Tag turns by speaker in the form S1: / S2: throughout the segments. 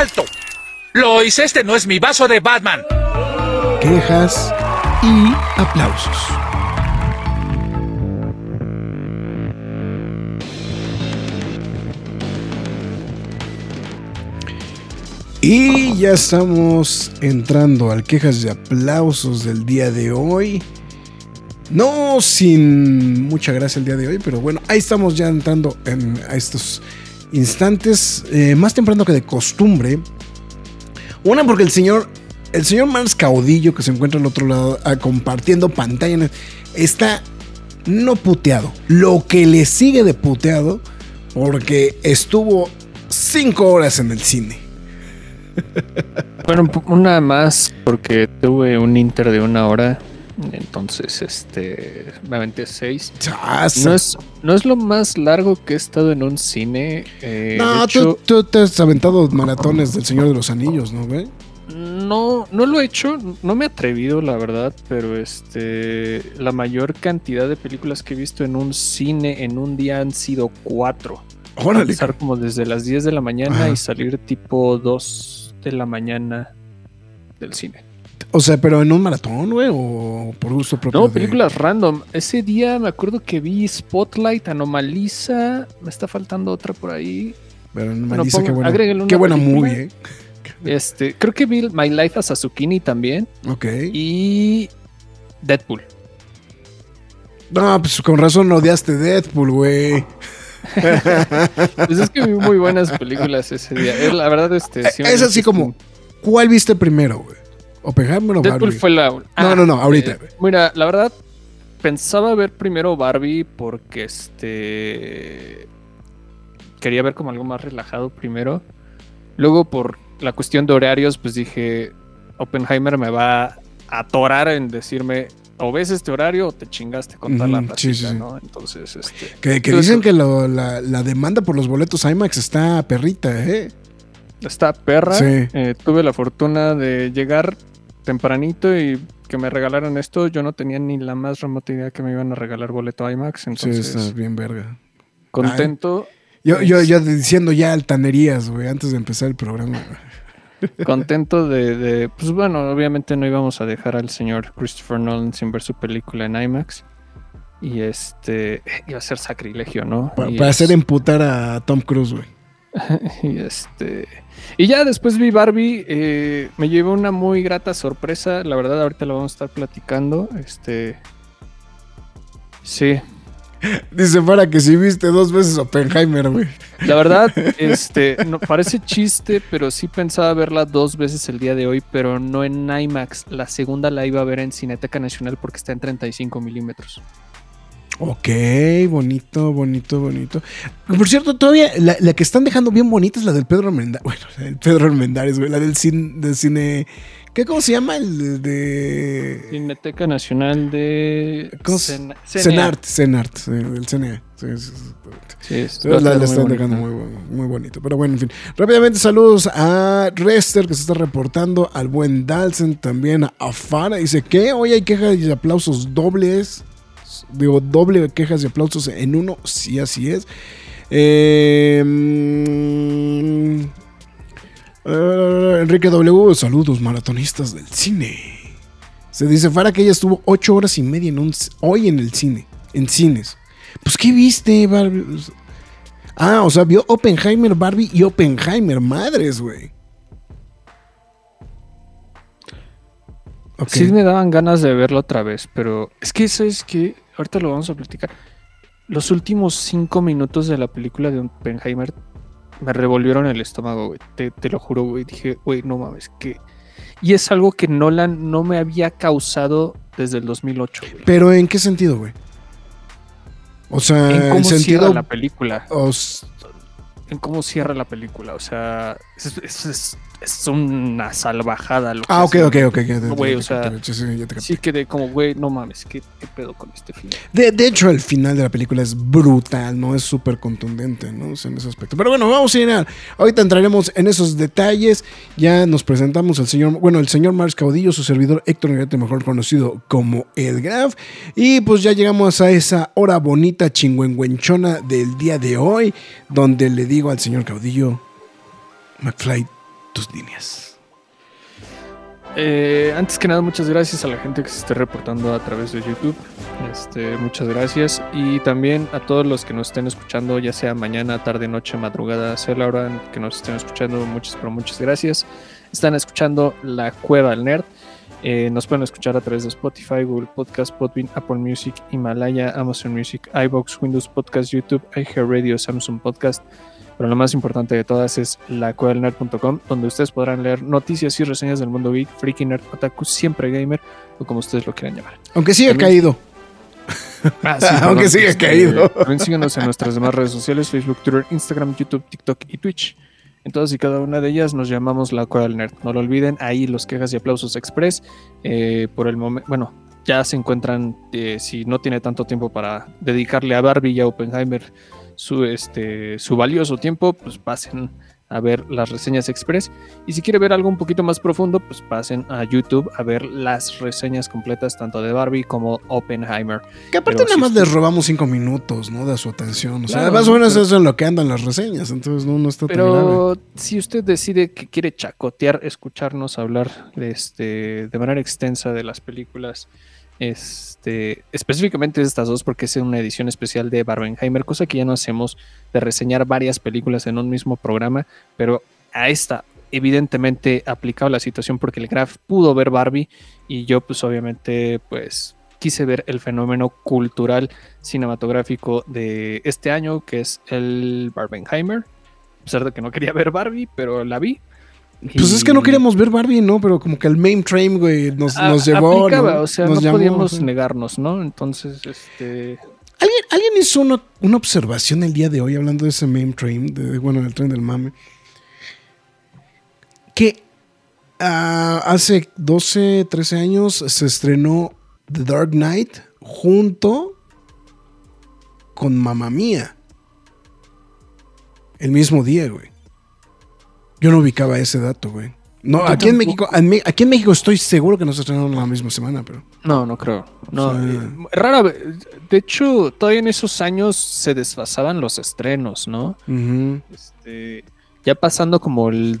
S1: ¡Alto! Lois, este no es mi vaso de Batman.
S2: Quejas y aplausos. Y ya estamos entrando al quejas y aplausos del día de hoy. No sin mucha gracia el día de hoy, pero bueno, ahí estamos ya entrando en, a estos instantes, eh, más temprano que de costumbre. Una porque el señor, el señor Mars Caudillo que se encuentra al otro lado ah, compartiendo pantalla, está no puteado, lo que le sigue de puteado porque estuvo cinco horas en el cine.
S3: Bueno, una más porque tuve un inter de una hora entonces, este, me aventé seis. No es, no es lo más largo que he estado en un cine.
S2: Eh, no, tú, te has aventado maratones del Señor de los Anillos, ¿no, güey?
S3: No, no lo he hecho, no me he atrevido, la verdad, pero este, la mayor cantidad de películas que he visto en un cine en un día han sido cuatro. Órale. Empezar como desde las 10 de la mañana y salir tipo 2 de la mañana del cine.
S2: O sea, pero en un maratón, güey, o por gusto propio.
S3: No, películas random. Ese día me acuerdo que vi Spotlight, Anomaliza. Me está faltando otra por ahí.
S2: Pero Anomaliza, qué buena, qué buena movie, eh.
S3: Este, creo que vi My Life as a Zucchini también.
S2: Ok.
S3: Y Deadpool.
S2: No, pues con razón odiaste Deadpool, güey.
S3: pues es que vi muy buenas películas ese día. La verdad, este.
S2: es así como, ¿cuál viste primero, güey? ¿Oppenheimer o
S3: Deadpool fue la.
S2: no, no, no, ahorita. Eh,
S3: mira, la verdad, pensaba ver primero Barbie porque este. Quería ver como algo más relajado primero. Luego, por la cuestión de horarios, pues dije. Oppenheimer me va a atorar en decirme o ves este horario o te chingaste con tal la sí, sí, ¿no? Entonces, este.
S2: Que, dicen que la, demanda por los boletos IMAX está perrita, ¿eh?
S3: Está perra. Eh, tuve la fortuna de llegar tempranito y que me regalaran esto, yo no tenía ni la más remota idea que me iban a regalar boleto IMAX. Entonces,
S2: sí, está bien verga.
S3: Contento.
S2: yo, yo, yo diciendo ya altanerías, güey, antes de empezar el programa.
S3: Contento de, Pues bueno, obviamente no íbamos a dejar al señor Christopher Nolan sin ver su película en IMAX. Y este. Iba a ser sacrilegio, ¿no?
S2: Para, hacer emputar a Tom Cruise, güey.
S3: y este. Y ya después vi Barbie, eh, me llevó una muy grata sorpresa. La verdad, ahorita lo vamos a estar platicando. Este. Sí.
S2: Dice para que si viste dos veces Oppenheimer, güey.
S3: La verdad, este, no, parece chiste, pero sí pensaba verla dos veces el día de hoy, pero no en IMAX. La segunda la iba a ver en Cineteca Nacional porque está en 35 milímetros.
S2: Ok, bonito, bonito, bonito. Por cierto, todavía la, que están dejando bien bonita es la del Pedro Almendares. Bueno, el Pedro Almendares, güey. La del cine, del cine. ¿Qué cómo se llama? El de.
S3: Cineteca Nacional de.
S2: ¿Cómo se Cenart, Cenart, el CNE. Sí, sí, sí. la, están dejando muy, muy bonito. Pero bueno, en fin. Rápidamente, saludos a Rester que se está reportando. Al buen Dalsen también. A Fara. Dice que hoy hay quejas y aplausos dobles digo, doble quejas y aplausos en uno, sí, así es. Eh, Enrique W, saludos maratonistas del cine. Se dice Fara que ella estuvo ocho horas y media hoy en el cine, en cines. Pues, ¿qué viste, Barbie? Ah, o sea, vio Oppenheimer, Barbie y Oppenheimer, madres, güey.
S3: Sí me daban ganas de verlo otra vez, pero es que eso es que ahorita lo vamos a platicar. Los últimos cinco minutos de la película de Oppenheimer me revolvieron el estómago, güey. Te, lo juro, güey. Dije, güey, no mames, que. Y es algo que Nolan no me había causado desde el 2008.
S2: Pero ¿en qué sentido, güey? O sea,
S3: en cómo sentido la película. en cómo cierra la película. O sea, es, es- es- es una salvajada. Lo que
S2: Ah, ok, ok, ok.
S3: Güey, o sea,
S2: sí, sí, ya te.
S3: Sí, quedé como, güey, no mames, ¿qué, qué pedo con este film?
S2: De, de hecho, el final de la película es brutal, ¿no? Es súper contundente, ¿no? O sea, en ese aspecto. Pero bueno, vamos a ir a... Ahorita entraremos en esos detalles. Ya nos presentamos al señor... Bueno, el señor Mars Caudillo, su servidor Héctor Negrete, mejor conocido como El Graf. Y pues ya llegamos a esa hora bonita, chingüengüenchona del día de hoy, donde le digo al señor Caudillo, McFly, tus líneas.
S3: Eh, antes que nada, muchas gracias a la gente que se esté reportando a través de YouTube. Este, muchas gracias. Y también a todos los que nos estén escuchando, ya sea mañana, tarde, noche, madrugada, sea la hora que nos estén escuchando. Muchas, pero muchas gracias. Están escuchando La Cueva del Nerd. Eh, nos pueden escuchar a través de Spotify, Google Podcast, Podbean, Apple Music, Himalaya, Amazon Music, iBox, Windows Podcast, YouTube, iHeartRadio, Samsung Podcast. Pero lo más importante de todas es lacuevalnerd.com, donde ustedes podrán leer noticias y reseñas del mundo geek, freaky nerd, otaku, siempre gamer, o como ustedes lo quieran llamar.
S2: Aunque siga
S3: También-
S2: caído.
S3: Ah, sí,
S2: Aunque
S3: perdón,
S2: siga caído.
S3: También síganos en nuestras demás redes sociales, Facebook, Twitter, Instagram, YouTube, TikTok y Twitch. En todas y cada una de ellas nos llamamos La Cueva del Nerd. No lo olviden, ahí los quejas y aplausos express. eh, por el momento, bueno, ya se encuentran, eh, si no tiene tanto tiempo para dedicarle a Barbie y a Oppenheimer su, este, su valioso tiempo, pues pasen a ver las reseñas express. Y si quiere ver algo un poquito más profundo, pues pasen a YouTube a ver las reseñas completas tanto de Barbie como Oppenheimer.
S2: Que aparte
S3: Pero
S2: nada más les robamos cinco minutos, ¿no? De su atención. O sea,
S3: Claro,
S2: más o menos
S3: pero-
S2: eso es en lo que andan las reseñas. Entonces no, no está tan grave.
S3: Pero si usted decide que quiere chacotear, escucharnos hablar de, este, de manera extensa de las películas, este, específicamente estas dos, porque es una edición especial de Barbenheimer, cosa que ya no hacemos de reseñar varias películas en un mismo programa, pero a esta evidentemente aplicado la situación porque el Graf pudo ver Barbie y yo pues obviamente pues quise ver el fenómeno cultural cinematográfico de este año que es el Barbenheimer a pesar de que no quería ver Barbie, pero la vi.
S2: Pues es que no queríamos ver Barbie, ¿no? Pero como que el mainstream, güey, nos,
S3: A-
S2: nos llevó.
S3: aplicaba,
S2: ¿no?
S3: o sea,
S2: Nos
S3: no
S2: llamó,
S3: podíamos
S2: sí.
S3: negarnos, ¿no? Entonces, este...
S2: ¿Alguien, alguien hizo una, una observación el día de hoy hablando de ese mainstream, de, bueno, del tren del mame. Que ah, hace 12, 13 años se estrenó The Dark Knight junto con Mamma Mía. El mismo día, güey. Yo no ubicaba ese dato, güey. No, aquí en. México, aquí en México estoy seguro que no se estrenaron la misma semana, pero.
S3: No, no creo. No,
S2: O sea-
S3: eh, rara vez. De hecho, todavía en esos años se desfasaban los estrenos, ¿no?
S2: Ujú.
S3: Este, ya pasando como el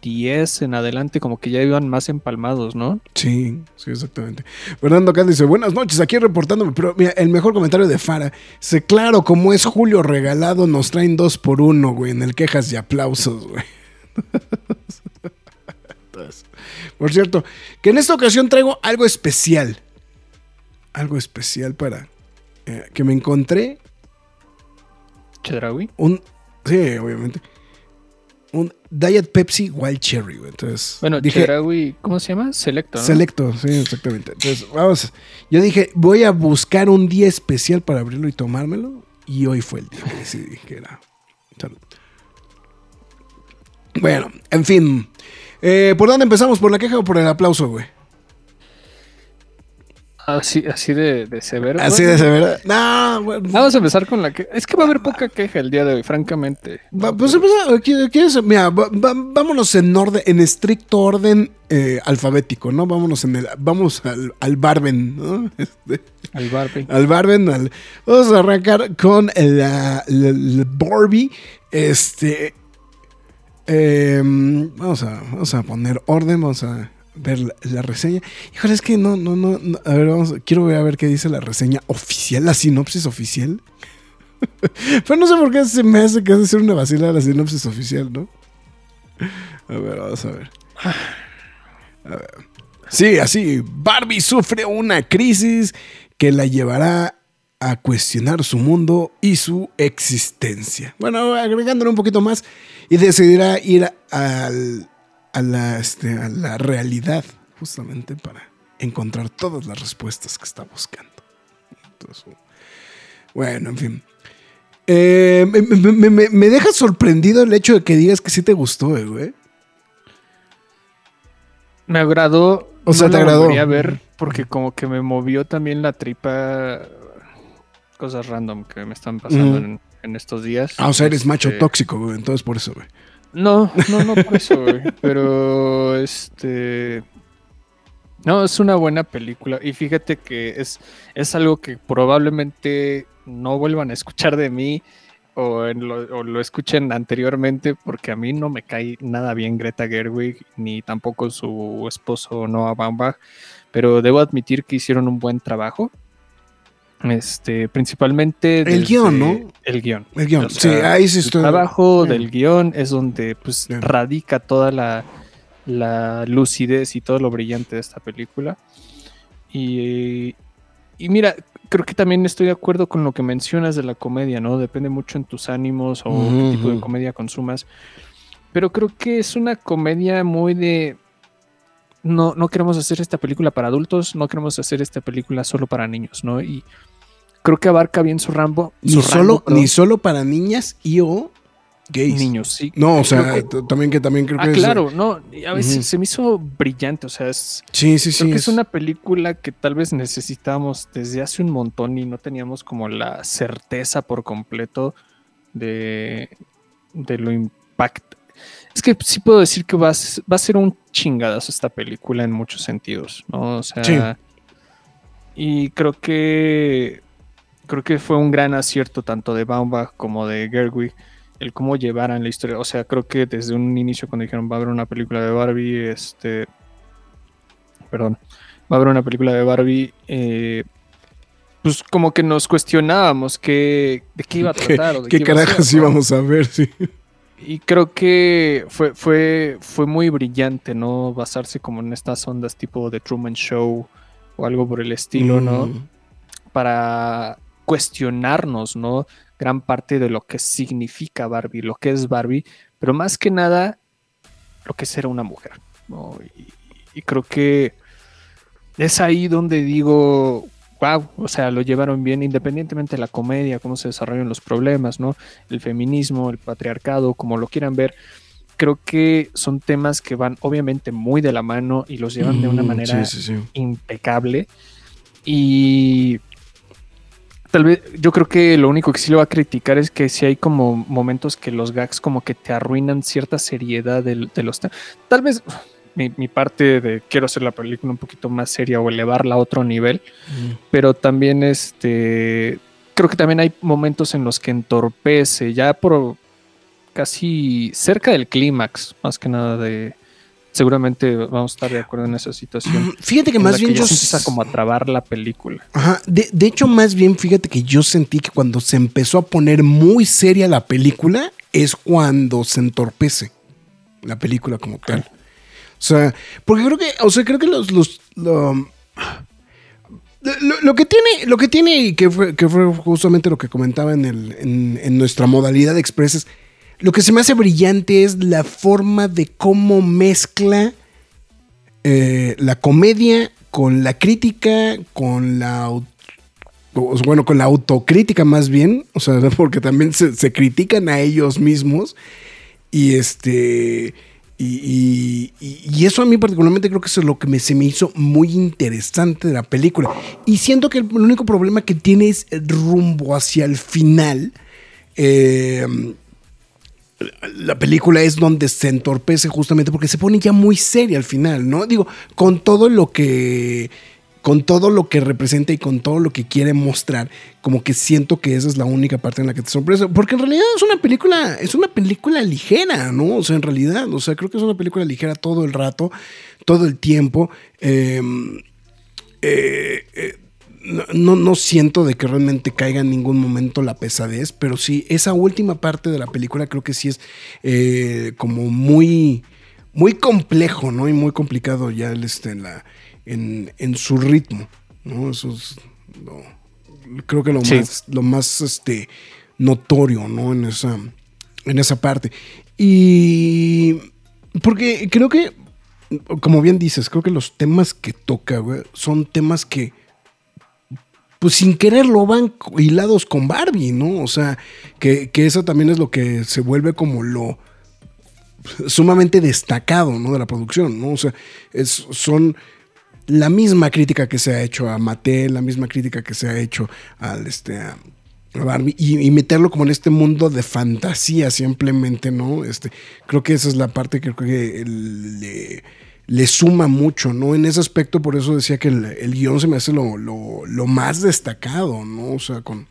S3: 2010 en adelante, como que ya iban más empalmados, ¿no?
S2: Sí, sí, exactamente. Fernando Cán dice, buenas noches, aquí reportándome, pero mira, el mejor comentario de Fara, dice, claro, como es Julio regalado, nos traen dos por uno, güey, en el quejas y aplausos, güey. Por cierto, que en esta ocasión traigo algo especial. Algo especial para... eh, que me encontré
S3: Chedraui.
S2: un... Sí, obviamente. Un Diet Pepsi Wild Cherry, güey. Entonces,
S3: Bueno,
S2: dije,
S3: Chedraui, ¿cómo se llama? Selecto, ¿no?
S2: Selecto, sí, exactamente. Entonces, vamos. Yo dije, voy a buscar un día especial para abrirlo y tomármelo. Y hoy fue el día que decidí que era. Salud. Bueno, en fin. Eh, ¿Por dónde empezamos? ¿Por la queja o por el aplauso, güey?
S3: Así, así de, de severo.
S2: Así
S3: Bueno,
S2: de severa. No, bueno.
S3: Vamos a empezar con la que. Es que va a haber poca queja el día de hoy, francamente.
S2: Va- pues empezamos, ¿qui- ¿quieres? Mira, va- va- vámonos en orden, en estricto orden eh, alfabético, ¿no? Vámonos en el, vamos al, al Barben, ¿no? Este,
S3: Al Barbie.
S2: al Barben. al- vamos a arrancar con la, la- la Barbie. Este. em, vamos, a, vamos a poner orden, vamos a ver la, reseña. Híjole, es que no, no, no, A ver, vamos, quiero ver a ver qué dice la reseña oficial, la sinopsis oficial. Pero no sé por qué se me hace que hace ser una vacila la sinopsis oficial, ¿no? A ver, vamos a ver. A ver. Sí, así. Barbie sufre una crisis que la llevará a cuestionar su mundo y su existencia. Bueno, agregándole un poquito más y decidirá ir al- a, la, este, a la realidad justamente para encontrar todas las respuestas que está buscando. Entonces, bueno, en fin. Eh, me, me- me- me deja sorprendido el hecho de que digas que sí te gustó, eh, güey.
S3: Me agradó.
S2: O sea,
S3: no
S2: te agradó.
S3: volvería a ver porque como que me movió también la tripa. Cosas random que me están pasando en, en estos días.
S2: Ah, o sea, eres macho
S3: Este,
S2: tóxico, güey. Entonces por eso, güey.
S3: No, no, no por eso. Pero este. No, es una buena película. Y fíjate que es, es algo que probablemente no vuelvan a escuchar de mí o, lo, o lo escuchen anteriormente, porque a mí no me cae nada bien Greta Gerwig, ni tampoco su esposo Noah Baumbach. Pero debo admitir que hicieron un buen trabajo. Este, principalmente.
S2: El guion, ¿no?
S3: El guion.
S2: El guion.
S3: O sea,
S2: sí, ahí sí
S3: el
S2: estoy.
S3: trabajo
S2: Sí.
S3: del guion es donde pues
S2: Sí.
S3: radica toda la, la lucidez y todo lo brillante de esta película. Y, y mira, creo que también estoy de acuerdo con lo que mencionas de la comedia, ¿no? Depende mucho en tus ánimos o qué tipo de comedia consumas. Pero creo que es una comedia muy de... No, no queremos hacer esta película para adultos, no queremos hacer esta película solo para niños, ¿no? Y creo que abarca bien su rambo.
S2: Ni
S3: su
S2: solo,
S3: rango,
S2: ni solo para niñas y o gays.
S3: niños, sí.
S2: No, o sea,
S3: que-
S2: también que también creo
S3: Ah,
S2: que es-
S3: claro, no, a veces se me hizo brillante, o sea, es,
S2: Sí, sí, sí.
S3: creo que es una película que tal vez necesitábamos desde hace un montón y no teníamos como la certeza por completo de, de lo impact. Es que sí puedo decir que va a, va a ser un chingadazo esta película en muchos sentidos, ¿no? O sea,
S2: Sí.
S3: y creo que creo que fue un gran acierto tanto de Baumbach como de Gerwig el cómo llevaran la historia. O sea, creo que desde un inicio cuando dijeron va a haber una película de Barbie, este, perdón, va a haber una película de Barbie, eh, pues como que nos cuestionábamos qué, de qué iba a
S2: ¿Qué,
S3: tratar. o de
S2: qué
S3: ser,
S2: carajos
S3: ¿no?
S2: íbamos a ver? Sí.
S3: Y creo que fue, fue, fue muy brillante, ¿no? Basarse como en estas ondas tipo de Truman Show o algo por el estilo, ¿no?
S2: Mm.
S3: Para cuestionarnos, ¿no? Gran parte de lo que significa Barbie, lo que es Barbie, pero más que nada lo que es ser una mujer, ¿no? Y, y creo que es ahí donde digo, wow, o sea, lo llevaron bien independientemente de la comedia, cómo se desarrollan los problemas, ¿no? El feminismo, el patriarcado, como lo quieran ver. Creo que son temas que van obviamente muy de la mano y los llevan de una
S2: Mm,
S3: manera
S2: Sí, sí, sí.
S3: impecable. Y tal vez yo creo que lo único que sí le va a criticar es que si hay como momentos que los gags como que te arruinan cierta seriedad del- de, los temas. Tal vez mi, mi parte de quiero hacer la película un poquito más seria o elevarla a otro nivel,
S2: Mm.
S3: pero también este creo que también hay momentos en los que entorpece ya por casi cerca del clímax, más que nada de seguramente vamos a estar de acuerdo en esa situación.
S2: Fíjate que más bien
S3: ya
S2: yo.
S3: se empieza como a trabar la película.
S2: Ajá, de, de hecho, más bien, fíjate que yo sentí que cuando se empezó a poner muy seria la película es cuando se entorpece la película como tal. O sea, porque creo que, o sea, creo que los, los lo, lo- lo que tiene, lo que tiene y que fue, que fue justamente lo que comentaba en, el, en, en nuestra modalidad de expreses, lo que se me hace brillante es la forma de cómo mezcla eh, la comedia con la crítica, con la bueno, con la autocrítica más bien, o sea, porque también se, critican a ellos mismos y este y, y- eso a mí particularmente creo que es lo que se me hizo muy interesante de la película. Y siento que el, único problema que tiene es el rumbo hacia el final eh, la película es donde se entorpece justamente porque se pone ya muy seria al final, ¿no? Digo, con todo lo que con todo lo que representa y con todo lo que quiere mostrar, como que siento que esa es la única parte en la que te sorprende, porque en realidad es una película, es una película ligera, ¿no? O sea, en realidad, o sea, creo que es una película ligera todo el rato, todo el tiempo. Eh, eh, eh, no, no, siento de que realmente caiga en ningún momento la pesadez, pero sí, esa última parte de la película creo que sí es eh, como muy, muy complejo, ¿no? Y muy complicado ya el, este, en, la, en, en su ritmo, ¿no? Eso es lo- creo que lo
S3: Sí.
S2: más, lo más este, notorio, ¿no? En esa, en esa parte. Y porque creo que, como bien dices, creo que los temas que toca, güey, son temas que pues sin quererlo van hilados con Barbie, ¿no? O sea, que, que eso también es lo que se vuelve como lo sumamente destacado, ¿no? De la producción, ¿no? O sea, es, son la misma crítica que se ha hecho a Mattel, la misma crítica que se ha hecho al, este, a, Barbie y, meterlo como en este mundo de fantasía simplemente, ¿no? Este, creo que esa es la parte que creo que le, le suma mucho, ¿no? En ese aspecto, por eso decía que el, el guion se me hace lo, lo, lo, más destacado, ¿no? O sea, con,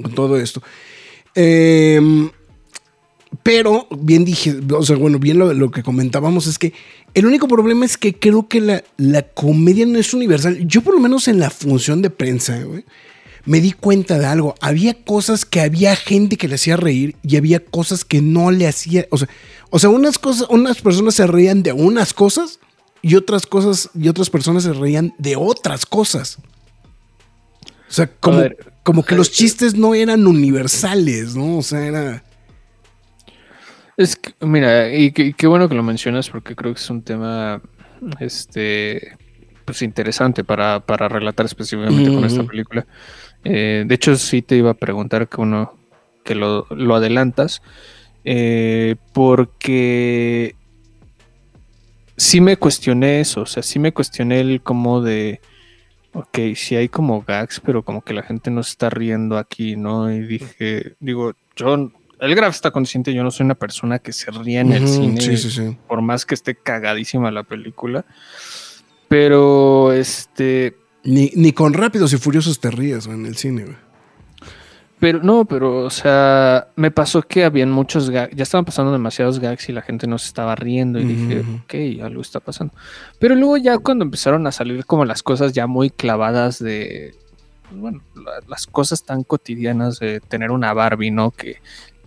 S2: con todo esto. Eh, pero, bien dije, o sea, bueno, bien lo, que comentábamos es que el único problema es que creo que la, la comedia no es universal. Yo, por lo menos en la función de prensa, me di cuenta de algo. Había cosas que había gente que le hacía reír y había cosas que no le hacía. O sea, o sea unas cosas, unas personas se reían de unas cosas y otras cosas, y otras personas se reían de otras cosas. O sea, como, como que los chistes no eran universales, ¿no? O sea, era.
S3: Es que, mira, y qué bueno que lo mencionas porque creo que es un tema este pues interesante para, relatar específicamente con esta película. Eh, de hecho, sí te iba a preguntar que uno que lo, adelantas. Eh, porque sí me cuestioné eso. O sea, sí me cuestioné el como de. Ok, sí hay como gags, pero como que la gente no se está riendo aquí, ¿no? Y dije, digo, yo el Graf está consciente, yo no soy una persona que se ríe en el cine, por más que esté cagadísima la película. Pero, este...
S2: Ni, con Rápidos y Furiosos te ríes en el cine, güey.
S3: Pero no, pero, o sea, me pasó que habían muchos gags, ya estaban pasando demasiados gags y la gente no se estaba riendo y dije, ok, algo está pasando. Pero luego ya cuando empezaron a salir como las cosas ya muy clavadas de, pues, bueno, las cosas tan cotidianas de tener una Barbie, ¿no? Que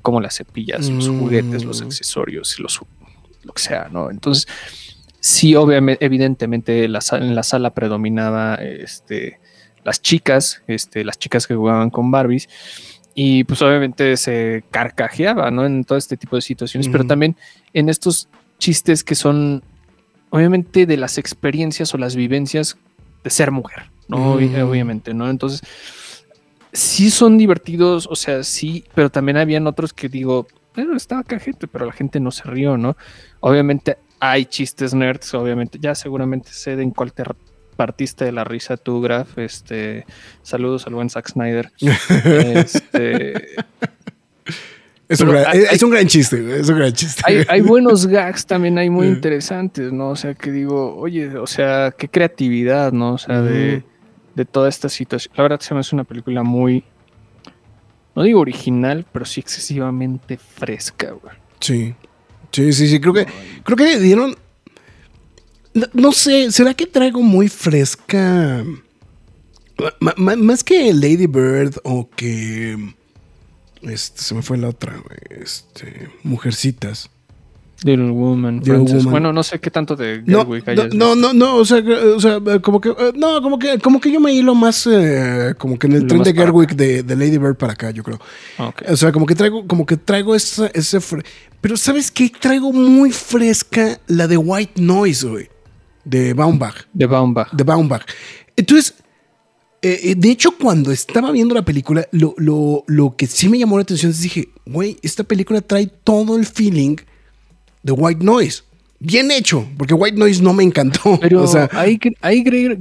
S3: como las cepillas, los juguetes, los mm. accesorios, los, lo que sea, ¿no? Entonces, sí, obviamente, evidentemente en la sala predominaba este, las chicas, este, las chicas que jugaban con Barbies, y pues obviamente se carcajeaba, ¿no? En todo este tipo de situaciones, pero también en estos chistes que son, obviamente, de las experiencias o las vivencias de ser mujer, ¿no? Obviamente, ¿no? Entonces, sí son divertidos, o sea, sí, pero también habían otros que digo, pero estaba cajete, pero la gente no se rió, ¿no? Obviamente hay chistes nerds, obviamente, ya seguramente sé de en cuál te partiste de la risa tú, Graf, este, saludos al buen Zack Snyder. este,
S2: es, un gran, chiste, es un gran chiste.
S3: Hay, buenos gags también, hay muy interesantes, ¿no? O sea, que digo, oye, o sea, qué creatividad, ¿no? O sea, de de toda esta situación. La verdad se me hace una película muy, no digo original, pero sí excesivamente fresca, güey.
S2: Sí, sí, sí, sí, creo que, creo que dieron, no, sé, ¿será que traigo muy fresca? más que Lady Bird o que, este, se me fue la otra, este, Mujercitas.
S3: Little Woman, Bueno, no sé qué tanto de
S2: Gerwig no, no, no, no, o sea, o sea, como que, eh, no, como que, como que yo me hilo más, eh, como que en el tren de Gerwig de, de, Lady Bird para acá, yo creo. O sea, como que traigo, como que traigo esa, ese, pero ¿sabes qué? Traigo muy fresca la de White Noise, güey, de Baumbach.
S3: De Baumbach.
S2: De Baumbach. Entonces, eh, de hecho, cuando estaba viendo la película, lo, lo, lo que sí me llamó la atención es dije, güey, esta película trae todo el feeling de White Noise. Bien hecho, porque White Noise no me encantó.
S3: Pero ahí,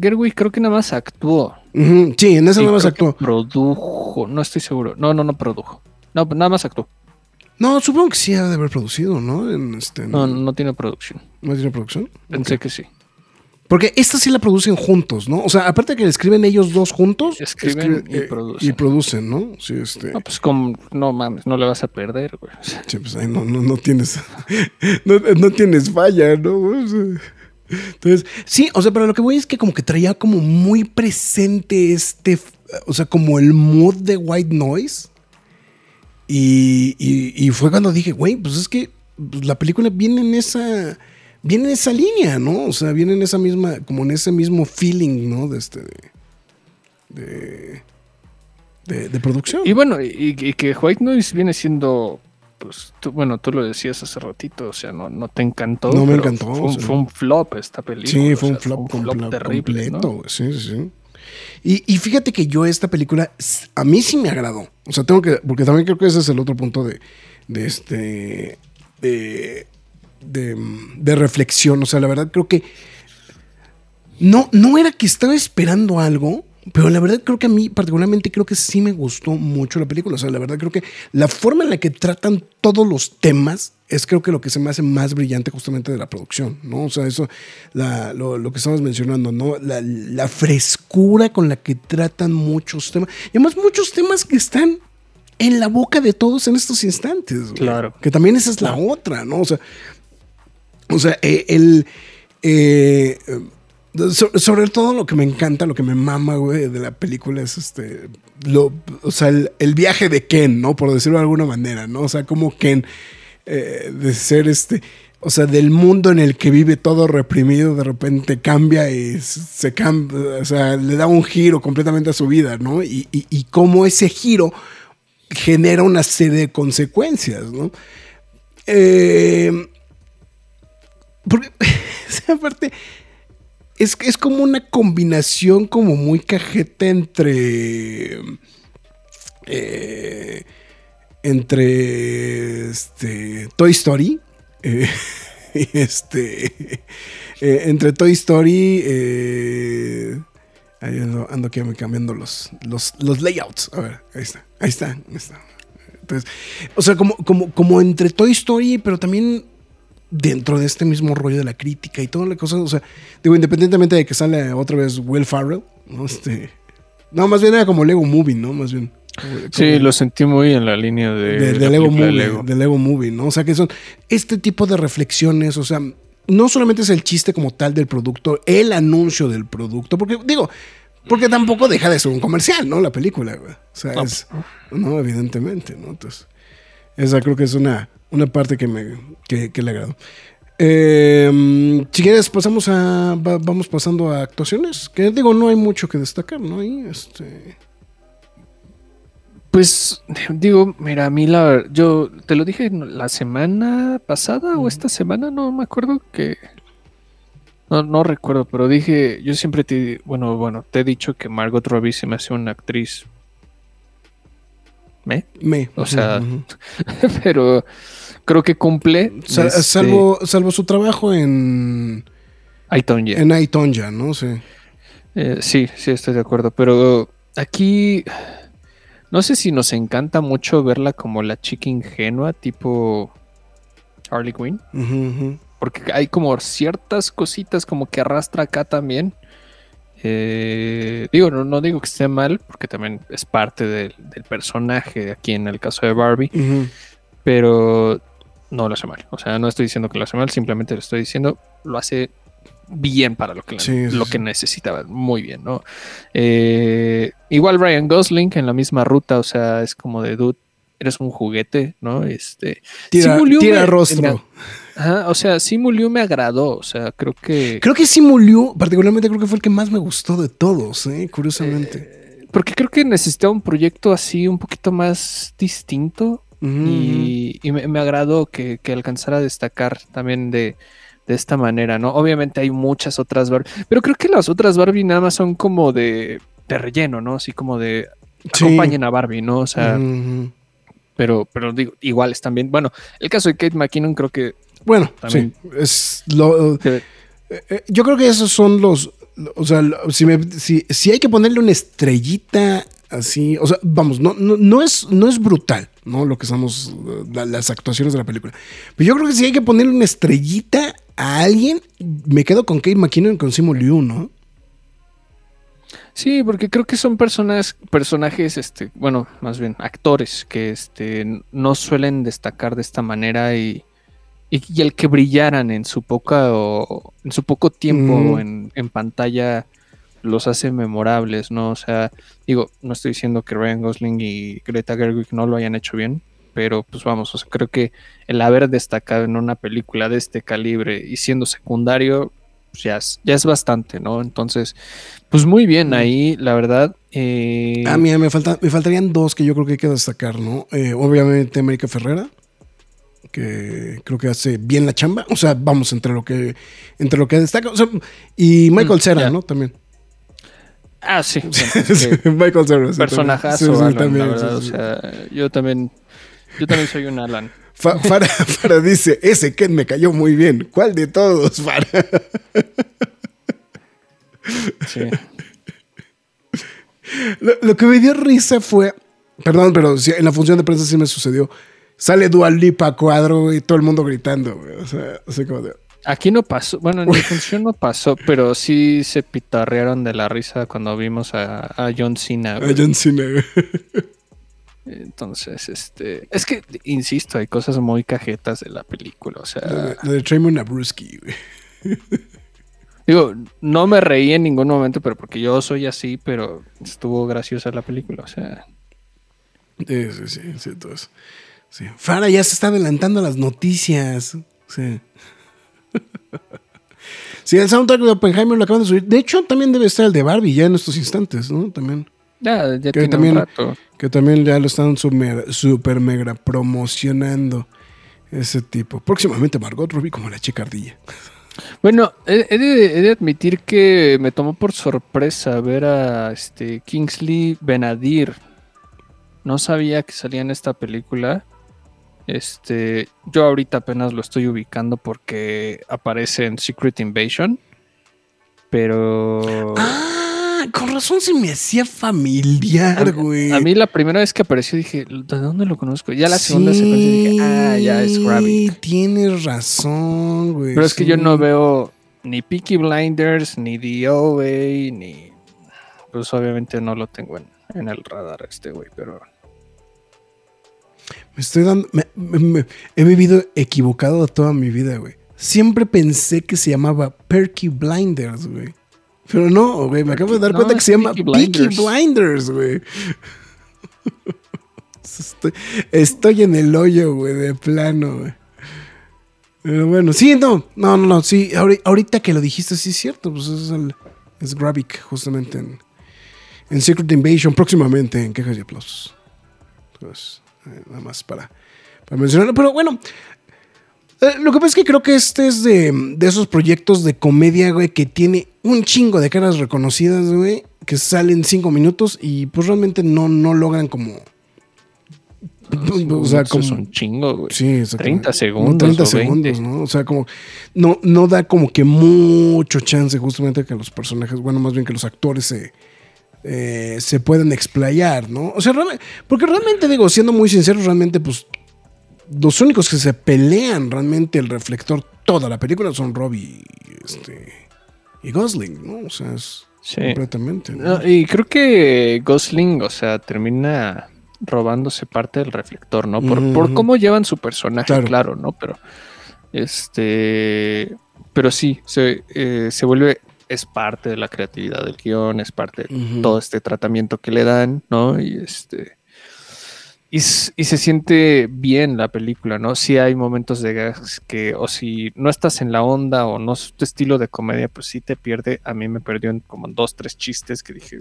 S3: Gerwig creo que nada más actuó.
S2: Sí, en esa nada más actuó.
S3: Produjo, no estoy seguro. No, no, no produjo. No, nada más actuó.
S2: No, supongo que sí ha de haber producido, ¿no?
S3: Este, no, no tiene producción.
S2: ¿No tiene producción?
S3: Pensé que sí.
S2: Porque esta sí la producen juntos, ¿no? O sea, aparte de que escriben ellos dos juntos,
S3: escriben, y,
S2: eh,
S3: producen.
S2: y, producen. ¿no? Sí, este.
S3: No, pues como, no mames, no le vas a perder, güey.
S2: Sí, pues ahí no, no, no tienes, no, no, tienes falla, ¿no? entonces, sí, o sea, pero lo que voy es que como que traía como muy presente este, o sea, como el mood de White Noise. Y, y, y fue cuando dije, güey, pues es que pues, la película viene en esa viene en esa línea, ¿no? O sea, viene en esa misma, como en ese mismo feeling, ¿no? De este, de, de, producción.
S3: Y bueno, y, que White Noise viene siendo, pues, bueno, tú lo decías hace ratito, o sea, no, no te encantó.
S2: No me encantó.
S3: Fue un, flop esta película.
S2: Sí, fue un, flop, un flop, terrible, completo, sí, sí, sí. Y, y fíjate que yo esta película, a mí sí me agradó. O sea, tengo que, porque también creo que ese es el otro punto de, de este, de, de, de reflexión. O sea, la verdad creo que no, no era que estaba esperando algo, pero la verdad creo que a mí particularmente creo que sí me gustó mucho la película. O sea, la verdad creo que la forma en la que tratan todos los temas es creo que lo que se me hace más brillante justamente de la producción, ¿no? O sea, eso, la- lo, lo que estamos mencionando, ¿no? La, la frescura con la que tratan muchos temas. Y además muchos temas que están en la boca de todos en estos instantes. güey.
S3: Claro.
S2: Que también esa es la otra, ¿no? O sea, o sea, eh, el. eh, so- sobre todo lo que me encanta, lo que me mama, güey, de la película es este. Lo, o sea, el, viaje de Ken, ¿no? Por decirlo de alguna manera, ¿no? O sea, como Ken, eh, de ser este. O sea, del mundo en el que vive todo reprimido, de repente cambia y se cambia, o sea, le da un giro completamente a su vida, ¿no? Y, y, y cómo ese giro genera una serie de consecuencias, ¿no? Eh, porque, esa parte es, es como una combinación como muy cajeta entre... eh, entre este, Toy Story. eh, este... eh, entre Toy Story... eh, ahí ando, ando cambiando los, los, los layouts. A ver, ahí está. Ahí está. Ahí está. Entonces, o sea, como, como, como entre Toy Story, pero también dentro de este mismo rollo de la crítica y toda la cosa. O sea, digo, independientemente de que sale otra vez Will Farrell, ¿no? Este, no, más bien era como Lego Movie, ¿no? Más bien. Como-
S3: Sí,
S2: como-
S3: lo sentí muy en la línea de,
S2: de, de
S3: la
S2: Lego
S3: de
S2: Movie,
S3: Lego.
S2: de Lego Movie, ¿no? O sea, que son este tipo de reflexiones, o sea, no solamente es el chiste como tal del producto, el anuncio del producto, porque digo, porque tampoco deja de ser un comercial, ¿no? La película, güey. O sea,
S3: No.
S2: es, no, evidentemente, ¿no? Entonces, esa creo que es una, una parte que me, que, que le agrado. Eh, si quieres, pasamos a, va- vamos pasando a actuaciones, que digo, no hay mucho que destacar, ¿no? Ahí, este...
S3: Pues digo, mira, a mí la yo te lo dije la semana pasada o esta semana, no me acuerdo que no, no recuerdo, pero dije, yo siempre te bueno, bueno, te he dicho que Margot Robbie se me hace una actriz ¿me?
S2: Me.
S3: O sea, pero creo que cumple este,
S2: salvo, salvo su trabajo en,
S3: I, Tonya.
S2: en Aitonja, ¿no? Sí.
S3: Eh, sí, sí, estoy de acuerdo. Pero aquí no sé si nos encanta mucho verla como la chica ingenua, tipo Harley Quinn. Porque hay como ciertas cositas como que arrastra acá también. Eh, digo, no, no digo que esté mal, porque también es parte del, del personaje aquí en el caso de Barbie, pero no lo hace mal. O sea, no estoy diciendo que lo hace mal, simplemente lo estoy diciendo, lo hace bien para lo que,
S2: Sí, sí,
S3: lo
S2: sí.
S3: que necesitaba. Muy bien, ¿no? Eh, igual Ryan Gosling en la misma ruta, o sea, es como de dude. Eres un juguete, ¿no? Este.
S2: Tira, tira rostro.
S3: Ajá, o sea, Simu Liu me agradó. O sea, creo que.
S2: Creo que Simu Liu, particularmente creo que fue el que más me gustó de todos, ¿eh? curiosamente.
S3: Porque creo que necesitaba un proyecto así un poquito más distinto. Y, y me, me agradó que, que alcanzara a destacar también de, de esta manera, ¿no? Obviamente hay muchas otras Barbie, pero creo que las otras Barbie nada más son como de, de relleno, ¿no? Así como de
S2: Sí.
S3: acompañen a Barbie, ¿no? O sea, pero, pero digo, iguales también. Bueno, el caso de Kate McKinnon creo que
S2: Bueno,
S3: También.
S2: sí. Es lo, eh, eh, yo creo que esos son los. O sea, si, me- si, si hay que ponerle una estrellita así. O sea, vamos, no, no, no es, no es brutal, ¿no? Lo que la- las actuaciones de la película. Pero yo creo que si hay que ponerle una estrellita a alguien, me quedo con Kate McKinnon y con Simu Liu, ¿no?
S3: Sí, porque creo que son personas, personajes, este, bueno, más bien actores que este, no suelen destacar de esta manera y, y, y el que brillaran en su poca o en su poco tiempo
S2: Mm.
S3: en, en pantalla los hace memorables, ¿no? O sea, digo, no estoy diciendo que Ryan Gosling y Greta Gerwig no lo hayan hecho bien, pero pues vamos, o sea, creo que el haber destacado en una película de este calibre y siendo secundario, pues ya es, ya es bastante, ¿no? Entonces, pues muy bien ahí, la verdad. eh,
S2: A mí me, falta, me faltarían dos que yo creo que hay que destacar, ¿no? Eh, obviamente América Ferrera, que creo que hace bien la chamba. O sea, vamos, entre lo que, entre lo que destaca. o sea, y Michael
S3: Mm,
S2: Cera. ¿no? También.
S3: Ah, sí. bueno,
S2: Michael Cera. sí,
S3: personajazo,
S2: también. Sí, sí,
S3: Alan,
S2: también,
S3: la verdad.
S2: sí, sí.
S3: O sea, yo también, yo también soy un Alan.
S2: Fa- Fara, Fara dice, ese Ken me cayó muy bien. ¿Cuál de todos, Fara?
S3: Sí.
S2: Lo, lo que me dio risa fue, perdón, pero en la función de prensa sí me sucedió. Sale Dual Lipa cuadro y todo el mundo gritando, güey. O sea, así como de...
S3: Aquí no pasó, bueno, en mi función no pasó, pero sí se pitarrearon de la risa cuando vimos a, a John Cena.
S2: A. John Cena, güey.
S3: Entonces, este, es que, insisto, hay cosas muy cajetas de la película. O sea,
S2: de, lo de Tremor Abruzzi, güey.
S3: digo, no me reí en ningún momento, pero porque yo soy así, pero estuvo graciosa la película. O sea,
S2: Sí, sí, sí, sí, entonces, sí. Fara ya se está adelantando a las noticias. Sí. Sí, el soundtrack de Oppenheimer lo acaban de subir. De hecho, también debe estar el de Barbie ya en estos instantes, ¿no? También.
S3: ya, ya
S2: Que
S3: tiene
S2: también-
S3: un rato.
S2: Que también ya lo están super, super mega promocionando. Ese tipo. Próximamente Margot Robbie como la chica ardilla.
S3: Bueno, he, he de, he de admitir que me tomó por sorpresa ver a este Kingsley Benadir. No sabía que salía en esta película. Este, yo ahorita apenas lo estoy ubicando porque aparece en Secret Invasion. Pero
S2: Ah, con razón se me hacía familiar, güey.
S3: a mí la primera vez que apareció dije, ¿de dónde lo conozco? Ya la segunda secuencia dije, ah, ya es.
S2: Sí, Tienes razón, güey.
S3: Pero es que yo no veo ni Peaky Blinders, ni The OA, ni. Pues obviamente no lo tengo en, en el radar este güey, pero.
S2: Me estoy dando. me- me- me- he vivido equivocado toda mi vida, güey. Siempre pensé que se llamaba Perky Blinders, güey. Pero no, güey. Me acabo de dar
S3: No,
S2: cuenta que se llama
S3: Peaky Blinders.
S2: Güey. Estoy, estoy en el hoyo, güey, de plano, güey. Pero bueno, sí, no, no, no, no, sí, ahori- ahorita que lo dijiste, sí es cierto, pues es el, es Gravik, justamente en, en Secret Invasion, próximamente en Quejas y Aplausos. Entonces, nada más para, para mencionarlo, pero bueno, eh, lo que pasa es que creo que este es de, de esos proyectos de comedia, güey, que tiene un chingo de caras reconocidas, güey, que salen cinco minutos y pues realmente no, no logran como... O sea,
S3: Eso
S2: como...
S3: es un chingo, güey.
S2: Sí, exactamente.
S3: 30 segundos
S2: Como 30
S3: o
S2: segundos,
S3: 20.
S2: ¿no? O sea, como no, no da como que mucho chance justamente que los personajes, bueno, más bien que los actores se, eh, se puedan explayar, ¿no? O sea, realmente, porque realmente digo, siendo muy sincero, realmente pues los únicos que se pelean realmente el reflector toda la película son Robbie y, este, y Gosling, ¿no? O sea, es
S3: Sí.
S2: completamente. ¿no?
S3: No, y creo que Gosling, o sea, termina robándose parte del reflector, ¿no? Por, cómo llevan su personaje,
S2: Claro.
S3: claro, ¿no? Pero, este, pero sí, se, eh, se vuelve, es parte de la creatividad del guion, es parte de todo este tratamiento que le dan, ¿no? Y este, y, se siente bien la película, ¿no? Sí hay momentos de gags que, o si no estás en la onda o no es tu estilo de comedia, pues sí te pierde. A mí me perdió en como dos, tres chistes que dije.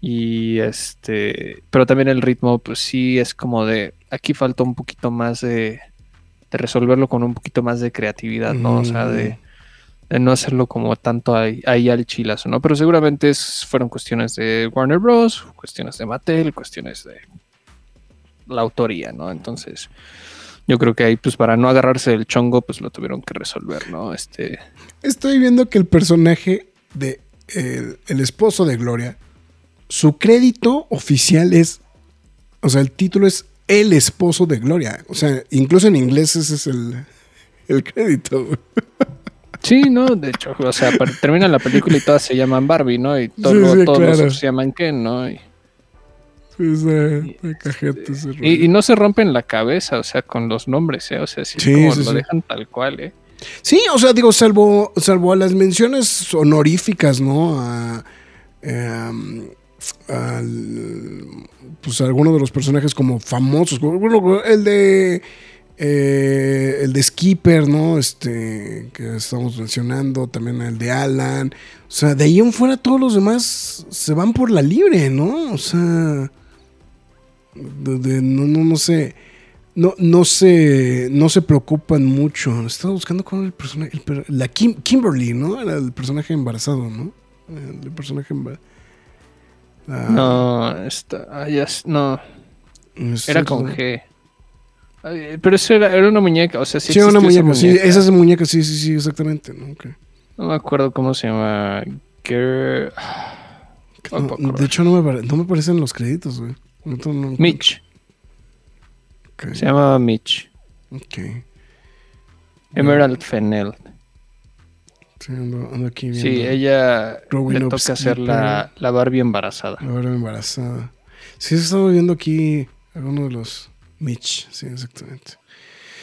S3: Y este, pero también el ritmo, pues sí es como de, aquí falta un poquito más de, de resolverlo con un poquito más de creatividad, ¿no? O sea, de, no hacerlo como tanto ahí, ahí al chilazo, ¿no? Pero seguramente es- fueron cuestiones de Warner Bros., cuestiones de Mattel, cuestiones de la autoría, ¿no? Entonces, yo creo que ahí, pues para no agarrarse del chongo, pues lo tuvieron que resolver, ¿no? Este,
S2: Estoy viendo que el personaje de el, el esposo de Gloria, su crédito oficial es, o sea, el título es el esposo de Gloria. O sea, incluso en inglés ese es el, el crédito.
S3: Sí, no, de hecho, o sea, termina la película y todas se llaman Barbie, ¿no? Y to-
S2: Sí,
S3: luego
S2: sí,
S3: todos
S2: claro.
S3: se llaman Ken, ¿no? Y,
S2: Es de, de cajete ese rollo.
S3: y- y no se rompen la cabeza, o sea, con los nombres, ¿eh? O sea, sí,
S2: Sí,
S3: como
S2: sí,
S3: lo
S2: sí.
S3: dejan tal cual, ¿eh?
S2: Sí, o sea, digo, salvo, salvo a las menciones honoríficas, ¿no? A, em, al- pues a algunos de los personajes como famosos. Bueno, el de. Eh, el de Skipper, ¿no? Este. Que estamos mencionando. También el de Alan. O sea, de ahí en fuera todos los demás se van por la libre, ¿no? O sea. de- de- no, no, no sé. No, no se, no se preocupan mucho. Estaba buscando con el personaje, el la Kim- Kimberly, ¿no? Era el personaje embarazado, ¿no? El personaje ba- la-
S3: No, esta, ah, no,
S2: este-
S3: era con G. Pero eso era, era una muñeca, o sea, sí,
S2: Sí, una
S3: esa
S2: muñeca, sí, esa es muñeca, sí, sí, sí, exactamente. ¿no?
S3: Me acuerdo cómo se llama.
S2: No,
S3: No
S2: de hecho, no me, no me aparecen los créditos, güey.
S3: Mitch. Se llama Mitch.
S2: ok.
S3: Emerald Fennell.
S2: Sí, ando, ando aquí viendo.
S3: Sí, ella
S2: Growing
S3: le toca hacer la, la Barbie embarazada.
S2: Ahora embarazada. Sí, estaba viendo aquí alguno de los Mitch. Sí, exactamente.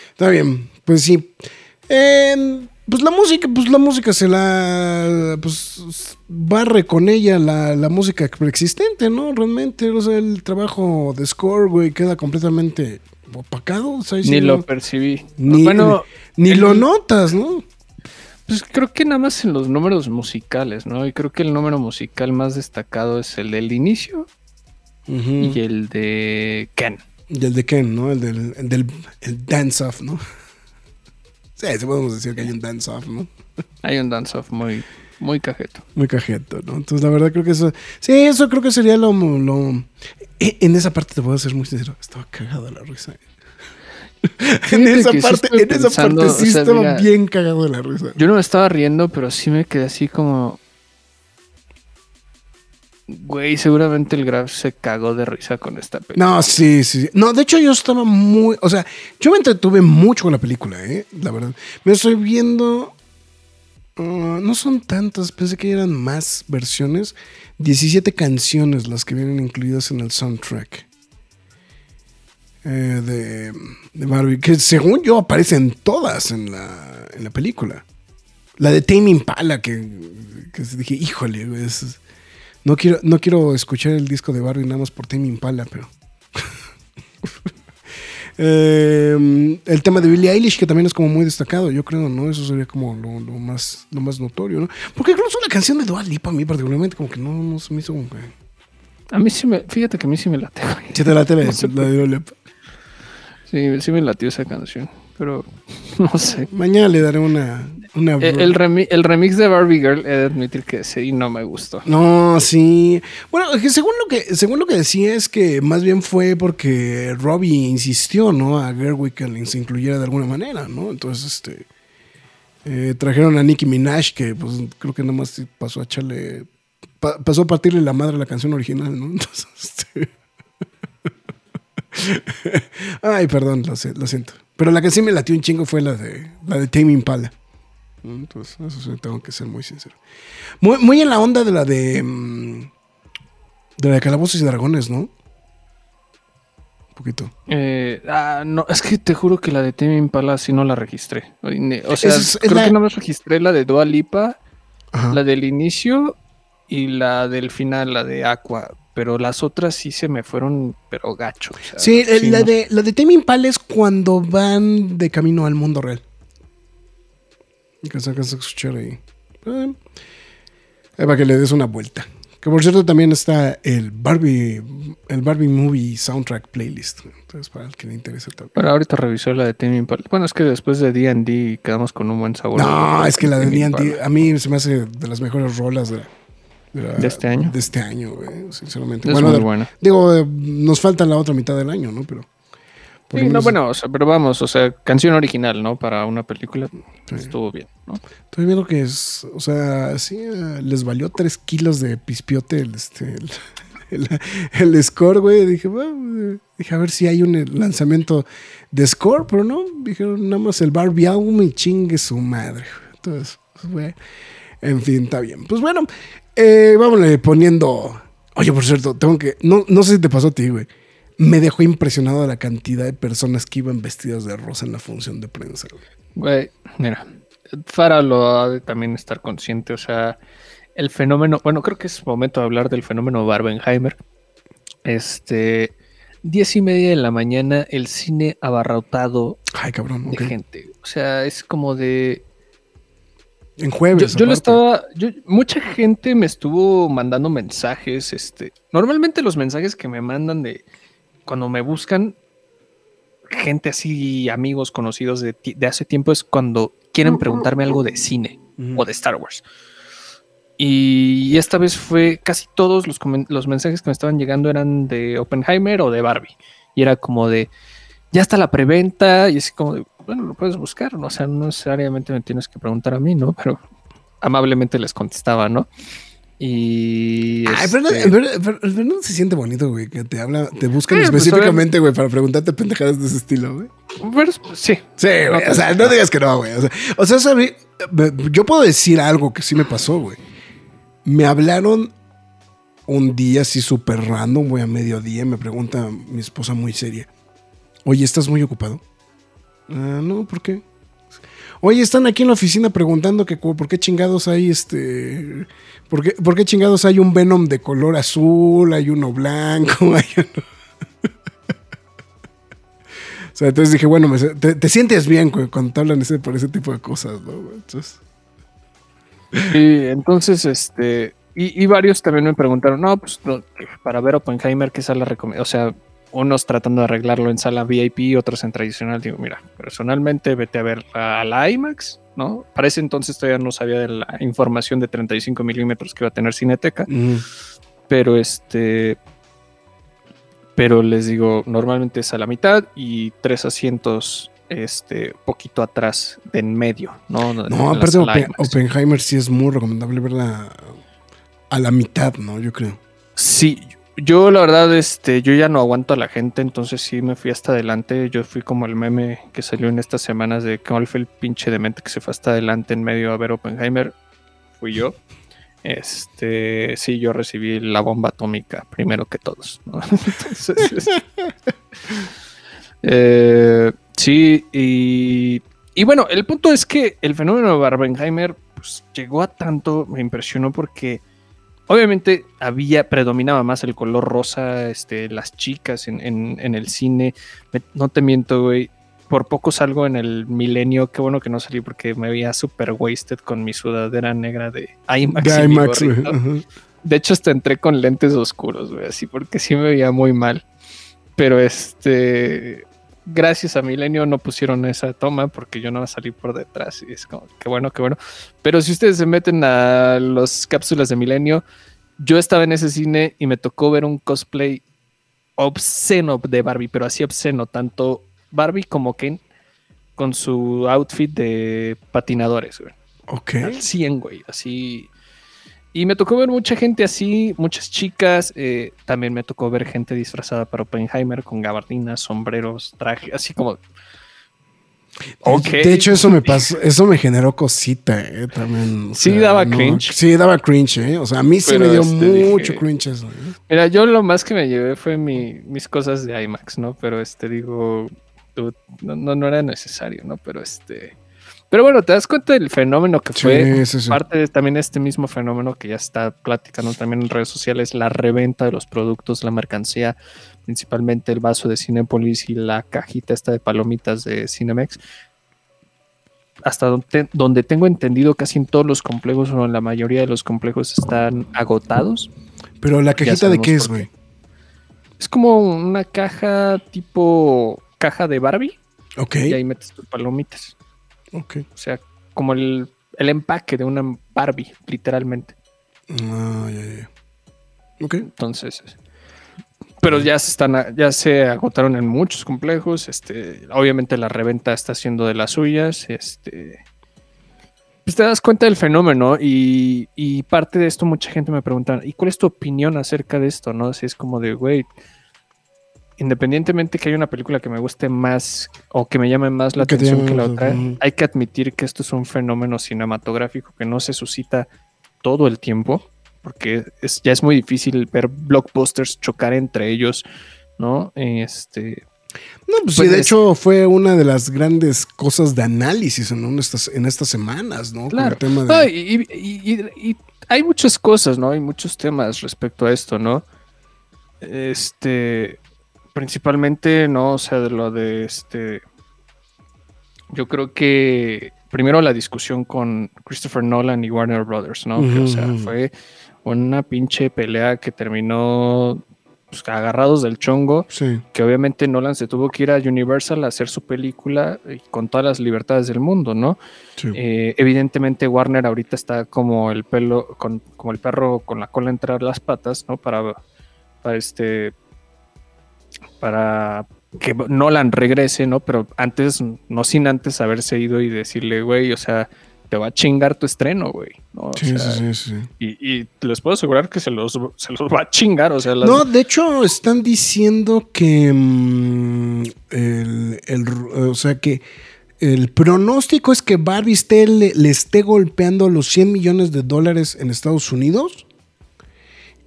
S2: Está bien, pues sí. Eh, pues la música, pues la música se la. Pues barre con ella la, la música preexistente, ¿no? Realmente, o sea, el trabajo de score, güey, queda completamente opacado. o sea,
S3: Ni lo
S2: no-
S3: percibí.
S2: Ni,
S3: bueno,
S2: ni
S3: el-
S2: lo notas, ¿no?
S3: pues creo que nada más en los números musicales, ¿no? Y creo que el número musical más destacado es el del inicio y el de Ken.
S2: Y el de Ken, ¿no? El del, el del el dance-off, ¿no? Sí, sí podemos decir que hay un dance-off, ¿no?
S3: Hay un dance-off muy, muy cajeto.
S2: Muy cajeto, ¿no? Entonces, la verdad creo que eso... Sí, eso creo que sería lo... lo eh, en esa parte te puedo ser muy sincero. Estaba cagado la risa. en esa parte, en esa parte sí
S3: o sea,
S2: estaba
S3: mira,
S2: bien cagado de la risa.
S3: Yo no me estaba riendo, pero sí me quedé así como. Güey, seguramente el Graf se cagó de risa con esta película.
S2: No, sí, sí. No, de hecho yo estaba muy... O sea, yo me entretuve mucho con la película, ¿eh? La verdad. Me estoy viendo... ah, no son tantas, pensé que eran más versiones. 17 canciones las que vienen incluidas en el soundtrack. eh, de, de Barbie, que según yo aparecen todas en la, en la película. La de Tame Impala, que, que dije, híjole, es- no, quiero, no quiero escuchar el disco de Barbie nada más por Tame Impala, pero... Eh, el tema de Billie Eilish, que también es como muy destacado, yo creo, ¿no? Eso sería como lo, lo más, lo más notorio, ¿no? Porque incluso la canción de Dua Lipa a mí particularmente como que no, no se me hizo como que...
S3: A mí sí me. Fíjate que a mí sí me late.
S2: Sí te late la de Dua Lipa.
S3: Sí, sí me latió esa canción. Pero no sé.
S2: Mañana le daré una... una
S3: El, el remi- el remix de Barbie Girl, he de admitir que sí, no me gustó.
S2: No, sí. Bueno, que según lo que, según lo que decía es que más bien fue porque Robbie insistió, ¿no? A Gerwig que se incluyera de alguna manera, ¿no? Entonces, este. eh, trajeron a Nicki Minaj, que pues creo que nada más pasó a echarle. pa- pasó a partirle la madre a la canción original, ¿no? Entonces, este. Ay, perdón, lo, siento. Pero la que sí me latió un chingo fue la de la de Tame Impala. Entonces, eso sí, tengo que ser muy sincero. Muy, muy en la onda de la de. mm, De la de Calabozos y Dragones, ¿no? Un poquito.
S3: Eh, ah, no, es que te juro que la de Tame Impala sí no la registré. O sea,
S2: es- es
S3: creo
S2: la-
S3: que no me registré la de Dua Lipa,
S2: Ajá.
S3: la del inicio y la del final, la de Aqua. Pero las otras sí se me fueron, pero gacho. o sea,
S2: Sí, la,
S3: no.
S2: de, la de Tame Impala es cuando van de camino al mundo real. Que alcanza a escuchar ahí. Eh, ahí para que le des una vuelta. Que por cierto también está el Barbie, el Barbie Movie Soundtrack Playlist. Entonces, para el que le interese también.
S3: Bueno, ahorita revisó la de Tame Impala. Bueno, es que después de D&D quedamos con un buen sabor.
S2: No, es que la de D&D
S3: Impala.
S2: a mí se me hace de las mejores rolas de, de la-
S3: ¿De este año?
S2: De este año, güey, sinceramente.
S3: Es
S2: bueno,
S3: muy
S2: de-
S3: buena.
S2: digo, eh, nos falta la otra mitad del año, ¿no? Pero.
S3: Sí, no, bueno, o sea, pero vamos, o sea, canción original, ¿no? Para una película estuvo bien, ¿no?
S2: Estoy viendo que es, o sea, sí, eh, les valió 3 kilos de pispiote el, este, el, el- el score, güey. Dije, bueno, dije, a ver si hay un eh, lanzamiento de score, pero no, dijeron nada más el Barbie album y chingue su madre. Entonces, pues, güey, en fin, está bien. Pues bueno, eh, vámonos poniendo. Oye, por cierto, tengo que. No, no sé si te pasó a ti, güey. Me dejó impresionado la cantidad de personas que iban vestidas de rosa en la función de prensa, güey.
S3: Güey, mira, Farah lo ha de también estar consciente, o sea, el fenómeno, bueno, creo que es momento de hablar del fenómeno Barbenheimer. Este, diez y media de la mañana, el cine abarrotado
S2: Ay, cabrón.
S3: de gente. O sea, es como de,
S2: En jueves.
S3: yo lo estaba. yo- mucha gente me estuvo mandando mensajes. Este. Normalmente los mensajes que me mandan de cuando me buscan gente así, amigos conocidos de, hace tiempo, es cuando quieren preguntarme algo de cine o de Star Wars. Y esta vez fue casi todos los, los mensajes que me estaban llegando eran de Oppenheimer o de Barbie. Y era como de, ya está la preventa. Y así como de, bueno, lo puedes buscar. ¿no? O sea, no necesariamente me tienes que preguntar a mí, ¿no? Pero amablemente les contestaba, ¿no? Y.
S2: Ay, pero, no,
S3: este,
S2: pero- pero- pero no se siente bonito, güey, que te habla, te buscan
S3: Eh, pues,
S2: específicamente, güey, para preguntarte pendejadas de ese estilo, güey.
S3: sí,
S2: Sí, güey, o sea, no digas que no, güey. O sea, o sea, yo puedo decir algo que sí me pasó, güey. Me hablaron un día así súper random, güey, a mediodía, me pregunta mi esposa muy seria. Oye, ¿estás muy ocupado? "Ah, no, ¿por qué? Oye, están aquí en la oficina preguntando que por qué chingados hay este. ¿Por qué, por qué chingados hay un Venom de color azul? Hay uno blanco, hay uno. o sea, entonces dije, bueno, te, te sientes bien cuando te hablan ese, por ese tipo de cosas, ¿no? Entonces,
S3: Y entonces, este, y, varios también me preguntaron, no, pues para ver Oppenheimer, ¿qué sala recomiendo? O sea, unos tratando de arreglarlo en sala VIP, otros en tradicional. Digo, mira, personalmente vete a ver a la IMAX, ¿no? Para ese entonces todavía no sabía de la información de 35 milímetros que iba a tener Cineteca,
S2: mm,
S3: pero este, pero les digo, normalmente es a la mitad y tres asientos, este, poquito atrás, de en medio, ¿no?
S2: No, aparte, Oppen-. Oppenheimer sí es muy recomendable verla a la mitad, ¿no? Yo creo.
S3: Sí, yo la verdad, este, yo ya no aguanto a la gente, entonces sí me fui hasta adelante. Yo fui como el meme que salió en estas semanas de cuál fue el pinche demente que se fue hasta adelante en medio a ver Oppenheimer. Fui yo. Este, sí, yo recibí la bomba atómica primero que todos. Entonces, es- eh, sí, y, y bueno, el punto es que el fenómeno de Barbenheimer pues, llegó a tanto, me impresionó porque Obviamente había, predominaba más el color rosa, este, las chicas en, en- en el cine. Me- no te miento, güey. Por poco salgo en el milenio. Qué bueno que no salí porque me veía super wasted con mi sudadera negra de IMAX.
S2: De
S3: mi
S2: IMAX, ajá.
S3: De hecho, hasta entré con lentes oscuros, güey, así porque sí me veía muy mal. Pero este, gracias a Milenio no pusieron esa toma porque yo no salí por detrás y es como, qué bueno, qué bueno. Pero si ustedes se meten a las cápsulas de Milenio, yo estaba en ese cine y me tocó ver un cosplay obsceno de Barbie, pero así obsceno, tanto Barbie como Ken con su outfit de patinadores, güey
S2: Ok.
S3: al 100, güey, así. Y me tocó ver mucha gente así, muchas chicas. eh, también me tocó ver gente disfrazada para Oppenheimer con gabardinas, sombreros, traje, así como. Ok.
S2: De hecho, eso me pasó, eso me generó cosita, eh, también.
S3: Sí
S2: sea,
S3: daba cringe.
S2: Sí, daba cringe, eh. O sea, a mí sí
S3: Pero,
S2: me dio
S3: este,
S2: mucho
S3: dije-
S2: cringe eso. eh.
S3: Mira, yo lo más que me llevé fue mi, mis cosas de IMAX, ¿no? Pero este, digo, no, no, no era necesario, ¿no? Pero este. Pero bueno, te das cuenta del fenómeno que fue.
S2: Sí, sí, sí.
S3: Parte de también este mismo fenómeno que ya está platicando también en redes sociales, la reventa de los productos, la mercancía, principalmente el vaso de Cinepolis y la cajita esta de palomitas de Cinemex. Hasta donde, donde tengo entendido, casi en todos los complejos o en la mayoría de los complejos están agotados.
S2: Pero la cajita de qué es, güey.
S3: Es como una caja tipo caja de Barbie
S2: Ok.
S3: y ahí metes tus palomitas.
S2: Ok.
S3: O sea, como el, el empaque de una Barbie, literalmente.
S2: Ah, ya, ya. Ok.
S3: Entonces, pero ya se están, ya se agotaron en muchos complejos. Este, obviamente la reventa está haciendo de las suyas. Este, pues te das cuenta del fenómeno y, y parte de esto mucha gente me pregunta, ¿y cuál es tu opinión acerca de esto? No, si es como de, güey, independientemente que haya una película que me guste más o que me llame más la
S2: Que
S3: atención que la otra, hay que admitir que esto es un fenómeno cinematográfico que no se suscita todo el tiempo, porque es, ya es muy difícil ver blockbusters chocar entre ellos, ¿no? Este,
S2: No, pues sí,
S3: Pues
S2: de
S3: es-
S2: hecho fue una de las grandes cosas de análisis en, estas, en estas semanas, ¿no?
S3: Claro.
S2: el tema de...
S3: No, y, y- y- y hay muchas cosas, ¿no? Hay muchos temas respecto a esto, ¿no? Este, principalmente, ¿no? O sea, de lo de este. Yo creo que primero la discusión con Christopher Nolan y Warner Brothers, ¿no? Que, o sea, fue una pinche pelea que terminó pues, agarrados del chongo,
S2: Sí.
S3: que obviamente Nolan se tuvo que ir a Universal a hacer su película y con todas las libertades del mundo, ¿no?
S2: sí.
S3: Eh, evidentemente Warner ahorita está como el pelo, con, como el perro con la cola entre las patas, ¿no? Para, para este, para que Nolan regrese, ¿no? Pero antes, no sin antes haberse ido y decirle, güey, o sea, te va a chingar tu estreno, güey.
S2: Sí,
S3: sea,
S2: sí, sí, sí.
S3: Y, y les puedo asegurar que se los, se los va a chingar, o sea, las-
S2: No, de hecho están diciendo que mm, el, el- o sea que el pronóstico es que Barbie esté- le, le esté golpeando los 100 millones de dólares en Estados Unidos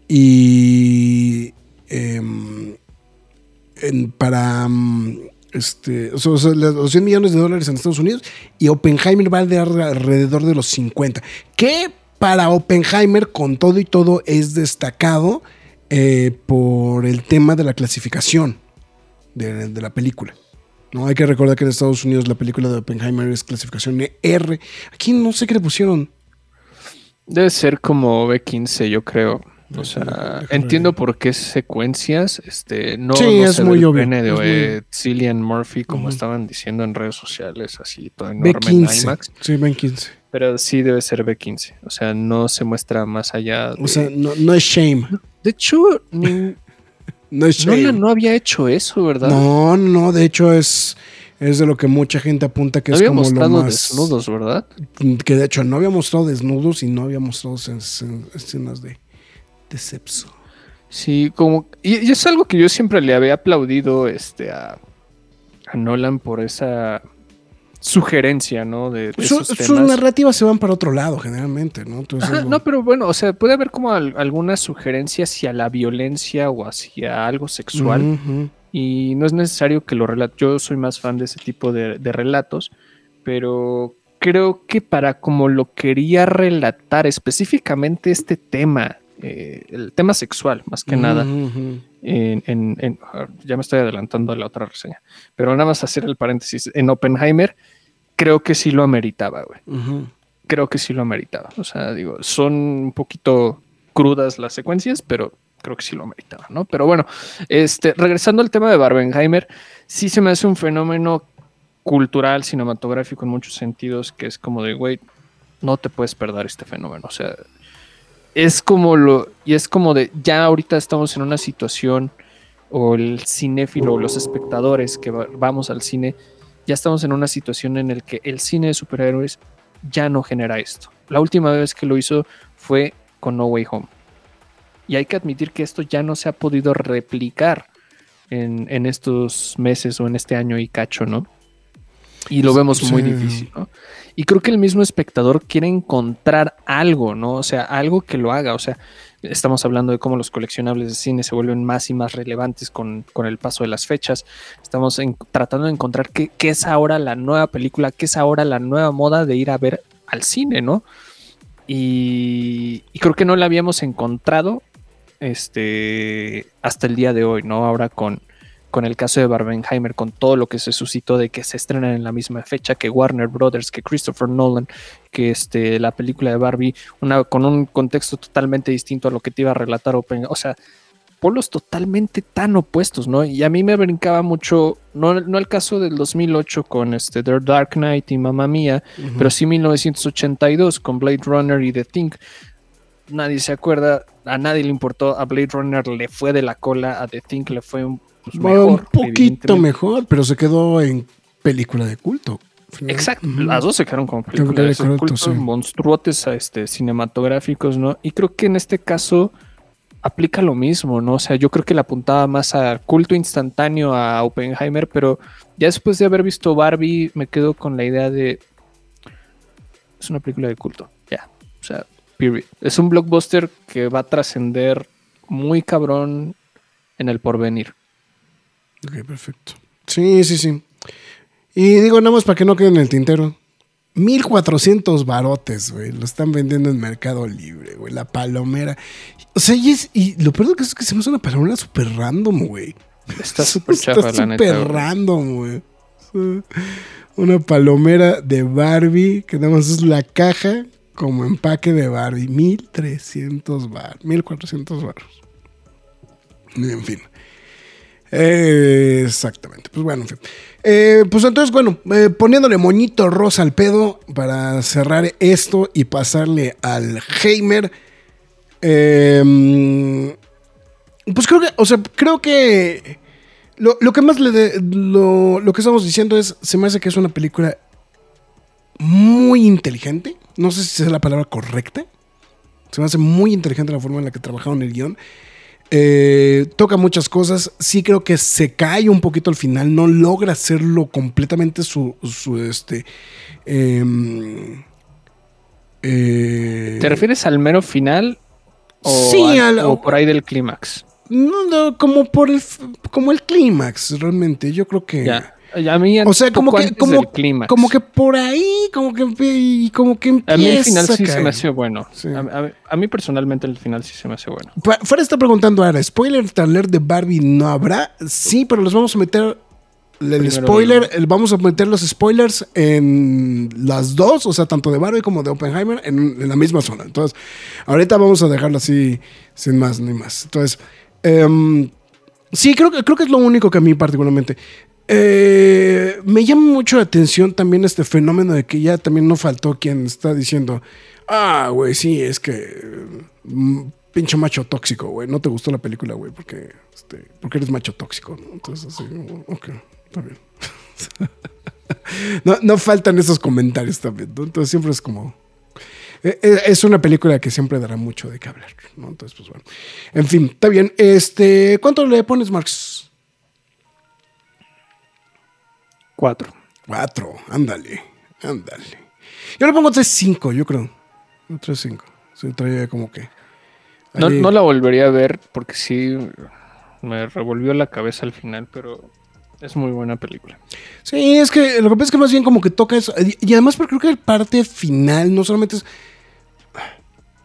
S2: y em, para mm, este, o sea, los 100 millones de dólares en Estados Unidos y Oppenheimer va a dar alrededor de los 50. Que para Oppenheimer, con todo y todo, es destacado eh, por el tema de la clasificación de, de la película. ¿no? Hay que recordar que en Estados Unidos la película de Oppenheimer es clasificación R. Aquí no sé qué le pusieron.
S3: Debe ser como B15, yo creo. O sea, entiendo por qué secuencias. Este, no,
S2: Sí,
S3: no
S2: es
S3: se
S2: muy
S3: el
S2: obvio,
S3: pene de Cillian Murphy, como estaban diciendo en redes sociales, así todo enorme en
S2: B15.
S3: IMAX.
S2: Sí, B15.
S3: Pero sí debe ser B15. O sea, no se muestra más allá. De,
S2: O sea, no, no es shame.
S3: de hecho, ni,
S2: No es shame.
S3: Nolan no había hecho eso, ¿verdad?
S2: No, no, de hecho es, es de lo que mucha gente apunta que
S3: No
S2: es como lo
S3: mostrado
S2: más...
S3: desnudos, ¿verdad?
S2: Que de hecho no había mostrado desnudos y no había mostrado escen- escenas de, de sexo.
S3: Sí, como. Y, y es algo que yo siempre le había aplaudido este, a, a Nolan por esa sugerencia, ¿no? De, de
S2: Su-
S3: esos
S2: sus narrativas se van para otro lado generalmente, ¿no? Entonces,
S3: Ajá,
S2: bueno,
S3: no, pero bueno, o sea, puede haber como al- alguna sugerencia hacia la violencia o hacia algo sexual. Y no es necesario que lo relate. Yo soy más fan de ese tipo de, de relatos, pero creo que para como lo quería relatar específicamente este tema, eh, el tema sexual, más que nada, en, en- en- ah, ya me estoy adelantando a la otra reseña, pero nada más hacer el paréntesis, en Oppenheimer creo que sí lo ameritaba, güey. Creo que sí lo ameritaba. O sea, digo, son un poquito crudas las secuencias, pero creo que sí lo ameritaba, ¿no? Pero bueno, este, regresando al tema de Barbenheimer, sí se me hace un fenómeno cultural, cinematográfico en muchos sentidos, que es como de, güey, no te puedes perder este fenómeno. O sea, es como lo, y es como de, ya ahorita estamos en una situación, o el cinéfilo, o los espectadores que va- vamos al cine, ya estamos en una situación en la que el cine de superhéroes ya no genera esto. La última vez que lo hizo fue con No Way Home. Y hay que admitir que esto ya no se ha podido replicar en, en estos meses o en este año y cacho, ¿no? Y lo vemos muy difícil, ¿no? Y creo que el mismo espectador quiere encontrar algo, ¿no? O sea, algo que lo haga. O sea, estamos hablando de cómo los coleccionables de cine se vuelven más y más relevantes con, con el paso de las fechas. Estamos en- tratando de encontrar qué, qué es ahora la nueva película, qué es ahora la nueva moda de ir a ver al cine, ¿no? Y, y creo que no la habíamos encontrado este, hasta el día de hoy, ¿no? Ahora con, con el caso de Barbenheimer, con todo lo que se suscitó de que se estrenan en la misma fecha que Warner Brothers, que Christopher Nolan, que este, la película de Barbie, una, con un contexto totalmente distinto a lo que te iba a relatar Open. O sea, polos totalmente tan opuestos, ¿no? Y a mí me brincaba mucho, no, no el caso del 2008 con este The Dark Knight y Mamma Mía, pero sí 1982 con Blade Runner y The Thing. Nadie se acuerda, a nadie le importó, a Blade Runner le fue de la cola, a The Thing le fue un, pues, mejor.
S2: un poquito mejor, pero se quedó en película de culto.
S3: Exacto, las dos se quedaron como
S2: Película
S3: películas
S2: de culto,
S3: culto,
S2: sí.
S3: monstruotes a este, cinematográficos, ¿no? Y creo que en este caso aplica lo mismo, ¿no? O sea, yo creo que le apuntaba más a culto instantáneo a Oppenheimer, pero ya después de haber visto Barbie, me quedo con la idea de. Es una película de culto, ya. O sea, period. Es un blockbuster que va a trascender muy cabrón en el porvenir.
S2: Ok, perfecto. Sí, sí, sí. Y digo, nada más para que no quede en el tintero. 1400 barotes, güey. Lo están vendiendo en Mercado Libre, güey. La palomera. O sea, y, es- y lo peor de que es que se me hace una palomera súper random, güey.
S3: Está súper chafa,
S2: random, güey. Una palomera de Barbie, que nada más es la caja como empaque de Barbie. 1300 bar, 1400 baros. En fin. Exactamente. Pues bueno, en fin. Eh, pues entonces, bueno, eh, poniéndole moñito rosa al pedo para cerrar esto y pasarle al Heimer. Eh, pues creo que, o sea, creo que lo, lo que más le de- lo, lo que estamos diciendo es, se me hace que es una película muy inteligente. No sé si es la palabra correcta. Se me hace muy inteligente la forma en la que trabajaron el guion. Eh, toca muchas cosas. Sí creo que se cae un poquito al final. No logra hacerlo completamente su, su este... em, eh,
S3: ¿Te refieres al mero final? O,
S2: Sí,
S3: al-
S2: al-
S3: o por ahí del clímax.
S2: No, no, como por el, como el clímax, realmente. Yo creo que.
S3: Ya. A mí
S2: O sea, como que, como, como que por ahí, como que, y como que empieza
S3: A mí el final sí se me hace bueno.
S2: Sí.
S3: A, a- a mí personalmente el final sí se me hace bueno.
S2: Fu- Fuera está preguntando ahora, ¿spoiler taller de Barbie no habrá? Sí, pero los vamos a meter. El
S3: Primero
S2: spoiler, el- vamos a meter los spoilers en las dos, o sea, tanto de Barbie como de Oppenheimer, en, en la misma zona. Entonces, ahorita vamos a dejarlo así, sin más ni más. Entonces, em, sí, creo creo que es lo único que a mí particularmente. Eh, me llama mucho la atención también este fenómeno de que ya también no faltó quien está diciendo, ah, güey, sí, es que mm, pinche macho tóxico, güey, no te gustó la película, güey, porque, este, porque eres macho tóxico, ¿no? Entonces, así, ok, está bien. no, no faltan esos comentarios también, ¿no? Entonces siempre es como... eh, eh, Es una película que siempre dará mucho de qué hablar, ¿no? Entonces, pues bueno. En fin, está bien. Este, ¿cuánto le pones, Marx?
S3: Cuatro.
S2: Cuatro, ándale, ándale. Yo le pongo 3-5, yo creo. 3-5. Se traía como que.
S3: No,
S2: ahí-
S3: no la volvería a ver porque sí me revolvió la cabeza al final, pero es muy buena película.
S2: Sí, es que lo que pasa es que más bien como que toca eso. Y y además, porque creo que el parte final no solamente es.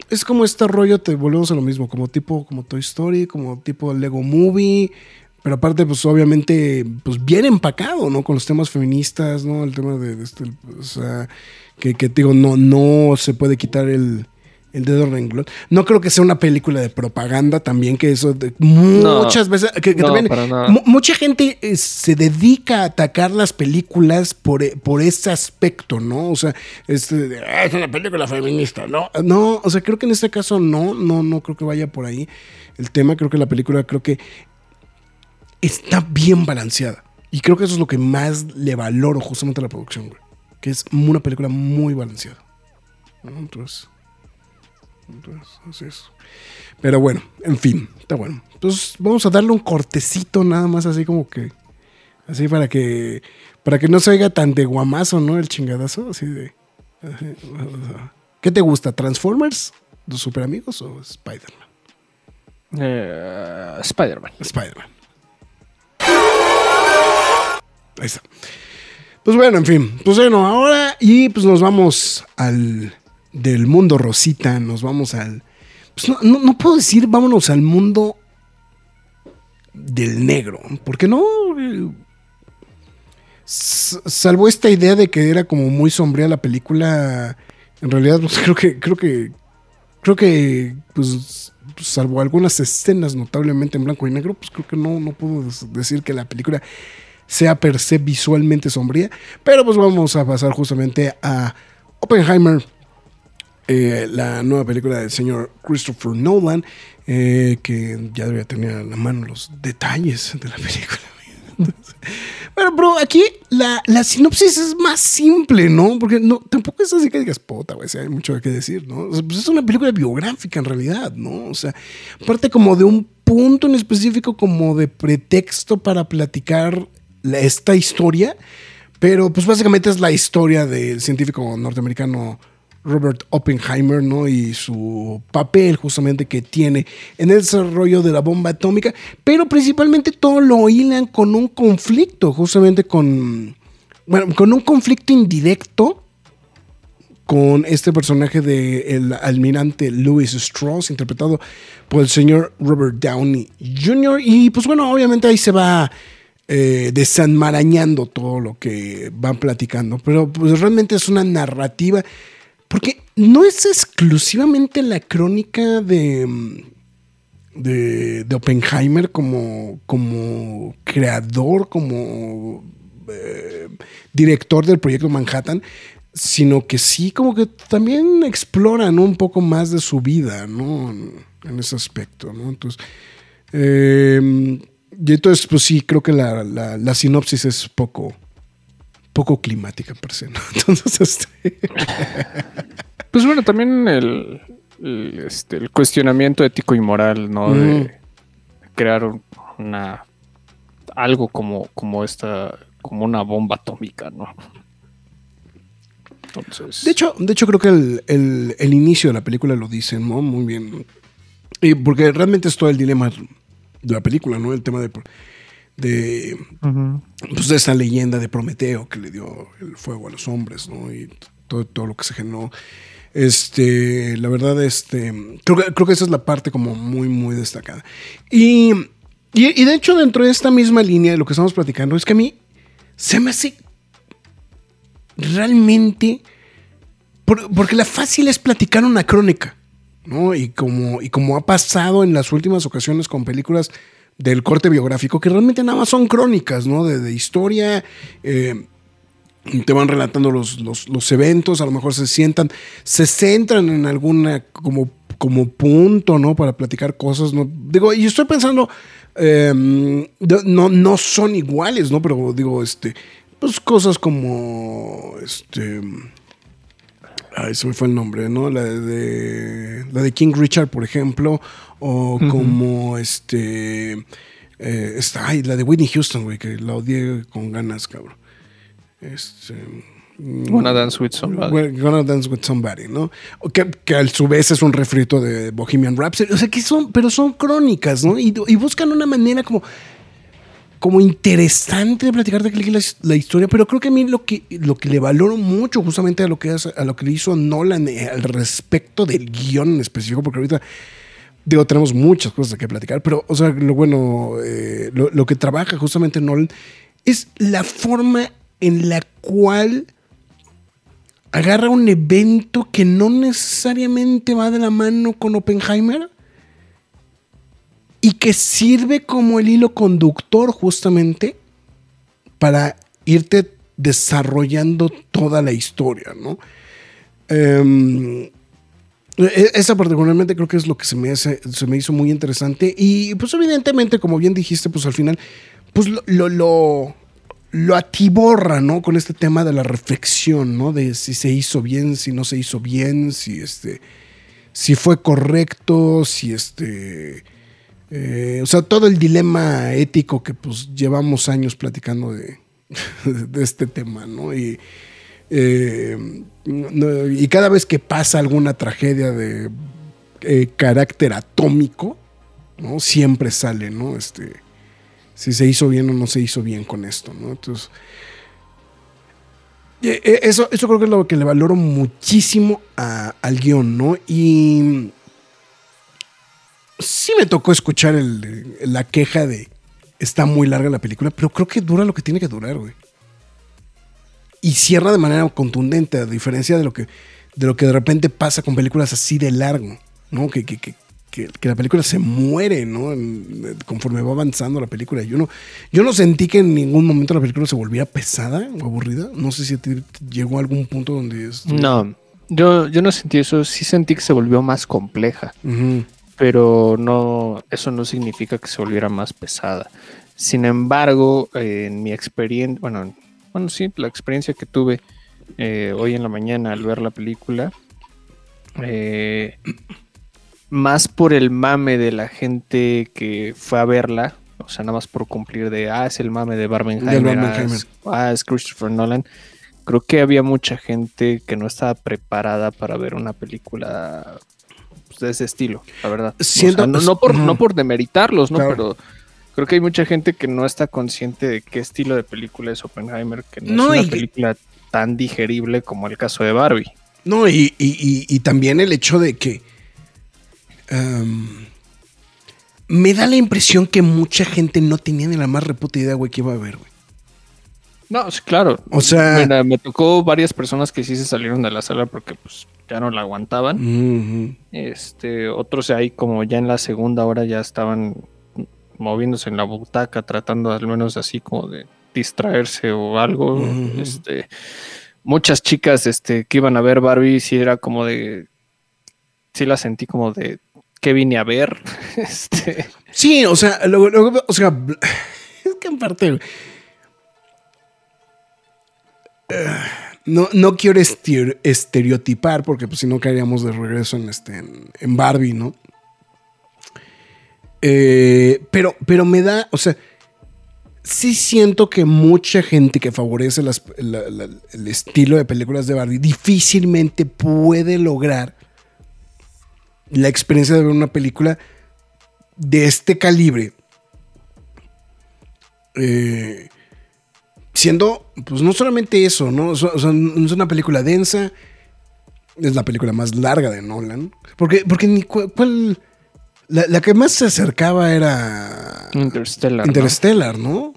S2: Es como este rollo, te volvemos a lo mismo, como tipo como Toy Story, como tipo Lego Movie. Pero aparte, pues obviamente, pues bien empacado, ¿no? Con los temas feministas, ¿no? El tema de, de este, o sea, que, que te digo, no, no se puede quitar el, el dedo renglón. No creo que sea una película de propaganda también, que eso de- muchas veces, que, que
S3: no,
S2: también
S3: para nada.
S2: mu- mucha gente eh, se dedica a atacar las películas por, e- por ese aspecto, ¿no? O sea, este, de, "Ah, es una película feminista, ¿no? No, o sea, creo que en este caso no, no, no creo que vaya por ahí el tema. Creo que la película, creo que está bien balanceada. Y creo que eso es lo que más le valoro justamente a la producción, güey. Que es una película muy balanceada. Entonces, entonces, así es. Pero bueno, en fin, está bueno. Entonces, vamos a darle un cortecito nada más así como que. Así para que. Para que no se oiga tan de guamazo, ¿no? El chingadazo. Así de. así, ¿Qué te gusta? ¿Transformers? ¿Los super amigos o Spider-Man?
S3: Eh, Spider-Man.
S2: Spider-Man. Ahí está. Pues bueno, en fin. Pues bueno, ahora y pues nos vamos al del mundo rosita. Nos vamos al. Pues no, puedo decir vámonos al mundo del negro. Porque no. Salvo esta idea de que era como muy sombría la película. En realidad, pues creo que. Creo que. Creo que. Pues. Salvo algunas escenas notablemente en blanco y negro, pues creo que no, no puedo decir que la película sea per se visualmente sombría. Pero pues vamos a pasar justamente a Oppenheimer, eh, la nueva película del señor Christopher Nolan, eh, que ya debería tener a la mano los detalles de la película. Bueno, bro, aquí la, la sinopsis es más simple, ¿no? Porque no, tampoco es así que digas, puta, güey, si hay mucho que decir, ¿no? Pues es una película biográfica en realidad, ¿no? O sea, parte como de un punto en específico, como de pretexto para platicar esta historia, pero pues básicamente es la historia del científico norteamericano Robert Oppenheimer, ¿no? Y su papel justamente que tiene en el desarrollo de la bomba atómica, pero principalmente todo lo hilan con un conflicto, justamente con, bueno, con un conflicto indirecto con este personaje de el almirante Louis Strauss, interpretado por el señor Robert Downey Jr. Y pues bueno, obviamente ahí se va eh, desanmarañando todo lo que van platicando, pero pues realmente es una narrativa, porque no es exclusivamente la crónica de, de, de Oppenheimer como, como creador, como eh, director del proyecto Manhattan, sino que sí como que también exploran un poco más de su vida, ¿no? En, ese aspecto, ¿no? Entonces, eh, y entonces, pues sí, creo que la, la, la sinopsis es poco, poco climática per se, ¿no? Entonces, este...
S3: Pues bueno, también el, el, este, el cuestionamiento ético y moral, ¿no?
S2: Mm.
S3: De crear un- una algo como, como esta, como una bomba atómica, ¿no? Entonces.
S2: De hecho, de hecho creo que el, el- el inicio de la película lo dicen, ¿no? Muy bien. Y porque realmente es todo el dilema de la película, ¿no? El tema de, de, pues, de esa leyenda de Prometeo que le dio el fuego a los hombres, ¿no? Y todo, todo lo que se generó. Este, la verdad, este, creo que, creo que esa es la parte como muy, muy destacada. Y, y, y de hecho, dentro de esta misma línea de lo que estamos platicando, es que a mí se me hace realmente... por- porque la fácil es platicar una crónica, ¿no? Y como, y como ha pasado en las últimas ocasiones con películas del corte biográfico, que realmente nada más son crónicas, ¿no? De, historia, eh, te van relatando los, los, los eventos, a lo mejor se sientan, se centran en alguna como, como punto, ¿no? Para platicar cosas, ¿no? Digo, y estoy pensando, eh, no, no son iguales, ¿no? Pero digo, este, pues cosas como, este, Ay, se me fue el nombre, ¿no? La de, la de King Richard, por ejemplo, o como este, eh, esta, ay, la de Whitney Houston, güey, que la odié con ganas, cabrón. Este, mm,
S3: Wanna Dance with Somebody.
S2: We're Gonna Dance with Somebody, ¿no? Que, que a su vez es un refrito de Bohemian Rhapsody. O sea, que son, pero son crónicas, ¿no? Y, y buscan una manera como, como interesante de platicar de la, la historia, pero creo que a mí lo que, lo que le valoro mucho justamente a lo que, a lo que hizo Nolan eh, al respecto del guion en específico, porque ahorita digo, tenemos muchas cosas que platicar, pero, o sea, lo bueno, eh, lo, lo que trabaja justamente Nolan es la forma en la cual agarra un evento que no necesariamente va de la mano con Oppenheimer y que sirve como el hilo conductor justamente para irte desarrollando toda la historia, ¿no? Em, e- esa particularmente creo que es lo que se me, se me hizo muy interesante y pues evidentemente, como bien dijiste, pues al final, pues lo, lo, lo, lo atiborra, ¿no? Con este tema de la reflexión, ¿no? De si se hizo bien, si no se hizo bien, si este, si fue correcto, si este, eh, o sea, todo el dilema ético que pues llevamos años platicando de, este tema, ¿no? Y, eh, y cada vez que pasa alguna tragedia de eh, carácter atómico, ¿no? Siempre sale, ¿no? Este, si se hizo bien o no se hizo bien con esto, ¿no? Entonces, eh, eso, eso creo que es lo que le valoro muchísimo al guion, ¿no? Y sí me tocó escuchar el- la queja de está muy larga la película, pero creo que dura lo que tiene que durar, güey. Y cierra de manera contundente, a diferencia de lo que de, lo que de repente pasa con películas así de largo, ¿no? Que, que, que, que- que la película se muere, ¿no? En- conforme va avanzando la película. Yo no, yo no sentí que en ningún momento la película se volviera pesada o aburrida. No sé si llegó a algún punto donde... estuvo-
S3: No, yo, yo no sentí eso. Sí sentí que se volvió más compleja. Pero no, eso no significa que se volviera más pesada. Sin embargo, eh, en mi experiencia, bueno, bueno, sí, la experiencia que tuve eh, hoy en la mañana al ver la película, eh, más por el mame de la gente que fue a verla, o sea, nada más por cumplir de, ah, es el mame de Barbenheimer, ah, es- ah, es Christopher Nolan. Creo que había mucha gente que no estaba preparada para ver una película de ese estilo, la verdad. O sea, no, no por, no por demeritarlos, ¿no?
S2: Claro.
S3: Pero creo que hay mucha gente que no está consciente de qué estilo de película es Oppenheimer, que no,
S2: No,
S3: es
S2: y-
S3: una película tan digerible como el caso de Barbie.
S2: No, y, y- y- y también el hecho de que em, me da la impresión que mucha gente no tenía ni la más reputa idea, güey, que iba a ver, güey.
S3: No, sí, claro.
S2: O sea-
S3: Mira, me tocó varias personas que sí se salieron de la sala porque pues ya no la aguantaban. Este, otros ahí como ya en la segunda hora ya estaban moviéndose en la butaca, tratando al menos así como de distraerse o algo. Este, muchas chicas este, que iban a ver Barbie, sí era como de, sí la sentí como de, ¿qué vine a ver? Este,
S2: Sí, o sea, lo- lo- o sea, es que en parte eh, no, no quiero estere- estereotipar porque pues si no caeríamos de regreso en este en, Barbie, ¿no? Eh, pero, pero me da, o sea, sí siento que mucha gente que favorece el estilo de películas de Barbie difícilmente puede lograr la experiencia de ver una película de este calibre. eh, siendo, pues no solamente eso, ¿no? O sea, es una película densa. Es la película más larga de Nolan. Porque, porque ni cu- cuál. La, la que más se acercaba era
S3: Interstellar. ¿no?
S2: Interstellar, ¿no?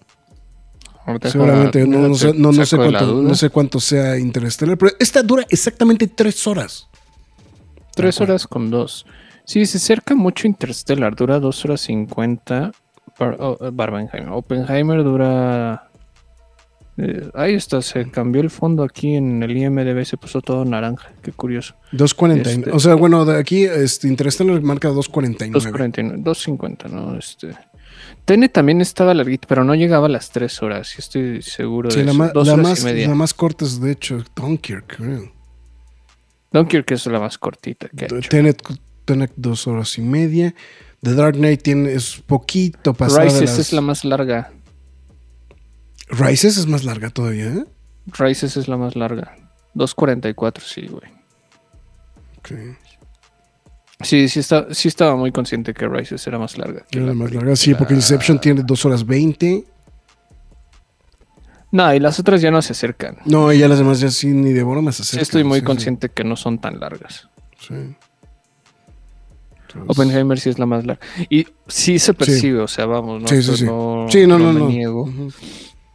S3: Ahorita
S2: Seguramente, no, no sé, no, cuánto, no sé cuánto sea Interstellar, pero esta dura exactamente tres horas.
S3: Tres horas con dos. Sí, se acerca mucho Interstellar, dura dos horas cincuenta. Oh, Barbenheimer. Oppenheimer dura. Eh, ahí está, se cambió el fondo aquí en el IMDB, se puso todo naranja. Qué curioso.
S2: 2.49.
S3: Este-
S2: O sea, bueno, de aquí este, Interstellar marca 2.49.
S3: 2.49, 2.50, ¿no? Este. También estaba larguito, pero no llegaba a las tres horas. Sí estoy seguro
S2: Sí,
S3: de
S2: la,
S3: eso.
S2: más,
S3: Dos
S2: la,
S3: horas
S2: más,
S3: y media.
S2: la más corta es de hecho Dunkirk, creo.
S3: Dunkirk es la más cortita que ha hecho.
S2: Tenet, Tenet dos horas y media. The Dark Knight tiene, es poquito pasada.
S3: Rises
S2: las-
S3: es la más larga.
S2: Rises es más larga todavía, ¿eh?
S3: Rises es la más larga. 2.44, sí, güey.
S2: Ok.
S3: Sí, sí, está, sí estaba muy consciente que Rises era más larga.
S2: Era
S3: la
S2: más larga, sí, porque Inception tiene dos horas 20.
S3: No, y las otras ya no se acercan.
S2: No, y ya las demás ya sí ni de broma se
S3: Sí,
S2: acercan.
S3: estoy muy
S2: sí,
S3: consciente que no son tan largas.
S2: Sí. Entonces-
S3: Oppenheimer sí es la más larga. Y sí se percibe, o sea, vamos, ¿no?
S2: Sí, sí, sí.
S3: no,
S2: Sí, no, no,
S3: me niego.
S2: Ujú.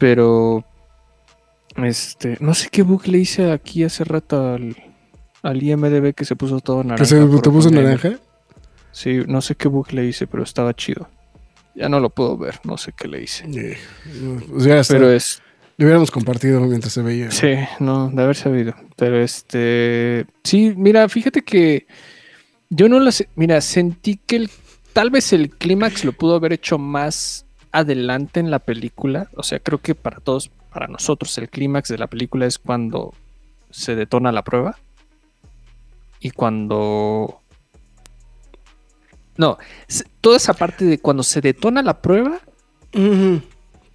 S3: Pero, este, no sé qué bug le hice aquí hace rato al, al IMDB que se puso todo naranja.
S2: ¿Que se te puso naranja?
S3: Sí, no sé qué bug le hice, pero estaba chido. Ya no lo puedo ver, no sé qué le hice.
S2: Eh, ya está.
S3: Pero es,
S2: Lo hubiéramos compartido mientras se veía.
S3: Sí, no, de haber sabido. Pero este. Sí, mira, fíjate que. Yo no lo sé. Mira, sentí que el, tal vez el clímax lo pudo haber hecho más adelante en la película. O sea, creo que para todos, para nosotros, el clímax de la película es cuando se detona la prueba. Y cuando. No, toda esa parte de cuando se detona la prueba.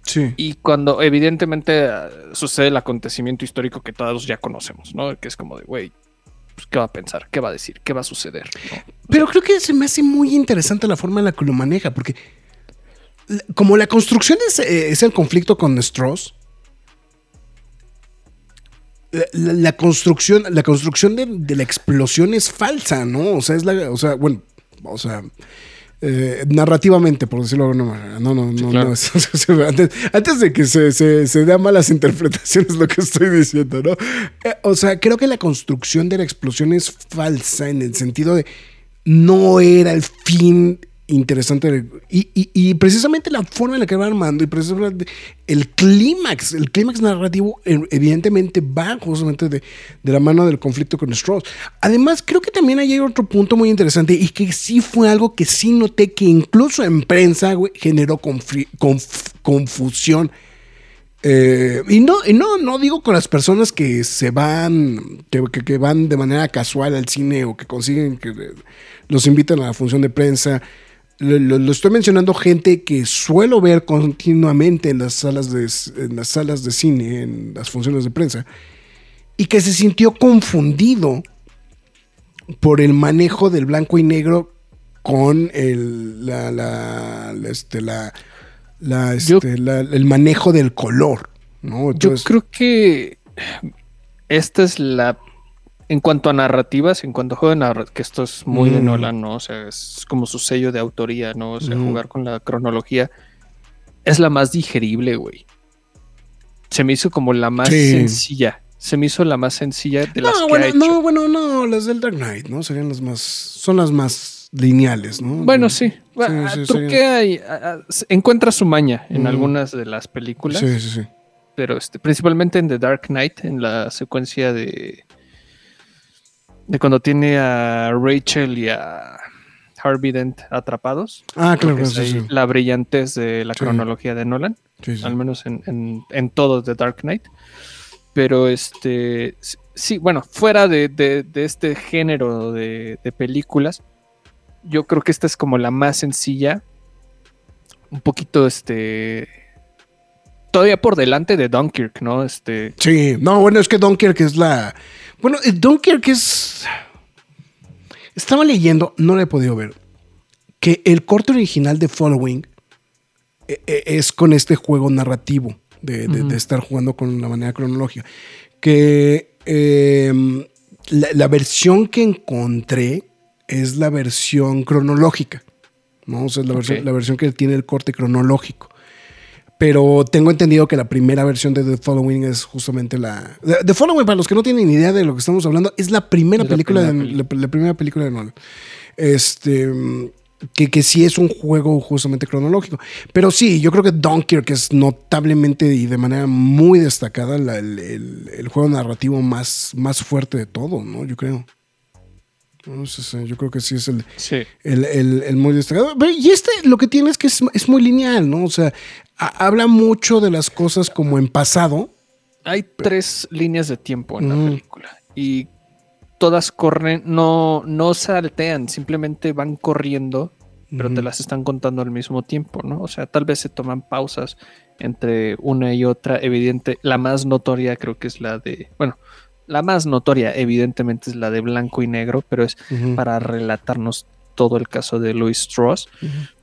S2: Sí.
S3: y cuando evidentemente eh, sucede el acontecimiento histórico que todos ya conocemos, ¿no? Que es como de, güey, pues, ¿qué va a pensar? ¿Qué va a decir? ¿Qué va a suceder? ¿no?
S2: Pero creo que se me hace muy interesante la forma en la que lo maneja, porque como la construcción es, eh, es el conflicto con Strauss, la, la- la construcción, la construcción de, de la explosión es falsa, ¿no? O sea, es la, o sea, bueno, o sea, eh, narrativamente, por decirlo de alguna manera. No, no, no,
S3: claro.
S2: no. es- o sea, antes, antes de que se, se, se dé a malas interpretaciones lo que estoy diciendo, ¿no? Eh, o sea, creo que la construcción de la explosión es falsa en el sentido de no era el fin interesante y, y- precisamente la forma en la que va armando y precisamente el clímax, el clímax narrativo eh, evidentemente va justamente de, de la mano del conflicto con Strauss. Además, creo que también hay otro punto muy interesante y que sí fue algo que sí noté que incluso en prensa güey, generó conf- confusión. Eh, y no, y no, no digo con las personas que se van, que, que- que van de manera casual al cine o que consiguen que eh, los invitan a la función de prensa. Lo, estoy mencionando gente que suelo ver continuamente en las salas de, en las salas de cine, en las funciones de prensa, y que se sintió confundido por el manejo del blanco y negro con el, la, la, este, la, la,
S3: Yo-
S2: este, la- el manejo del color. ¿no?
S3: Yo creo que esta es la. En cuanto a narrativas, en cuanto a juego de narrativa, que esto es muy de
S2: Mm.
S3: Nolan, ¿no? O sea, es como su sello de autoría, ¿no? O sea, jugar con la cronología es la más digerible, güey. Se me hizo como la más
S2: Sí.
S3: sencilla. se me hizo la más sencilla de las
S2: No,
S3: que
S2: bueno,
S3: ha hecho.
S2: no, bueno, no, las del Dark Knight, ¿no? Serían las más, son las más lineales, ¿no?
S3: Bueno, sí.
S2: Sí,
S3: Ah,
S2: sí,
S3: truquea y, ah, ah, se- encuentra su maña en
S2: Mm.
S3: algunas de las películas,
S2: Sí, sí, sí.
S3: pero este, principalmente en The Dark Knight, en la secuencia de, de cuando tiene a Rachel y a Harvey Dent atrapados.
S2: Ah, claro,
S3: que es
S2: sí.
S3: La brillantez de la
S2: Sí.
S3: cronología de Nolan.
S2: Sí, sí.
S3: al menos en, en, en todo The Dark Knight. Pero este, sí, bueno, fuera de, de- de este género de, de películas, yo creo que esta es como la más sencilla, un poquito, este, todavía por delante de Dunkirk, ¿no? Este,
S2: Sí, no, bueno, es que Dunkirk es la. Bueno, eh, Dunkirk es. Estaba leyendo, no lo he podido ver, que el corte original de Following eh, eh, es con este juego narrativo de, de-
S3: Ujú.
S2: de estar jugando con la manera cronológica. Que eh, la, la versión que encontré es la versión cronológica. ¿no? O sea, es la, versión,
S3: Ok.
S2: la versión que tiene el corte cronológico. Pero tengo entendido que la primera versión de The Following es justamente la. The, Following, para los que no tienen ni idea de lo que estamos hablando, es la primera
S3: Es la
S2: película
S3: primera
S2: de la, la primera película de Nolan. Este. Que, que sí es un juego justamente cronológico. Pero sí, yo creo que Dunkirk es notablemente y de manera muy destacada la- el, el- el juego narrativo más, más fuerte de todo, ¿no? Yo creo. Entonces, yo creo que sí es el,
S3: sí.
S2: el, el- el muy destacado. Pero, Y este lo que tiene es que es, es muy lineal, ¿no? O sea, ha- habla mucho de las cosas como en pasado.
S3: Hay tres líneas de tiempo en la película y todas corren, no, no saltean, simplemente van corriendo, pero te las están contando al mismo tiempo, ¿no? O sea, tal vez se toman pausas entre una y otra. Evidente, la más notoria creo que es la de, bueno, la más notoria evidentemente es la de blanco y negro, pero es para relatarnos todo el caso de Louis Strauss.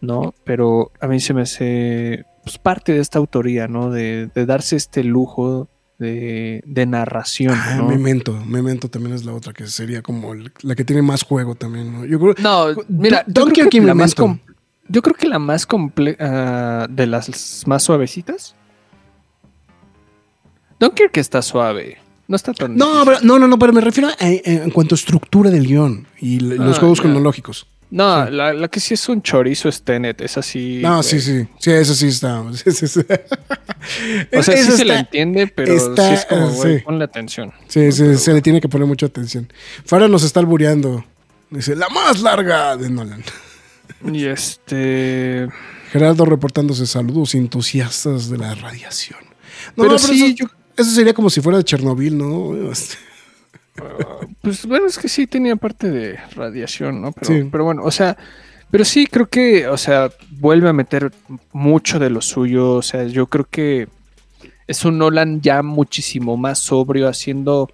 S3: ¿no? Pero a mí se me hace pues, parte de esta autoría, ¿no? De, de darse este lujo de, de narración,
S2: Ah,
S3: ¿no?
S2: Memento. Memento también es la otra que sería como el- la que tiene más juego también, ¿no? Yo creo.
S3: No, mira, yo creo que la más yo creo que la más comple ah, de las más suavecitas. Dunkirk está suave. No está tan.
S2: No, pero, no, no, no, pero me refiero a- a- en cuanto a estructura del guion y l- los
S3: Ah,
S2: juegos cronológicos.
S3: No, la, la que sí es un chorizo es Tenet. Es así.
S2: No,
S3: güey.
S2: sí, sí. Sí, eso sí está. sí, sí, sí.
S3: O sea, sí se la entiende, pero
S2: está,
S3: sí es como,
S2: ah,
S3: güey,
S2: sí.
S3: ponle atención.
S2: Sí, sí,
S3: Pero
S2: se le tiene que poner mucha atención. Farah nos está albureando. Dice, la más larga de Nolan.
S3: Y este.
S2: Gerardo reportándose saludos entusiastas de la radiación. No,
S3: pero
S2: no,
S3: sí,
S2: eso,
S3: yo
S2: eso sería como si fuera de Chernobyl, ¿no?
S3: Pues bueno, es que sí tenía parte de radiación, ¿no? Pero,
S2: Sí.
S3: pero bueno, o sea, pero sí creo que, o sea, vuelve a meter mucho de lo suyo. O sea, yo creo que es un Nolan ya muchísimo más sobrio, haciendo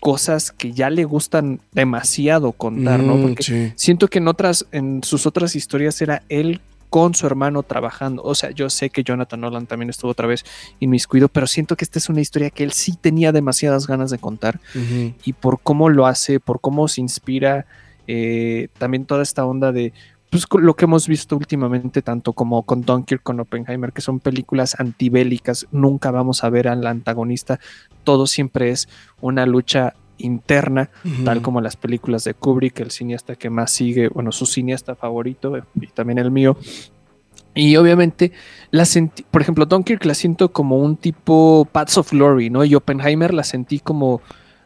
S3: cosas que ya le gustan demasiado contar, ¿no?
S2: Mm,
S3: Porque
S2: sí.
S3: siento que en otras, en sus otras historias era él con su hermano trabajando. O sea, yo sé que Jonathan Nolan también estuvo otra vez inmiscuido, pero siento que esta es una historia que él sí tenía demasiadas ganas de contar. Y por cómo lo hace, por cómo se inspira, eh, también toda esta onda de pues, lo que hemos visto últimamente, tanto como con Dunkirk, con Oppenheimer, que son películas antibélicas, nunca vamos a ver al antagonista, todo siempre es una lucha interna,
S2: Ujú.
S3: tal como las películas de Kubrick, el cineasta que más sigue, bueno, su cineasta favorito eh, y también el mío. Y obviamente, la sentí, por ejemplo, Dunkirk la siento como un tipo Paths of Glory, ¿no? Y Oppenheimer la sentí como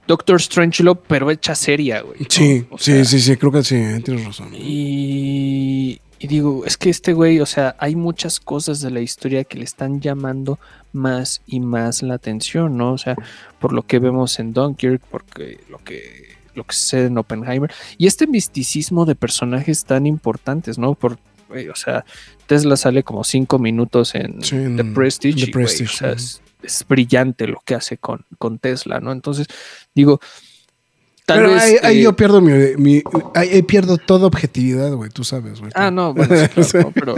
S3: Doctor Strangelove, pero hecha seria, güey. ¿no?
S2: Sí,
S3: O
S2: sí,
S3: sea,
S2: sí, sí, creo que sí, eh, tienes razón.
S3: Y, y digo, es que este güey, o sea, hay muchas cosas de la historia que le están llamando más y más la atención, ¿no? O sea, por lo que vemos en Dunkirk, porque lo que lo que sucede en Oppenheimer y este misticismo de personajes tan importantes, ¿no? Por, o sea, Tesla sale como cinco minutos en
S2: Sí, en
S3: The Prestige,
S2: The
S3: o sea, es, es brillante lo que hace con, con Tesla, ¿no? Entonces, digo, tal
S2: Pero
S3: vez...
S2: ahí, ahí
S3: eh,
S2: yo pierdo mi, mi- ahí, ahí pierdo toda objetividad, güey, tú sabes, güey.
S3: Ah, no, bueno, sí, claro, ¿no? pero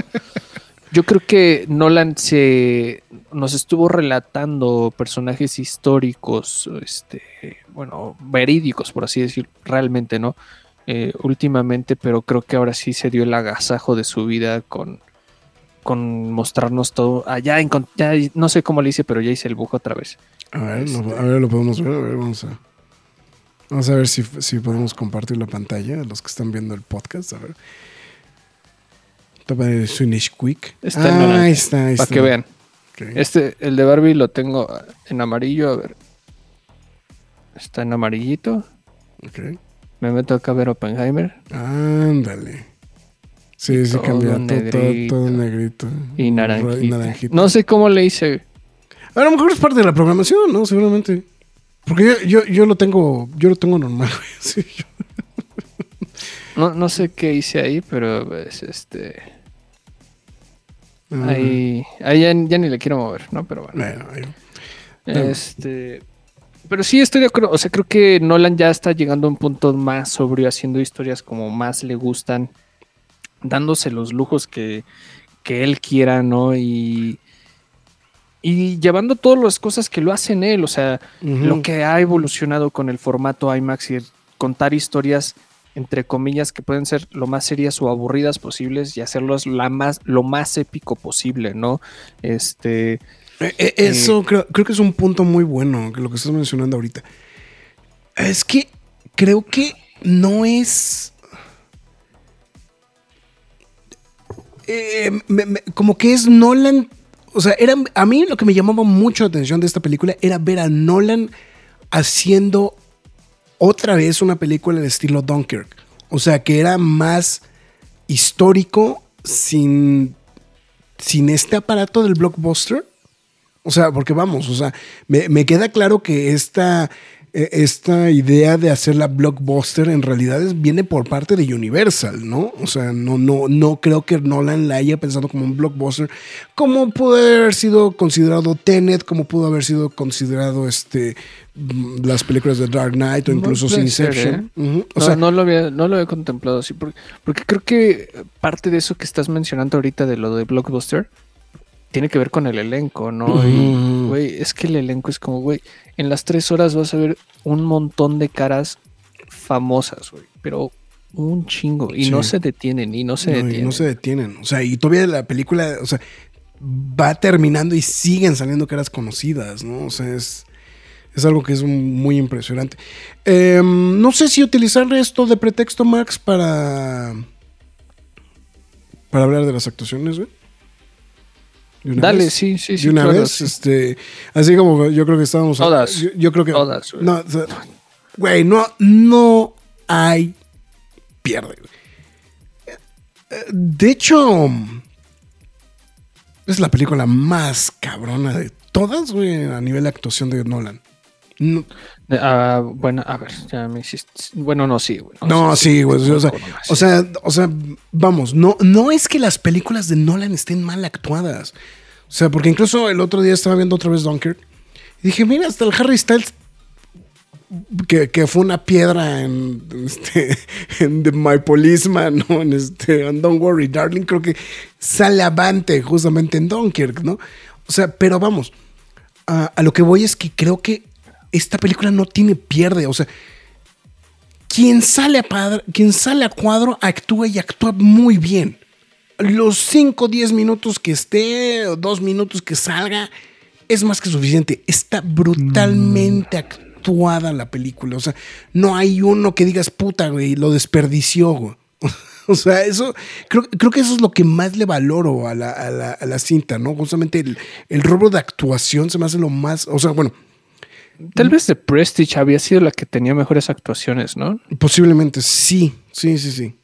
S3: yo creo que Nolan se nos estuvo relatando personajes históricos, este, bueno, verídicos, por así decir, realmente, ¿no? Eh, últimamente, pero creo que ahora sí se dio el agasajo de su vida con, con mostrarnos todo. Allá, no sé cómo le hice, pero ya hice el bujo otra vez.
S2: A ver, lo, a ver, lo podemos ver. A ver, vamos a. Vamos a ver si, si podemos compartir la pantalla a los que están viendo el podcast. A ver. Toma de Swedish Quick.
S3: Está en
S2: ah,
S3: naranja,
S2: ahí está, ahí
S3: Para
S2: está.
S3: que vean. Este, el de Barbie lo tengo en amarillo. A ver. Está en amarillito.
S2: ok.
S3: Me meto acá a ver Oppenheimer.
S2: Ándale. Sí, sí,
S3: todo
S2: cambia. Todo, todo,
S3: negrito.
S2: todo negrito.
S3: Y naranjito.
S2: Y naranjito.
S3: No sé cómo le hice.
S2: A lo mejor es parte de la programación, ¿no? Seguramente. Porque yo, yo, yo lo tengo, yo lo tengo normal, güey. Sí, yo-
S3: No, no sé qué hice ahí, pero pues, este.
S2: Ah,
S3: Ahí, ahí ya, ya ni le quiero mover, ¿no? Pero bueno. Este. Pero sí estoy de acuerdo. O sea, creo que Nolan ya está llegando a un punto más sobrio, haciendo historias como más le gustan, dándose los lujos que, que él quiera, ¿no? Y. Y llevando todas las cosas que lo hacen él. O sea, lo que ha evolucionado con el formato IMAX y el contar historias entre comillas que pueden ser lo más serias o aburridas posibles y hacerlos la más lo más épico posible, ¿no? Este
S2: Eh, eh, Eso creo, creo que es un punto muy bueno, que lo que estás mencionando ahorita. Es que creo que no es. Eh, me- me- como que es Nolan. O sea, era, a mí lo que me llamaba mucho la atención de esta película era ver a Nolan haciendo otra vez una película de estilo Dunkirk. O sea, que era más histórico sin, sin este aparato del blockbuster. O sea, porque vamos, o sea, me, me queda claro que esta, esta idea de hacer la blockbuster en realidad es- viene por parte de Universal, ¿no? O sea, no, no, no creo que Nolan la haya pensado como un blockbuster, como pudo haber sido considerado Tenet, como pudo haber sido considerado este mm, las películas de Dark Knight o incluso
S3: puede ser,
S2: Inception. O
S3: no,
S2: sea,
S3: no lo había, no lo había contemplado así, porque, porque creo que parte de eso que estás mencionando ahorita de lo de Blockbuster tiene que ver con el elenco, ¿no? Y, güey, es que el elenco es como, güey, en las tres horas vas a ver un montón de caras famosas, güey, pero un chingo, y no se detienen, y no se
S2: no, y
S3: detienen.
S2: no se detienen. O sea, y todavía la película, o sea, va terminando y siguen saliendo caras conocidas, ¿no? O sea, es, es algo que es muy impresionante. Em, no sé si utilizar esto de pretexto, Max, para. para hablar de las actuaciones, güey. ¿De una
S3: Dale,
S2: vez?
S3: sí, sí, sí.
S2: de una
S3: claro,
S2: vez,
S3: sí.
S2: este, así como yo creo que estábamos.
S3: Todas.
S2: Yo, yo creo que.
S3: Todas, güey.
S2: No, güey, no, no hay pierde, De hecho, es la película más cabrona de todas, güey, a nivel de actuación de Nolan. No,
S3: Ah, bueno, a ver, ya me hiciste. Bueno, no, sí, güey.
S2: no, sí, güey. o, sea, o sea, o sea, vamos, no, no es que las películas de Nolan estén mal actuadas. O sea, porque incluso el otro día estaba viendo otra vez Dunkirk y dije, mira, hasta el Harry Styles, que, que fue una piedra en, este, en The My Policeman, ¿no? En este, en Don't Worry, Darling, creo que sale avante justamente en Dunkirk, ¿no? O sea, pero vamos, a, a lo que voy es que creo que esta película no tiene pierde, o sea, quien sale a, padre- quien sale a cuadro actúa y actúa muy bien. Los 5 o 10 minutos que esté, o 2 minutos que salga, es más que suficiente. Está brutalmente actuada la película. O sea, no hay uno que digas, puta, güey, lo desperdició. güey". O sea, eso, creo, creo que eso es lo que más le valoro a la, a la- a la cinta, ¿no? Justamente el, el rubro de actuación se me hace lo más, o sea, bueno,
S3: Tal vez The Prestige había sido la que tenía mejores actuaciones, ¿no?
S2: posiblemente sí, sí, sí, sí.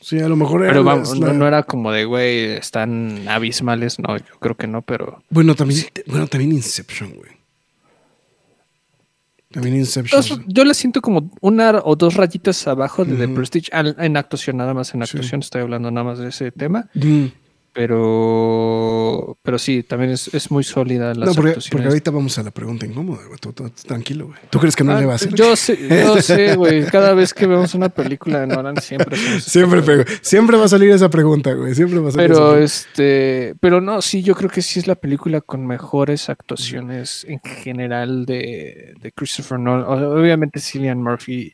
S2: Sí, a lo mejor era
S3: Pero vamos,
S2: la-
S3: no, no era como de, güey, están abismales. No, yo creo que no, pero.
S2: Bueno, también, bueno, también Inception, güey. También Inception.
S3: Yo la siento como una o dos rayitas abajo de The. Prestige. En actuación, nada más en
S2: Sí.
S3: actuación. Estoy hablando nada más de ese tema.
S2: Mm.
S3: Pero. Pero sí, también es, es muy sólida las
S2: No, porque, porque ahorita vamos a la pregunta incómoda, güey. Tú- tú- tranquilo, güey. ¿Tú crees que no
S3: Ah,
S2: le va a hacer?
S3: Yo sé, yo sé, güey. Cada vez que vemos una película de Nolan siempre
S2: Siempre, pego- siempre va a salir esa pregunta, güey. Siempre va a salir esa
S3: Pero
S2: pregunta.
S3: este, pero no, sí, yo creo que sí es la película con mejores actuaciones en general de, de Christopher Nolan. Obviamente Cillian Murphy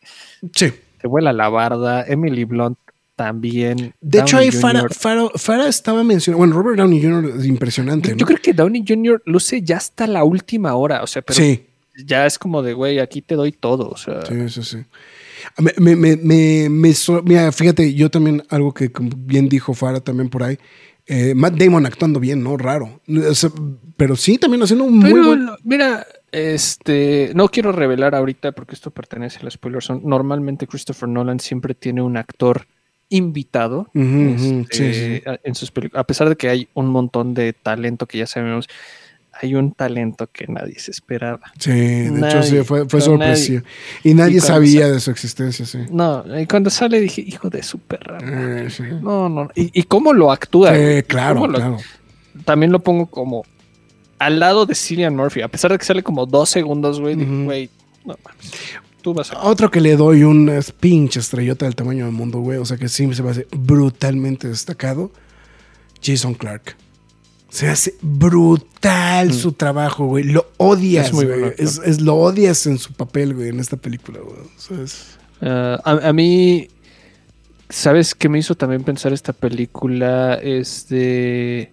S2: Sí.
S3: se vuela la barda, Emily Blunt también.
S2: De hecho, ahí Farah. Farah- Farah estaba mencionando. Bueno, Robert Downey Jr. es impresionante, ¿no?
S3: Yo creo que Downey Jr. luce ya hasta la última hora, o sea, pero
S2: sí.
S3: ya es como de, güey, aquí te doy todo. O sea,
S2: Sí, sí, sí. Me, me, me, me- so- mira, fíjate, yo también, algo que bien dijo Farah también por ahí, eh, Matt Damon actuando bien, ¿no? Raro. O sea, pero sí, también haciendo un muy buen...
S3: Mira, este, no quiero revelar ahorita porque esto pertenece a la spoiler zone. Normalmente Christopher Nolan siempre tiene un actor invitado este,
S2: sí, sí.
S3: a- en sus películas. A pesar de que hay un montón de talento que ya sabemos, hay un talento que nadie se esperaba.
S2: Sí, de hecho sí, fue, fue sorpresivo. Y nadie
S3: Y
S2: sabía
S3: sa-
S2: de su existencia, sí.
S3: No, y cuando sale dije, hijo de su perra.
S2: Eh, sí.
S3: No, no. Y, y cómo lo actúa.
S2: Sí, claro,
S3: lo-
S2: claro.
S3: También lo pongo como al lado de Cillian Murphy. A pesar de que sale como dos segundos, güey.
S2: Ujú.
S3: Güey, no mames. Tú vas a.
S2: Otro que le doy una pinche estrellota del tamaño del mundo, güey. O sea que sí se me hace brutalmente destacado. Jason Clark. Se hace brutal su trabajo, güey. Lo odias,
S3: Mm. Es muy
S2: güey.
S3: bueno,
S2: Es, es- lo odias en su papel, güey, en esta película, güey. O sea, es-
S3: Ah, a, a mí, ¿sabes qué me hizo también pensar esta película? Es de...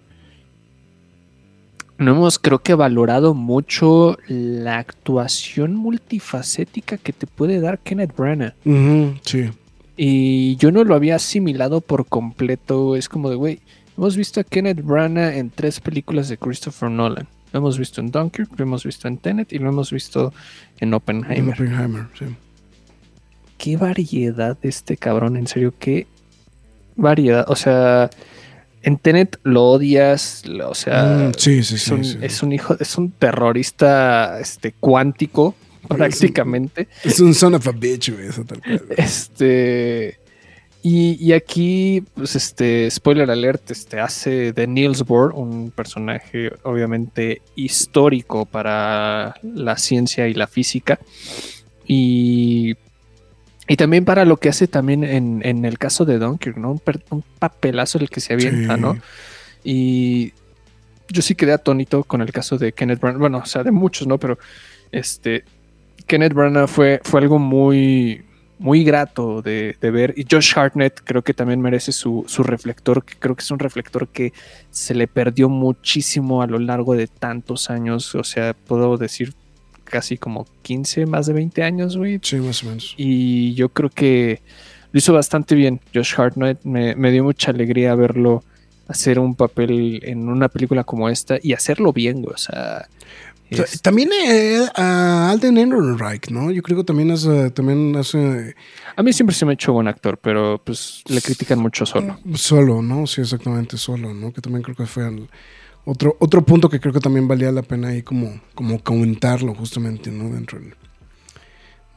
S3: No hemos, creo que, valorado mucho la actuación multifacética que te puede dar Kenneth Branagh.
S2: Sí.
S3: Y yo no lo había asimilado por completo. Es como de, güey, hemos visto a Kenneth Branagh en tres películas de Christopher Nolan. Lo hemos visto en Dunkirk, lo hemos visto en Tenet y lo hemos visto en Oppenheimer.
S2: Oppenheimer, sí.
S3: qué variedad de este cabrón, en serio, qué variedad. O sea, en Tenet lo odias, lo- o sea,
S2: Mm, sí, sí,
S3: es,
S2: sí,
S3: un, es un hijo, es un terrorista este, cuántico, prácticamente.
S2: Es un son of a bitch, güey. Eso tal cual.
S3: Este. Y, y aquí, pues, este, spoiler alert, este, hace de Niels Bohr un personaje obviamente histórico para la ciencia y la física. Y, y también para lo que hace también en, en el caso de Dunkirk, ¿no? Un, papelazo el que se avienta,
S2: Sí.
S3: ¿no? Y yo sí quedé atónito con el caso de Kenneth Branagh. Bueno, o sea, de muchos, ¿no? Pero este, Kenneth Branagh fue, fue algo muy, muy grato de, de ver. Y Josh Hartnett creo que también merece su, su reflector, que creo que es un reflector que se le perdió muchísimo a lo largo de tantos años. O sea, puedo decir casi como 15, más de 20 años, güey.
S2: Sí, más o menos.
S3: Y yo creo que lo hizo bastante bien. Josh Hartnett me, me dio mucha alegría verlo hacer un papel en una película como esta y hacerlo bien, güey. O sea, es-
S2: También eh, a Alden Ehrenreich, ¿no? Yo creo que también hace, también hace
S3: a mí siempre se me ha hecho buen actor, pero pues le critican mucho solo.
S2: solo, ¿no? Sí, exactamente, solo, ¿no? Que también creo que fue el- otro, otro punto que creo que también valía la pena ahí como, como comentarlo justamente, ¿no? Dentro del,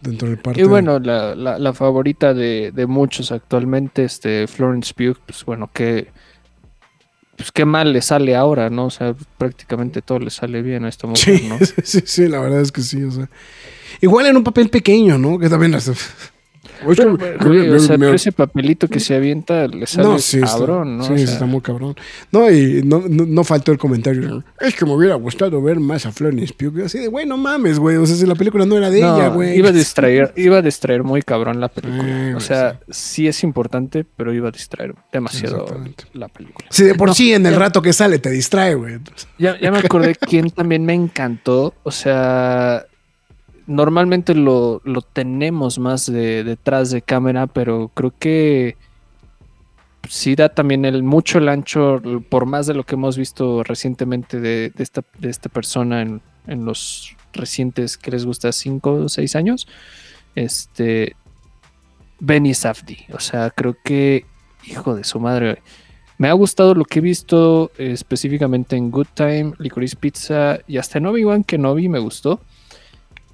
S2: dentro del parte.
S3: Y bueno, la, la- la favorita de, de muchos actualmente, este Florence Pugh, pues bueno, que pues qué mal le sale ahora, ¿no? O sea, prácticamente todo le sale bien a esta mujer,
S2: Sí,
S3: ¿no?
S2: sí, sí, la verdad es que sí, o sea. Igual en un papel pequeño, ¿no? Que también
S3: Pero, o sea, pero ese papelito que se avienta le sale
S2: No, sí, está-
S3: cabrón, ¿no?
S2: Sí,
S3: O sea,
S2: está muy cabrón. No, y no, no, no faltó el comentario. Es que me hubiera gustado ver más a Florence Pugh. Así de, güey, no mames, güey. O sea, si la película no era de ella, güey.
S3: Iba a distraer, iba a distraer muy cabrón la película.
S2: Eh,
S3: o sea, sí. es importante, pero iba a distraer demasiado la película.
S2: Si de por sí en el
S3: ya-
S2: rato que sale te distrae, güey.
S3: Ya, ya me acordé quién también me encantó. O sea, normalmente lo, lo tenemos más de, detrás de cámara, pero creo que sí da también el mucho el ancho, por más de lo que hemos visto recientemente de, esta, de esta persona en, en los recientes que les gusta cinco o seis años. Este Benny Safdie. O sea, creo que, hijo de su madre, me ha gustado lo que he visto específicamente en Good Time, Licorice Pizza y hasta en Obi-Wan Kenobi me gustó.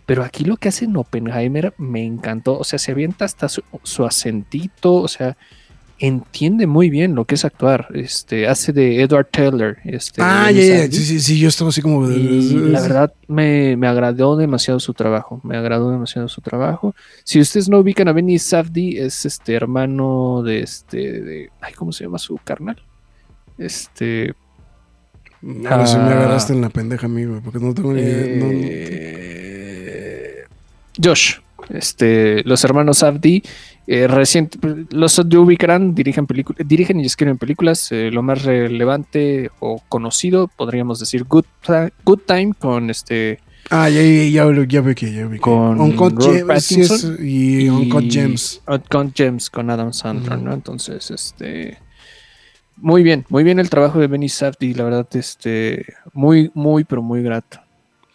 S3: Pero aquí lo que hace en Oppenheimer me encantó. O sea, se avienta hasta su, su acentito. O sea, entiende muy bien lo que es actuar. Este, hace de Edward Taylor. Este,
S2: ah, ya. Sí, sí, sí. Yo estaba así como.
S3: Y la verdad me, me agradó demasiado su trabajo. Me agradó demasiado su trabajo. Si ustedes no ubican a Benny Safdie, es este hermano de este. De, ay, ¿cómo se llama su carnal? Este.
S2: Ahora sí me
S3: Ah.
S2: agarraste en la pendeja, amigo, porque no tengo ni idea. no-
S3: eh, Josh. Este, los hermanos Safdie. Eh, reciente, los de ubicarán, dirigen, dirigen y escriben películas. eh, lo más relevante o conocido, podríamos decir Good, Good Time con este
S2: Ah, ya, ya, ya, ya vi que, ya vi que.
S3: Con
S2: Uncut
S3: Robert
S2: Gems, sí, es-
S3: Pattinson
S2: y, Uncut.
S3: Uncut Gems con Adam Sandler. ¿no? Entonces, este. Muy bien, muy bien el trabajo de Benny Safdie, la verdad, este. Muy, muy, pero muy grato.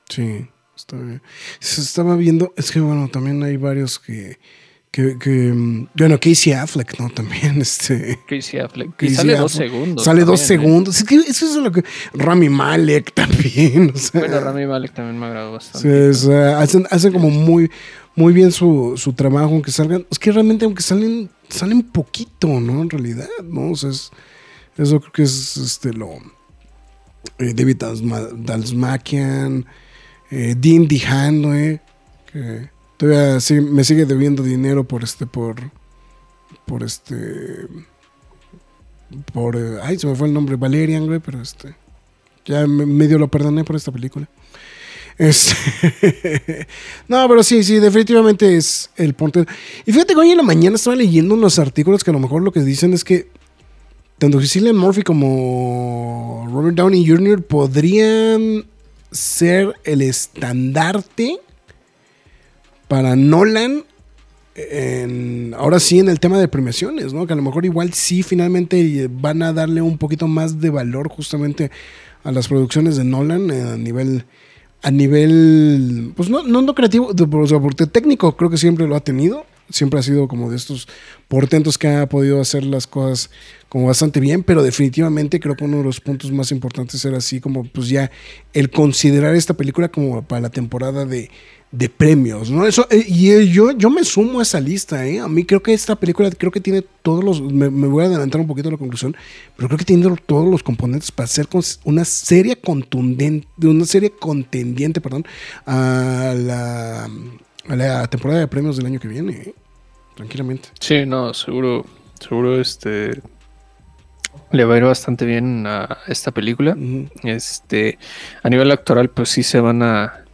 S2: Sí, está bien. Se estaba viendo, es que bueno, también hay varios que, que, que, mm, bueno, Casey Affleck, ¿no? También, este,
S3: Casey Affleck.
S2: Casey
S3: sale dos segundos.
S2: sale dos
S3: ¿eh?
S2: segundos. Es que eso es lo que, Rami Malek también, o sea,
S3: Bueno, Rami Malek también me agradó bastante.
S2: sea, hacen, hacen como muy, muy bien su, su trabajo, aunque salgan, es que realmente aunque salen, salen poquito, ¿no? En realidad, ¿no? O sea, es, eso creo que es, este, lo, eh, David Dalsma- Dalsmakian, eh, Dean DeHaan, que todavía sí- me sigue debiendo dinero por este, por, por este, por, eh, ay, se me fue el nombre, Valerian, güey, pero este, ya me- medio lo perdoné por esta película. Este, no, pero sí, sí, definitivamente es el ponte. Y fíjate que hoy en la mañana estaba leyendo unos artículos que a lo mejor lo que dicen es que tanto Cillian Murphy como Robert Downey Jr. podrían ser el estandarte para Nolan ahora sí en el tema de premiaciones, ¿no? Que a lo mejor igual sí finalmente van a darle un poquito más de valor justamente a las producciones de Nolan eh, a nivel a nivel pues no no, no creativo, de- o sea, técnico creo que siempre lo ha tenido, siempre ha sido como de estos portentos que ha podido hacer las cosas como bastante bien, pero definitivamente creo que uno de los puntos más importantes era así como pues ya el considerar esta película como para la temporada de, de premios, ¿no? Eso, eh, y eh, yo, yo me sumo a esa lista, ¿eh? A mí creo que esta película creo que tiene todos los, me, voy a adelantar un poquito a la conclusión, pero creo que tiene todos los componentes para ser una serie contundente, una serie contendiente, perdón, a la, a la temporada de premios del año que viene, ¿eh? Tranquilamente.
S3: Sí, no, seguro, seguro este le va a ir bastante bien a esta película. Este, a nivel actoral, pues sí se van a,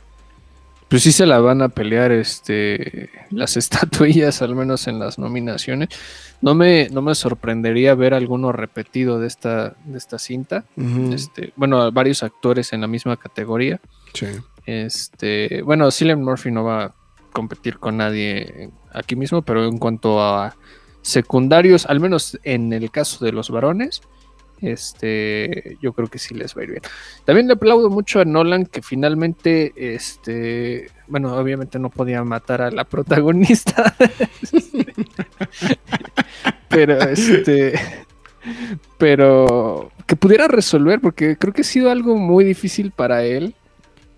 S3: pues sí se la van a pelear, este, las estatuillas, al menos en las nominaciones. No me, no me sorprendería ver alguno repetido de esta, de esta cinta. Este, bueno, varios actores en la misma categoría.
S2: Sí.
S3: Este, bueno, Cillian Murphy no va competir con nadie aquí mismo, pero en cuanto a secundarios, al menos en el caso de los varones, este, yo creo que sí les va a ir bien. También le aplaudo mucho a Nolan que finalmente, este, bueno, obviamente no podía matar a la protagonista, pero este, pero que pudiera resolver, porque creo que ha sido algo muy difícil para él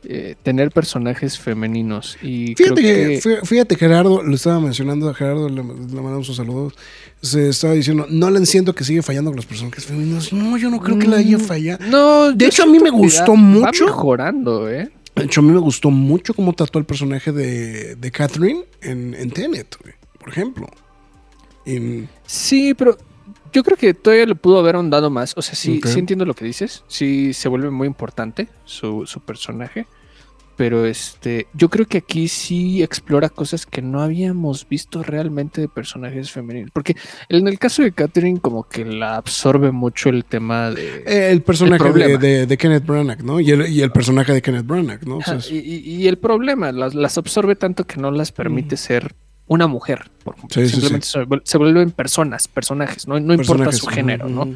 S3: eh, tener personajes femeninos. Y creo
S2: Fíjate que,
S3: que,
S2: fí- fíjate, Gerardo, lo estaba mencionando a Gerardo, le, le mandamos un saludo. Se estaba diciendo, no le siento que sigue fallando con los personajes femeninos. No, yo no creo que la haya
S3: Mm,
S2: fallado.
S3: No,
S2: De hecho, a mí me gustó
S3: va-
S2: mucho.
S3: Mejorando, ¿eh?
S2: De hecho, a mí me gustó mucho cómo trató el personaje de, de Catherine en, en Tenet, por ejemplo. En-
S3: Sí, pero yo creo que todavía le pudo haber ahondado más. O sea, sí, sí entiendo lo que dices. Sí se vuelve muy importante su, su personaje. Pero este, yo creo que aquí sí explora cosas que no habíamos visto realmente de personajes femeninos. Porque en el caso de Catherine, como que la absorbe mucho el tema de.
S2: eh, el personaje de,
S3: problema.
S2: de- de Kenneth Branagh, ¿no? Y el, y el personaje de Kenneth Branagh, ¿no? O sea,
S3: Ajá,
S2: es-
S3: y, y- y el problema, las, las absorbe tanto que no las permite ser una mujer. por-.
S2: Sí, sí,
S3: simplemente Se, vuel- se vuelven personas, personajes, no, no importa su género, ¿no?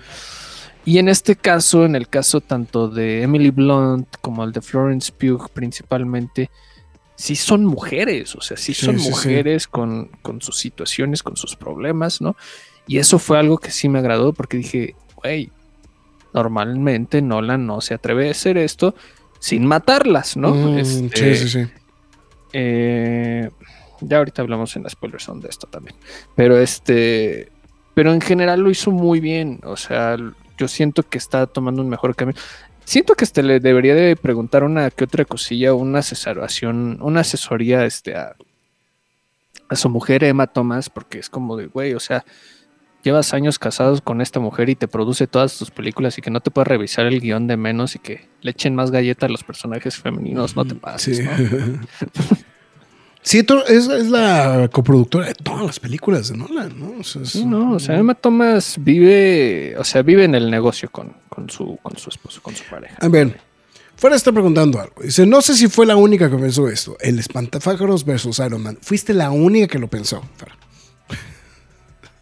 S3: Y en este caso, en el caso tanto de Emily Blunt como el de Florence Pugh principalmente, sí son mujeres, o sea, sí son mujeres Con, con sus situaciones, con sus problemas, ¿no? Y eso fue algo que sí me agradó porque dije, güey, normalmente Nolan no se atreve a hacer esto sin matarlas, ¿no?
S2: Mm,
S3: Este,
S2: Sí, sí, sí.
S3: eh, ya ahorita hablamos en la spoiler zone de esto también. Pero este. Pero en general lo hizo muy bien. O sea, yo siento que está tomando un mejor camino. Siento que este le debería de preguntar una que otra cosilla, una asesoración, una asesoría este, a, a su mujer Emma Thomas, porque es como de, güey, o sea, llevas años casados con esta mujer y te produce todas tus películas y que no te puede revisar el guion de menos y que le echen más galleta a los personajes femeninos, no te pases,
S2: Sí.
S3: ¿no?
S2: Sí, es, es la coproductora de todas las películas de Nolan, ¿no? O sea, es-
S3: Sí, no, o sea, Emma Thomas vive, o sea, vive en el negocio con, con su, con su esposo, con su pareja.
S2: A ver, Fuera está preguntando algo. Dice, no sé si fue la única que pensó esto. El espantafájaros versus Iron Man. Fuiste la única que lo pensó. Fara.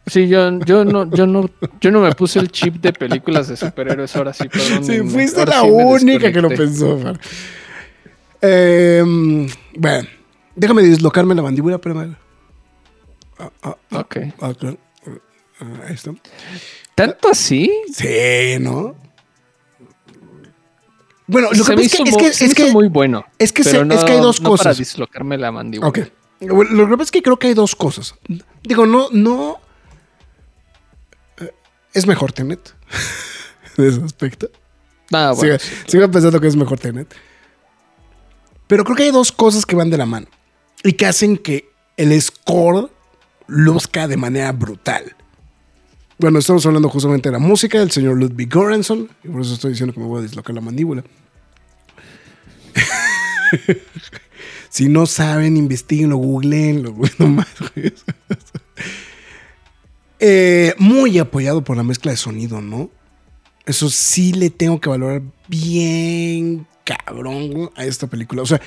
S3: Sí, yo, yo no, yo no, yo no me puse el chip de películas de superhéroes ahora sí, perdón.
S2: Sí, fuiste la
S3: sí
S2: única que lo pensó. Em, bueno, déjame dislocarme la mandíbula, espérame. Ah, ah, ah,
S3: Ok.
S2: ah. Ah, ahí está.
S3: ¿Tanto así?
S2: Sí, ¿no? Bueno, lo
S3: se
S2: que
S3: me
S2: pasa es es que, es que-
S3: muy bueno.
S2: es que se-
S3: pero
S2: es que hay dos
S3: no Para
S2: cosas.
S3: dislocarme la mandíbula.
S2: Ok. Bueno, Lo que pasa es que creo que hay dos cosas. Digo, no, no. eh, Es mejor Tenet. de ese aspecto.
S3: Ah, bueno, sí.
S2: sigo pensando que es mejor Tenet. Pero creo que hay dos cosas que van de la mano. Y que hacen que el score luzca de manera brutal. Bueno, estamos hablando justamente de la música del señor Ludwig Göransson. Y por eso estoy diciendo que me voy a dislocar la mandíbula. si no saben, investiguenlo, googleenlo. güey, no más, güey. Eh, muy apoyado por la mezcla de sonido, ¿no? Eso sí le tengo que valorar bien cabrón a esta película. O sea,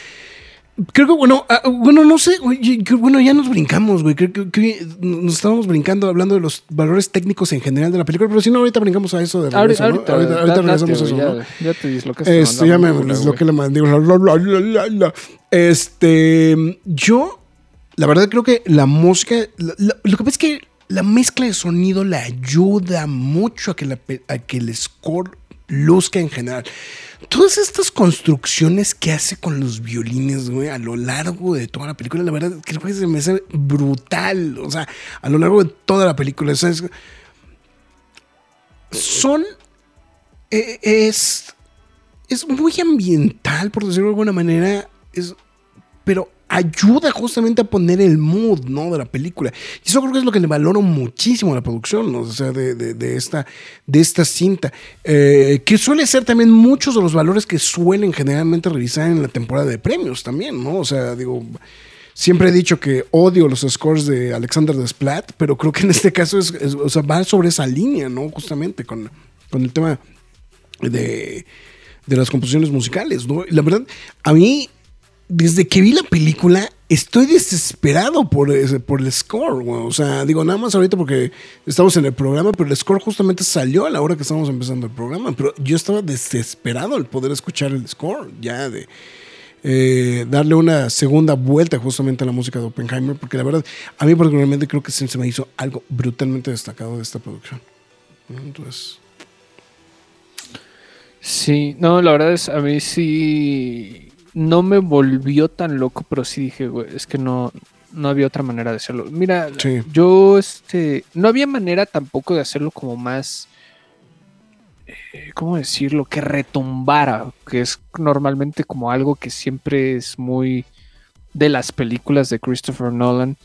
S2: creo que, bueno, ah, bueno, no sé, güey, bueno, ya nos brincamos, güey. Creo que, que nos estábamos brincando hablando de los valores técnicos en general de la película, pero si no, ahorita brincamos a eso de regreso,
S3: Ahorita,
S2: ¿no?
S3: ahorita,
S2: ahorita, regresamos a eso,
S3: güey,
S2: ¿no?
S3: ya, ya te dislocaste. La
S2: ya me
S3: güey.
S2: la mandíbula. La, la, la, la, la. Este, yo, la verdad creo que la música, la- la- lo que pasa es que la mezcla de sonido le ayuda mucho a que, la a que el score luzca en general. Todas estas construcciones que hace con los violines, güey, a lo largo de toda la película, la verdad creo que se me hace brutal. O sea, a lo largo de toda la película. o sea, es- son. eh, es es muy ambiental, por decirlo de alguna manera, es, pero ayuda justamente a poner el mood, ¿no? De la película. Y eso creo que es lo que le valoro muchísimo a la producción, ¿no? O sea, de, de- esta, de esta cinta, eh, que suele ser también muchos de los valores que suelen generalmente revisar en la temporada de premios también, ¿no? O sea, digo... Siempre he dicho que odio los scores de Alexander Desplat, pero creo que en este caso es, o sea, va sobre esa línea, ¿no? Justamente con, con el tema de, de las composiciones musicales, ¿no? La verdad, a mí, desde que vi la película, estoy desesperado por, por el score. O sea, digo, nada más ahorita porque estamos en el programa, pero el score justamente salió a la hora que estábamos empezando el programa. Pero yo estaba desesperado al poder escuchar el score, ya de eh, darle una segunda vuelta justamente a la música de Oppenheimer, porque la verdad, a mí particularmente creo que se me hizo algo brutalmente destacado de esta producción. Entonces,
S3: Sí, no, la verdad es, a mí sí, no me volvió tan loco, pero sí dije, güey, es que no, no había otra manera de hacerlo. Mira,
S2: Sí.
S3: yo, este, no había manera tampoco de hacerlo como más, eh, ¿cómo decirlo? Que retumbara, que es normalmente como algo que siempre es muy de las películas de Christopher Nolan.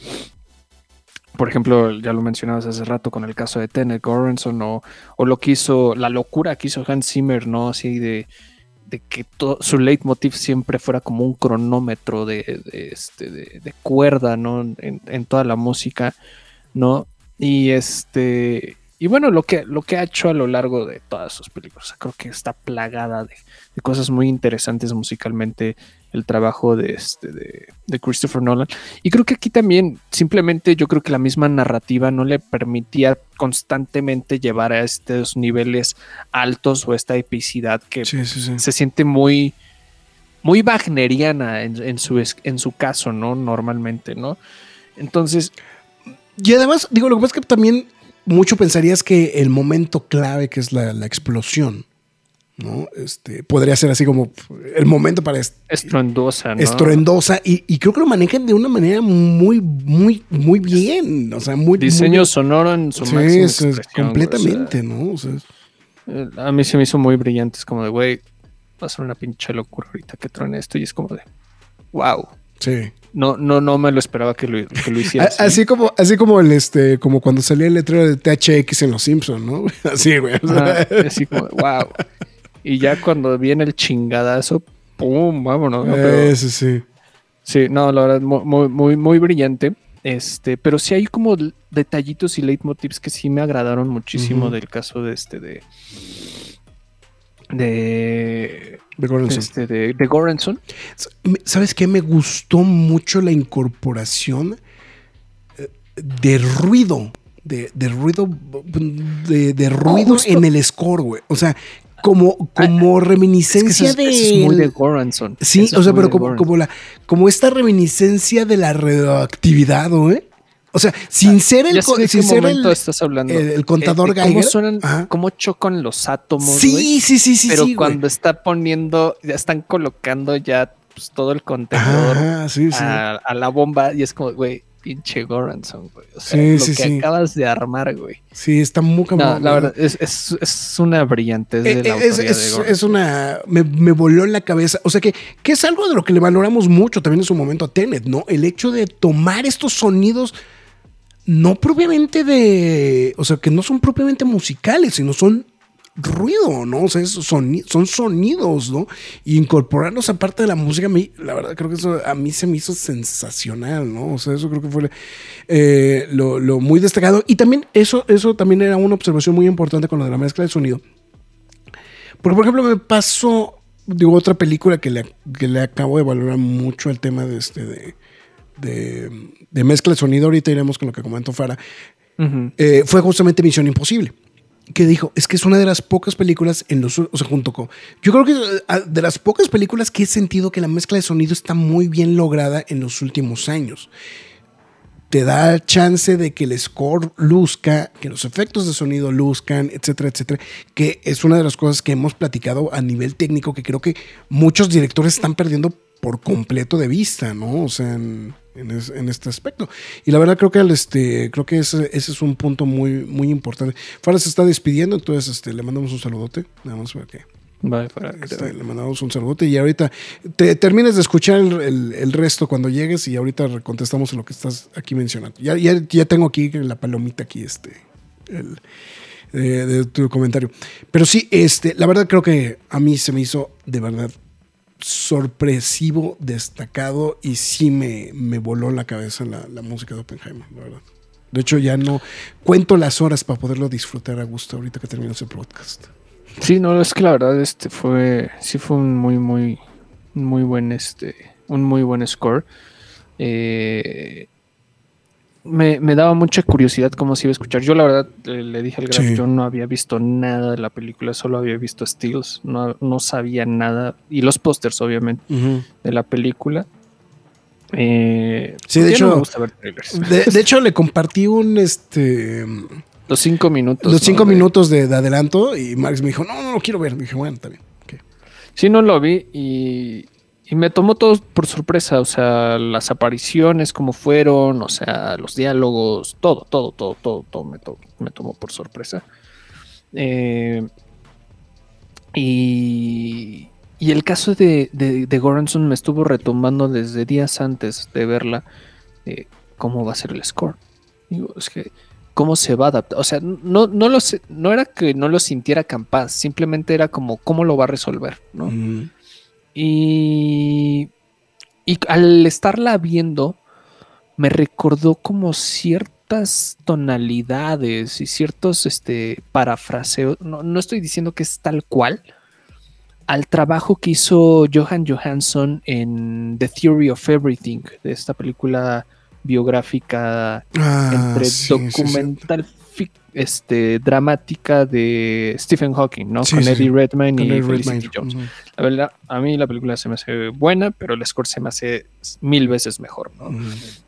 S3: Por ejemplo, ya lo mencionabas hace rato con el caso de Tenet Goranson o, o lo que hizo, la locura que hizo Hans Zimmer, ¿no? Así de, de que to- su leitmotiv siempre fuera como un cronómetro de, este, de cuerda, ¿no? En, en toda la música, ¿no? Y este. Y bueno, lo que, lo que ha hecho a lo largo de todas sus películas, o sea, creo que está plagada de, de cosas muy interesantes musicalmente el trabajo de, este, de, de Christopher Nolan. Y creo que aquí también, simplemente yo creo que la misma narrativa no le permitía constantemente llevar a estos niveles altos o esta epicidad que
S2: sí, sí, sí.
S3: se siente muy, muy wagneriana en, en su, en su caso, ¿no? Normalmente, ¿no? Entonces,
S2: Y además, digo, lo que pasa es que también mucho pensarías que el momento clave, que es la, la explosión, ¿no? Este, podría ser así como el momento para est-
S3: estruendosa, ¿no?
S2: estruendosa y, y creo que lo manejan de una manera muy, muy, muy bien. O sea, muy
S3: Diseño
S2: muy-
S3: sonoro en su
S2: Sí,
S3: máxima
S2: es- completamente, ¿no? O sea,
S3: o sea, eh, a mí se me hizo muy brillante. Es como de, güey, va a ser una pinche locura ahorita que truene esto. Y es como de, wow.
S2: Sí.
S3: No, no, no me lo esperaba que lo, que lo hiciera.
S2: Así como, así como el este, como cuando salía el letrero de THX en Los Simpsons, ¿no? Así, güey. o sea,
S3: Ajá, así como, wow. Y ya cuando viene el chingadazo, pum, vámonos. ¿no? Pero-
S2: Eso sí.
S3: Sí, no, la verdad, mu- muy, muy, muy brillante. Este, pero sí hay como detallitos y leitmotivs que sí me agradaron muchísimo del caso de este de. De.
S2: De Goranson.
S3: Este, de, de Goranson.
S2: Me- ¿Sabes qué? Me gustó mucho la incorporación eh, de ruido. De, de ruido. De, de ruido
S3: Justo.
S2: en el score, güey. O sea, como, como
S3: Es que
S2: reminiscencia
S3: eso, es-
S2: de.
S3: eso es muy de Goranson.
S2: Sí,
S3: Eso
S2: o sea, pero como, como la, como esta reminiscencia de la radioactividad, güey. O sea, sin ser el, sin
S3: qué
S2: ser el,
S3: estás hablando.
S2: el- el contador
S3: Eh, ¿Cómo
S2: Geiger.
S3: suenan,
S2: Ajá.
S3: cómo chocan los átomos?
S2: Sí, sí, sí, sí,
S3: pero
S2: sí,
S3: cuando está poniendo, ya están colocando ya pues, todo el contenedor
S2: Ajá, sí, sí.
S3: a, a la bomba y es como, güey, pinche Goranson, güey. O sea,
S2: Sí,
S3: lo que acabas de armar, güey.
S2: Sí, está muy
S3: No, la verdad, es, es, es una brillantez de
S2: Eh,
S3: la
S2: eh, es,
S3: de
S2: es-
S3: Goranson.
S2: es una. Me, me voló en la cabeza. O sea que, que es algo de lo que le valoramos mucho también en su momento a Tenet, ¿no? El hecho de tomar estos sonidos, no propiamente de. O sea, que no son propiamente musicales, sino son ruido, ¿no? O sea, es soni- son sonidos, ¿no? Y incorporarlos aparte de la música, a mí, la verdad, creo que eso a mí se me hizo sensacional, ¿no? O sea, eso creo que fue eh, lo, lo muy destacado. Y también eso, eso también era una observación muy importante con lo de la mezcla de sonido. Porque, por ejemplo, me pasó, digo, otra película que le, que le acabo de valorar mucho el tema de este, de, de, de mezcla de sonido. Ahorita iremos con lo que comentó Fara.
S3: Ujú.
S2: Eh, fue justamente Misión Imposible. Que dijo, es que es una de las pocas películas en los, o sea, junto con, yo creo que eh, de las pocas películas que he sentido que la mezcla de sonido está muy bien lograda en los últimos años. Te da chance de que el score luzca, que los efectos de sonido luzcan, etcétera, etcétera, que es una de las cosas que hemos platicado a nivel técnico que creo que muchos directores están perdiendo por completo de vista, ¿no? O sea, en, en es- en este aspecto. Y la verdad creo que, el, este, creo que ese, ese es un punto muy, muy importante. Fara se está despidiendo, entonces este, le mandamos un saludote. Nada más para que
S3: Vale, para
S2: este, le mandamos un saludote y ahorita te termines de escuchar el, el- el resto cuando llegues y ahorita contestamos lo que estás aquí mencionando. Ya, ya, ya tengo aquí la palomita aquí, este, el, de, de tu comentario. Pero sí, este, la verdad creo que a mí se me hizo de verdad sorpresivo, destacado y sí me, me voló la cabeza la, la música de Oppenheimer, la verdad. De hecho, ya no cuento las horas para poderlo disfrutar a gusto ahorita que termino ese podcast.
S3: Sí, no, es que la verdad, este fue, sí fue un muy, muy, muy buen, este, un muy buen score. Eh, me, me daba mucha curiosidad cómo se iba a escuchar. Yo la verdad le dije al Graf,
S2: Sí.
S3: yo no había visto nada de la película, solo había visto stills, no, no sabía nada, y los pósters obviamente de la película. Eh,
S2: Sí, de
S3: no
S2: hecho-
S3: me gusta ver trailers.
S2: De, de hecho, le compartí un este
S3: Los cinco minutos.
S2: los cinco minutos de, de adelanto y Max me dijo, no, no, no quiero ver. Dije, bueno, está bien. ok".
S3: Sí, no lo vi y, y me tomó todo por sorpresa, o sea, las apariciones, cómo fueron, o sea, los diálogos, todo, todo, todo, todo, todo me, to- me tomó por sorpresa. Eh, y, y el caso de, de, de Goranson me estuvo retumbando desde días antes de verla, eh, cómo va a ser el score. Digo, es que, ¿cómo se va a adaptar? O sea, no, no, lo sé- no era que no lo sintiera capaz, simplemente era como, ¿cómo lo va a resolver? ¿no? Y, y al estarla viendo, me recordó como ciertas tonalidades y ciertos este, parafraseos. No, no estoy diciendo que es tal cual. Al trabajo que hizo Johan Johansson en The Theory of Everything, de esta película biográfica
S2: Ah,
S3: entre
S2: sí, sí, sí.
S3: Este, dramática de Stephen Hawking, ¿no?
S2: Sí,
S3: Con
S2: sí,
S3: Eddie. Redmayne
S2: Con
S3: y
S2: el
S3: Felicity
S2: Redmayne.
S3: Jones. La verdad, a mí la película se me hace buena, pero el score se me hace mil veces mejor, ¿no?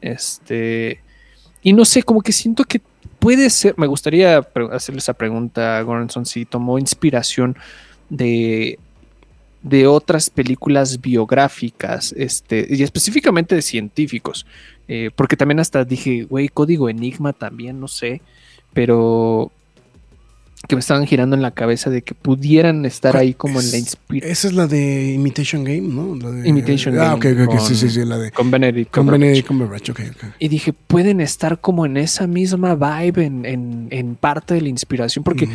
S3: Este. Y no sé, como que siento que puede ser. Me gustaría hacerle esa pregunta a Goranson si tomó inspiración de. de otras películas biográficas, este, y específicamente de científicos. Eh, porque también hasta dije, güey, código Enigma también, no sé. Pero que me estaban girando en la cabeza de que pudieran estar
S2: ¿Cuál
S3: ahí como en la inspiración.
S2: Esa es la de Imitation Game, ¿no? La de-
S3: Imitation
S2: ah,
S3: Game
S2: ok, ok, ok, sí,
S3: con-
S2: sí, sí, la de
S3: Con Benedict
S2: con. Benedict Cumberbatch, ok, ok.
S3: Y dije, pueden estar como en esa misma vibe, en, en- en parte de la inspiración, porque.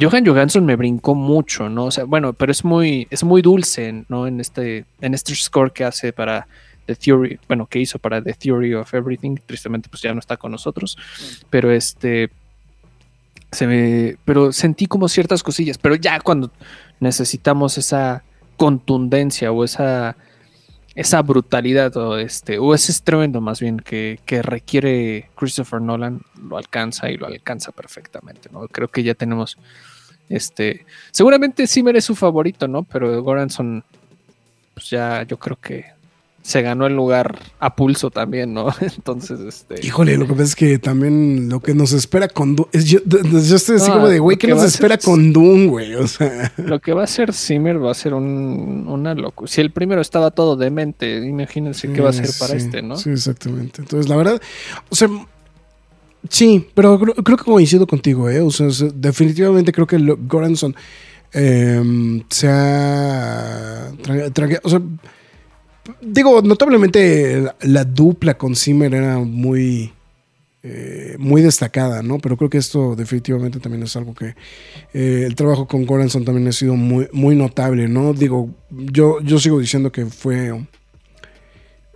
S3: Johan Johansson me brincó mucho, ¿no? O sea, bueno, pero es muy, es muy dulce, ¿no? En este, en este score que hace para The Theory, bueno, que hizo para The Theory of Everything, tristemente pues ya no está con nosotros, pero este, se me, pero sentí como ciertas cosillas, pero ya cuando necesitamos esa contundencia o esa, esa brutalidad o, este, o ese estruendo más bien que, que, requiere Christopher Nolan lo alcanza y lo alcanza perfectamente. ¿no? Creo que ya tenemos este, seguramente Zimmer es su favorito, ¿no? Pero Goranson, pues ya yo creo que se ganó el lugar a pulso también, ¿no? Entonces, este.
S2: Híjole, lo que pasa es que también lo que nos espera con Doom. yo, estoy así como de, güey, ¿qué nos espera con Doom, güey? O sea.
S3: Lo que va a hacer Zimmer va a ser un, una locura. Si el primero estaba todo demente, imagínense qué va a ser para este, ¿no?
S2: Sí, exactamente. Entonces, la verdad, o sea, Sí, pero creo, que coincido contigo, ¿eh? O sea, definitivamente creo que Goranson em, se ha. o sea, digo, notablemente la, dupla con Zimmer era muy. Eh, muy destacada, ¿no? Pero creo que esto definitivamente también es algo que eh, el trabajo con Goranson también ha sido muy, muy notable, ¿no? Digo, yo, yo sigo diciendo que fue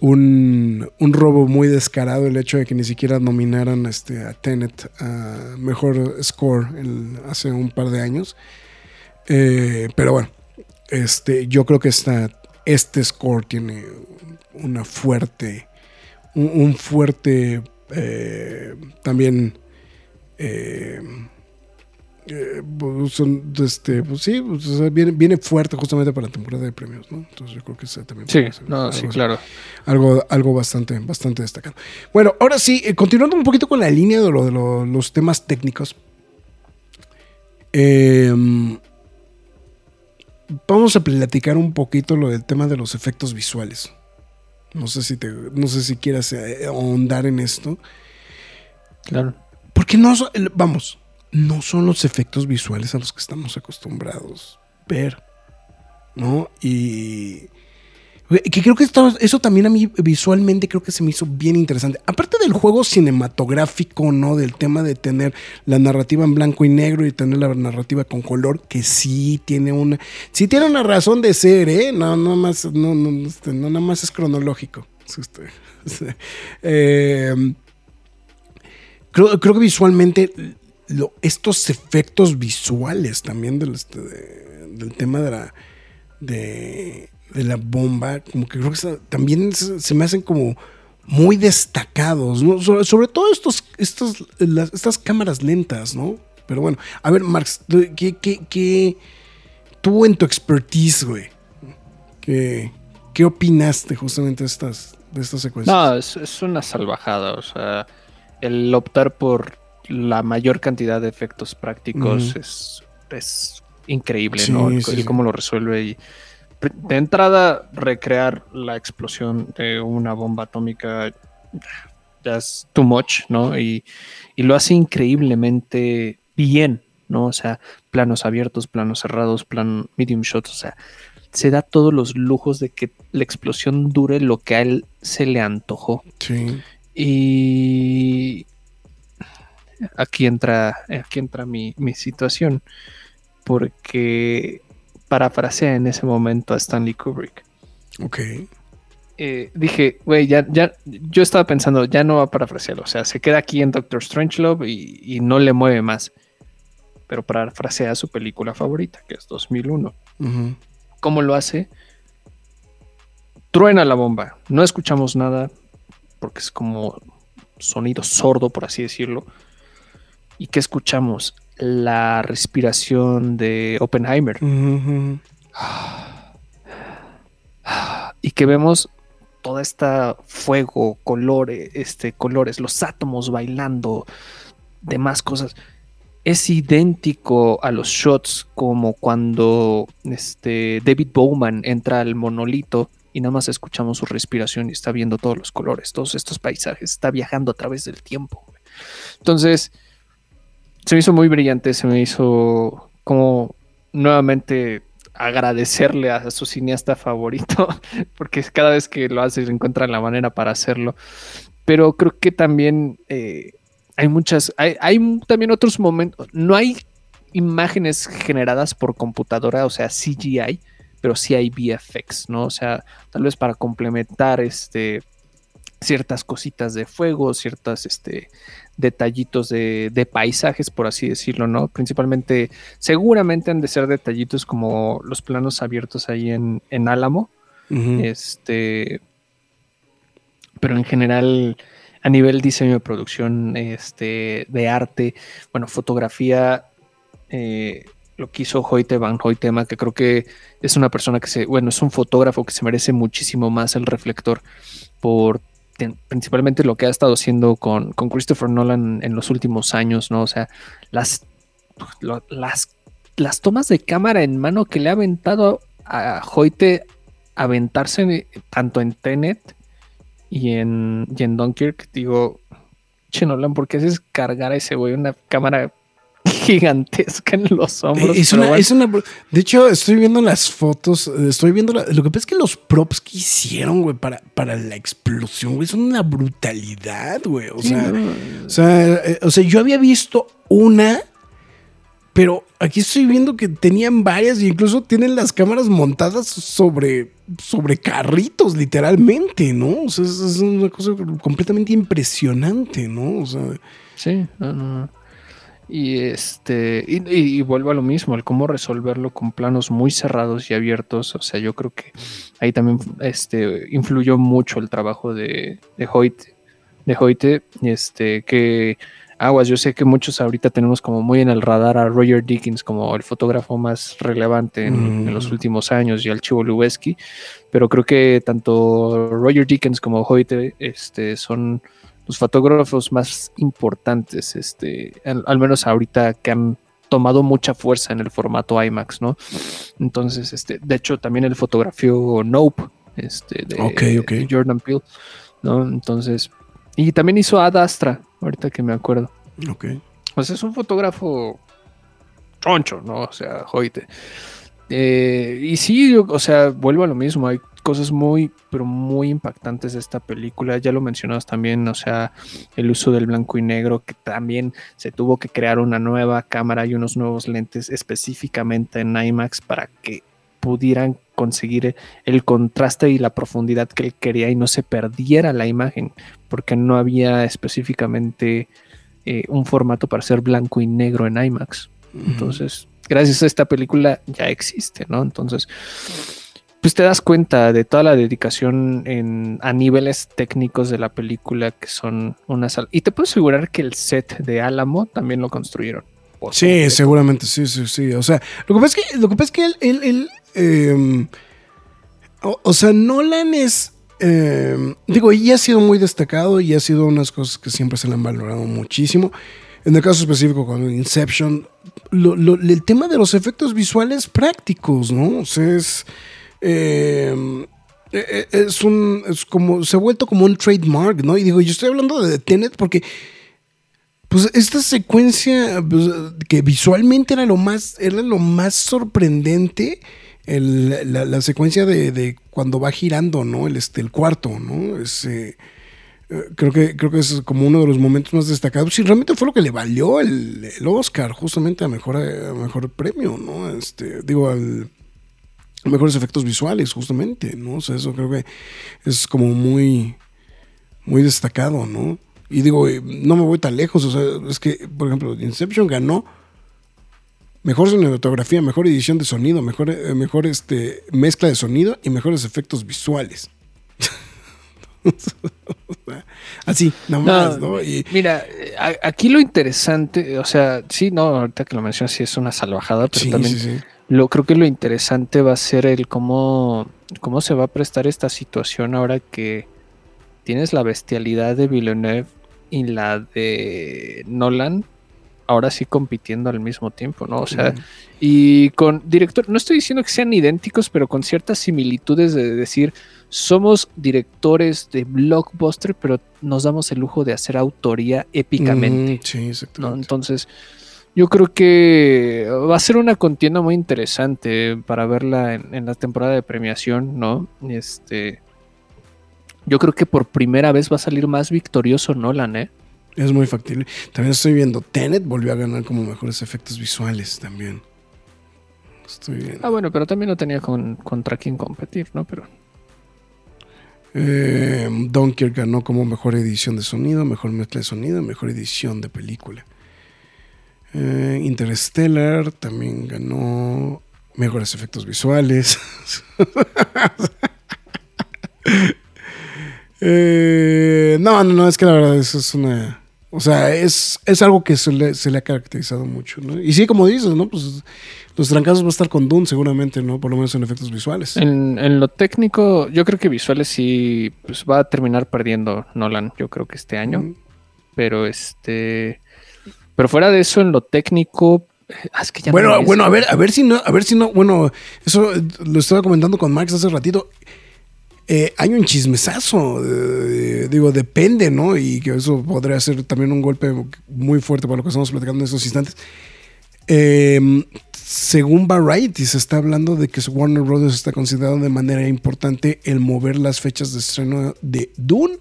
S2: un, robo muy descarado el hecho de que ni siquiera nominaran este, a Tenet a mejor score hace un par de años. Eh, pero bueno, este, yo creo que esta, este score tiene una fuerte, un, fuerte eh, también eh, eh, pues, este, pues sí, pues, viene, viene, fuerte justamente para la temporada de premios, ¿no? Entonces yo creo que ese también
S3: sí, no, sí, claro.
S2: Algo, algo bastante, bastante destacado. Bueno, ahora sí, eh, continuando un poquito con la línea de, lo, de los temas técnicos. Em, vamos a platicar un poquito lo del tema de los efectos visuales. No sé si te, no sé si quieras eh, ahondar en esto.
S3: Claro.
S2: Porque no, vamos, no son los efectos visuales a los que estamos acostumbrados ver, ¿no? Y que creo que eso también a mí visualmente creo que se me hizo bien interesante. Aparte del juego cinematográfico, ¿no? Del tema de tener la narrativa en blanco y negro y tener la narrativa con color, que sí tiene una, sí tiene una razón de ser, ¿eh? No, no más, no, no, este, no nada más es cronológico. Este, eh, creo, creo que visualmente estos efectos visuales también del, este, tema de la, de, la bomba, como que creo que también se, me hacen como muy destacados, sobre, todo estos, estos, estas cámaras lentas, ¿no? Pero bueno, a ver, Marx, ¿qué, qué, tú en tu expertise, güey? ¿Qué, qué opinaste justamente de estas, de estas secuencias?
S3: No, es, es una salvajada, o sea, el optar por la mayor cantidad de efectos prácticos es, increíble, ¿no? y cómo lo resuelve. Y de entrada, recrear la explosión de una bomba atómica ya es too much, ¿no? Y, lo hace increíblemente bien, ¿no? O sea, planos abiertos, planos cerrados, plan medium shots, o sea, se da todos los lujos de que la explosión dure lo que a él se le antojó.
S2: Sí.
S3: Y aquí entra, aquí entra mi, situación, porque parafrasea en ese momento a Stanley Kubrick.
S2: Ok.
S3: Eh, dije, güey, ya, ya, yo estaba pensando, ya no va a parafrasearlo, o sea, se queda aquí en Doctor Strangelove y, y no le mueve más. Pero parafrasea su película favorita, que es 2001. ¿Cómo lo hace? Truena la bomba, no escuchamos nada, porque es como sonido sordo, por así decirlo. ¿Y qué escuchamos? La respiración de Oppenheimer. Y que vemos toda esta fuego, colores, este, colores, los átomos bailando, demás cosas. Es idéntico a los shots como cuando este, David Bowman entra al monolito y nada más escuchamos su respiración y está viendo todos los colores, todos estos paisajes, está viajando a través del tiempo. Entonces, se me hizo muy brillante, se me hizo como nuevamente agradecerle a su cineasta favorito, porque cada vez que lo hace encuentra la manera para hacerlo. Pero creo que también eh, hay muchas, hay, hay, también otros momentos, no hay imágenes generadas por computadora, o sea, CGI, pero sí hay VFX, ¿no? O sea, tal vez para complementar este ciertas cositas de fuego, ciertas este, detallitos de, de, paisajes, por así decirlo, ¿no? Principalmente, seguramente han de ser detallitos como los planos abiertos ahí en, en Álamo. Este. Pero en general, a nivel diseño de producción, este, de arte, bueno, fotografía, eh, lo que hizo Hoyte Van Hoytema, que creo que es una persona que se, bueno, es un fotógrafo que se merece muchísimo más el reflector por principalmente lo que ha estado haciendo con, Christopher Nolan en los últimos años, ¿no? O sea, las, las, las tomas de cámara en mano que le ha aventado a Hoyte aventarse tanto en Tenet y en, y en Dunkirk, digo, che Nolan, ¿por qué haces cargar a ese güey una cámara gigantesca en los hombros.
S2: Es una, es una, de hecho, estoy viendo las fotos, estoy viendo lo que pasa es que los props que hicieron, güey, para, para la explosión, güey, son una brutalidad, güey. O, sea, o, sea, eh, o sea, yo había visto una, pero aquí estoy viendo que tenían varias e incluso tienen las cámaras montadas sobre, sobre carritos, literalmente, ¿no? O sea, es, es una cosa completamente impresionante, ¿no? O sea.
S3: Sí, no, no. Y este, y, vuelvo a lo mismo, el cómo resolverlo con planos muy cerrados y abiertos. O sea, yo creo que ahí también este, influyó mucho el trabajo de, de Hoyte, de Hoyte, este, que aguas, yo sé que muchos ahorita tenemos como muy en el radar a Roger Dickens como el fotógrafo más relevante en, los mm. últimos años y al Chivo Lubeski, pero creo que tanto Roger Dickens como Hoyte este, son los fotógrafos más importantes, este, al, menos ahorita que han tomado mucha fuerza en el formato IMAX, ¿no? Entonces, este, de hecho, también el fotografío Nope, este, de, Jordan Peele, ¿no? Entonces, y también hizo Ad Astra, ahorita que me acuerdo.
S2: Ok.
S3: Pues es un fotógrafo troncho, ¿no? O sea, joite. Eh, y sí, o sea, vuelvo a lo mismo, hay cosas muy, pero muy impactantes de esta película. Ya lo mencionabas también, o sea, el uso del blanco y negro, que también se tuvo que crear una nueva cámara y unos nuevos lentes específicamente en IMAX para que pudieran conseguir el contraste y la profundidad que él quería y no se perdiera la imagen, porque no había específicamente eh, un formato para ser blanco y negro en IMAX. Entonces, gracias a esta película ya existe, ¿no? Entonces, pues te das cuenta de toda la dedicación en, a niveles técnicos de la película que son una sal. Y te puedo asegurar que el set de Álamo también lo construyeron.
S2: Sí, seguramente, sí, sí, sí. O sea, lo que pasa es que, lo que, pasa es que él, em, o, sea, Nolan es, em, digo, y ha sido muy destacado y ha sido unas cosas que siempre se le han valorado muchísimo. En el caso específico con Inception, el tema de los efectos visuales prácticos, ¿no? O sea, es eh, eh, es un. Es como. Se ha vuelto como un trademark, ¿no? Y digo, yo estoy hablando de Tenet porque. Pues esta secuencia pues, que visualmente era lo más. Era lo más sorprendente. la, secuencia de, cuando va girando, ¿no? El, este, el cuarto, ¿no? Eh, creo que, creo que es como uno de los momentos más destacados. Y realmente fue lo que le valió el, el Oscar, justamente a mejor, a mejor premio, ¿no? Este, digo, al mejores efectos visuales, justamente, ¿no? O sea, eso creo que es como muy, muy destacado, ¿no? Y digo, eh, no me voy tan lejos, o sea, es que, por ejemplo, Inception ganó mejor cinematografía, mejor edición de sonido, mejor, eh, mejor este, mezcla de sonido y mejores efectos visuales. Así, nada más, ¿no?
S3: Mira, aquí lo interesante, o sea, sí, no, ahorita que lo mencionas, sí es una salvajada, pero también sí, sí. Lo, creo que lo interesante va a ser el cómo, cómo se va a prestar esta situación ahora que tienes la bestialidad de Villeneuve y la de Nolan, ahora sí compitiendo al mismo tiempo, ¿no? O sea, y con director, no estoy diciendo que sean idénticos, pero con ciertas similitudes de decir, somos directores de blockbuster, pero nos damos el lujo de hacer autoría épicamente.
S2: sí, exactamente.
S3: Entonces, yo creo que va a ser una contienda muy interesante para verla en, la temporada de premiación, ¿no? Este, yo creo que por primera vez va a salir más victorioso Nolan, ¿eh?
S2: Es muy factible. También estoy viendo, Tenet volvió a ganar como mejores efectos visuales también. Estoy viendo.
S3: Ah, bueno, pero también no tenía con, contra quién competir, ¿no? Pero...
S2: Eh, Dunkirk ganó como mejor edición de sonido, mejor mezcla de sonido, mejor edición de película. Eh, Interstellar también ganó mejores efectos visuales. Eh, no, no, no, es que la verdad eso es una... O sea, es, es algo que se le, se le ha caracterizado mucho, ¿no? Y sí, como dices, ¿no? Pues los trancazos va a estar con Dune seguramente, ¿no? Por lo menos en efectos visuales.
S3: En, en lo técnico, yo creo que visuales sí pues, va a terminar perdiendo Nolan, yo creo que este año.
S2: Mm.
S3: Pero este. Pero fuera de eso, en lo técnico. eh, es que ya no
S2: Bueno, bueno, a ver, a ver si no, a ver si no, bueno, eso eh, lo estaba comentando con Max hace ratito. Eh, hay un chismesazo, eh, digo, depende, ¿no? Y que eso podría ser también un golpe muy fuerte para lo que estamos platicando en estos instantes. Eh, según Variety, se está hablando de que Warner Bros. está considerando de manera importante el mover las fechas de estreno de Dune,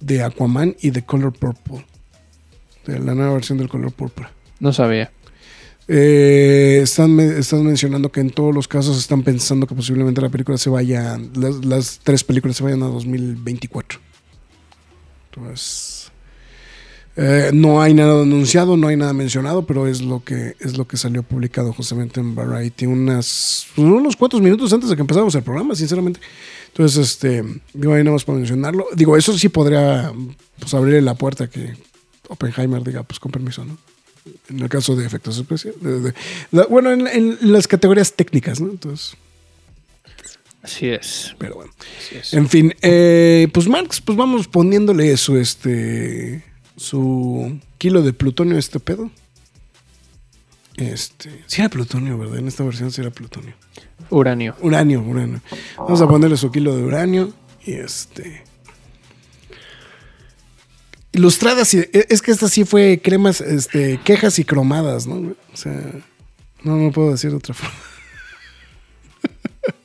S2: de Aquaman y de Color Purple. De la nueva versión del Color Purple.
S3: No sabía.
S2: Eh, están, me- están mencionando que en todos los casos están pensando que posiblemente la película se vaya, las, las tres películas se vayan a 2024. Entonces, eh, no hay nada anunciado, no hay nada mencionado, pero es lo que es lo que salió publicado justamente en Variety unas unos cuantos minutos antes de que empezáramos el programa, sinceramente. Entonces, este, digo ahí nada más para mencionarlo. Digo, eso sí podría pues, abrirle la puerta que Oppenheimer diga, pues con permiso, ¿no? en el caso de efectos especiales. bueno, en, en las categorías técnicas, ¿no? Entonces,
S3: Así es.
S2: pero bueno.
S3: Así es.
S2: En fin, eh, pues Marx, pues vamos poniéndole su, este, su kilo de plutonio a este pedo. Este, sí era plutonio, ¿verdad? En esta versión sí era plutonio.
S3: Uranio.
S2: Uranio, uranio. Vamos a ponerle su kilo de uranio y este. Ilustradas, y, e- es que esta sí fue cremas, este, quejas y cromadas, ¿no? O sea, no, no puedo decir de otra forma.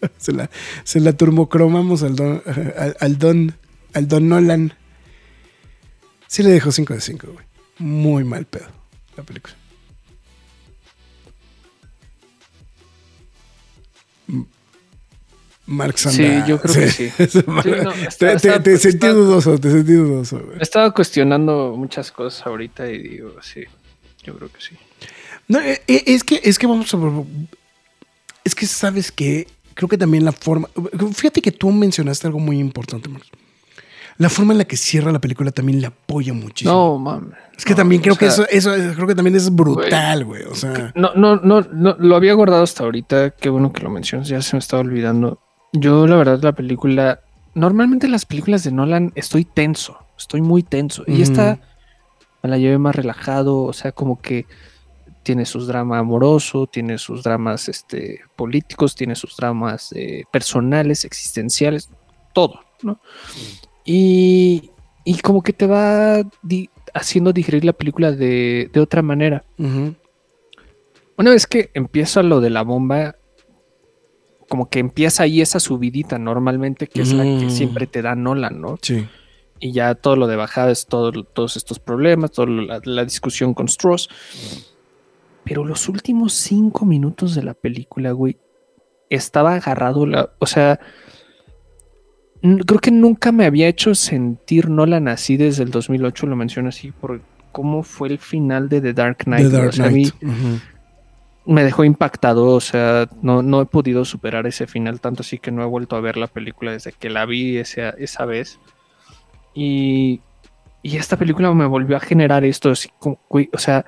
S2: se, la, se la al don, al don, al don Nolan. Sí le dejó 5 de 5, güey. Muy mal pedo la película. Mark
S3: Sí,
S2: anda-
S3: yo creo que sí. Sí, no,
S2: te,
S3: está-
S2: te-
S3: está-
S2: te sentí
S3: está-
S2: dudoso, te sentí dudoso, güey.
S3: He estado cuestionando muchas cosas ahorita y digo, sí, yo creo que sí.
S2: No, eh, eh, es que, es que vamos a. Es que sabes que creo que también la forma. Fíjate que tú mencionaste algo muy importante, Marcos. La forma en la que cierra la película también le apoya muchísimo.
S3: No, mames.
S2: es que
S3: No,
S2: también creo que eso, eso creo que también es brutal, güey. O sea,
S3: No, no, no, no, lo había guardado hasta ahorita. Qué bueno que lo mencionas, ya se me estaba olvidando. Yo, la verdad, la película. Normalmente las películas de Nolan estoy tenso, estoy muy tenso. Y esta me la llevé más relajado, o sea, como que tiene sus dramas amoroso, tiene sus dramas este, políticos, tiene sus dramas eh, personales, existenciales, todo, ¿no? Y, y como que te va di- haciendo digerir la película de, de otra manera. Una vez que empieza lo de la bomba, como que empieza ahí esa subidita normalmente, que es la que
S2: Mm.
S3: siempre te da Nolan, ¿no?
S2: sí.
S3: Y ya todo lo de bajada es todo, todos estos problemas, toda la, la discusión con Strauss. Pero los últimos cinco minutos de la película, güey, estaba agarrado, la, o sea, creo que nunca me había hecho sentir Nolan así desde el 2008, lo menciono así, por cómo fue el final de The Dark Knight.
S2: The. Dark
S3: O sea, a mí-. Me dejó impactado, o sea, no, no he podido superar ese final, tanto así que no he vuelto a ver la película desde que la vi esa, esa vez. Y, y esta película me volvió a generar esto, así como, o sea,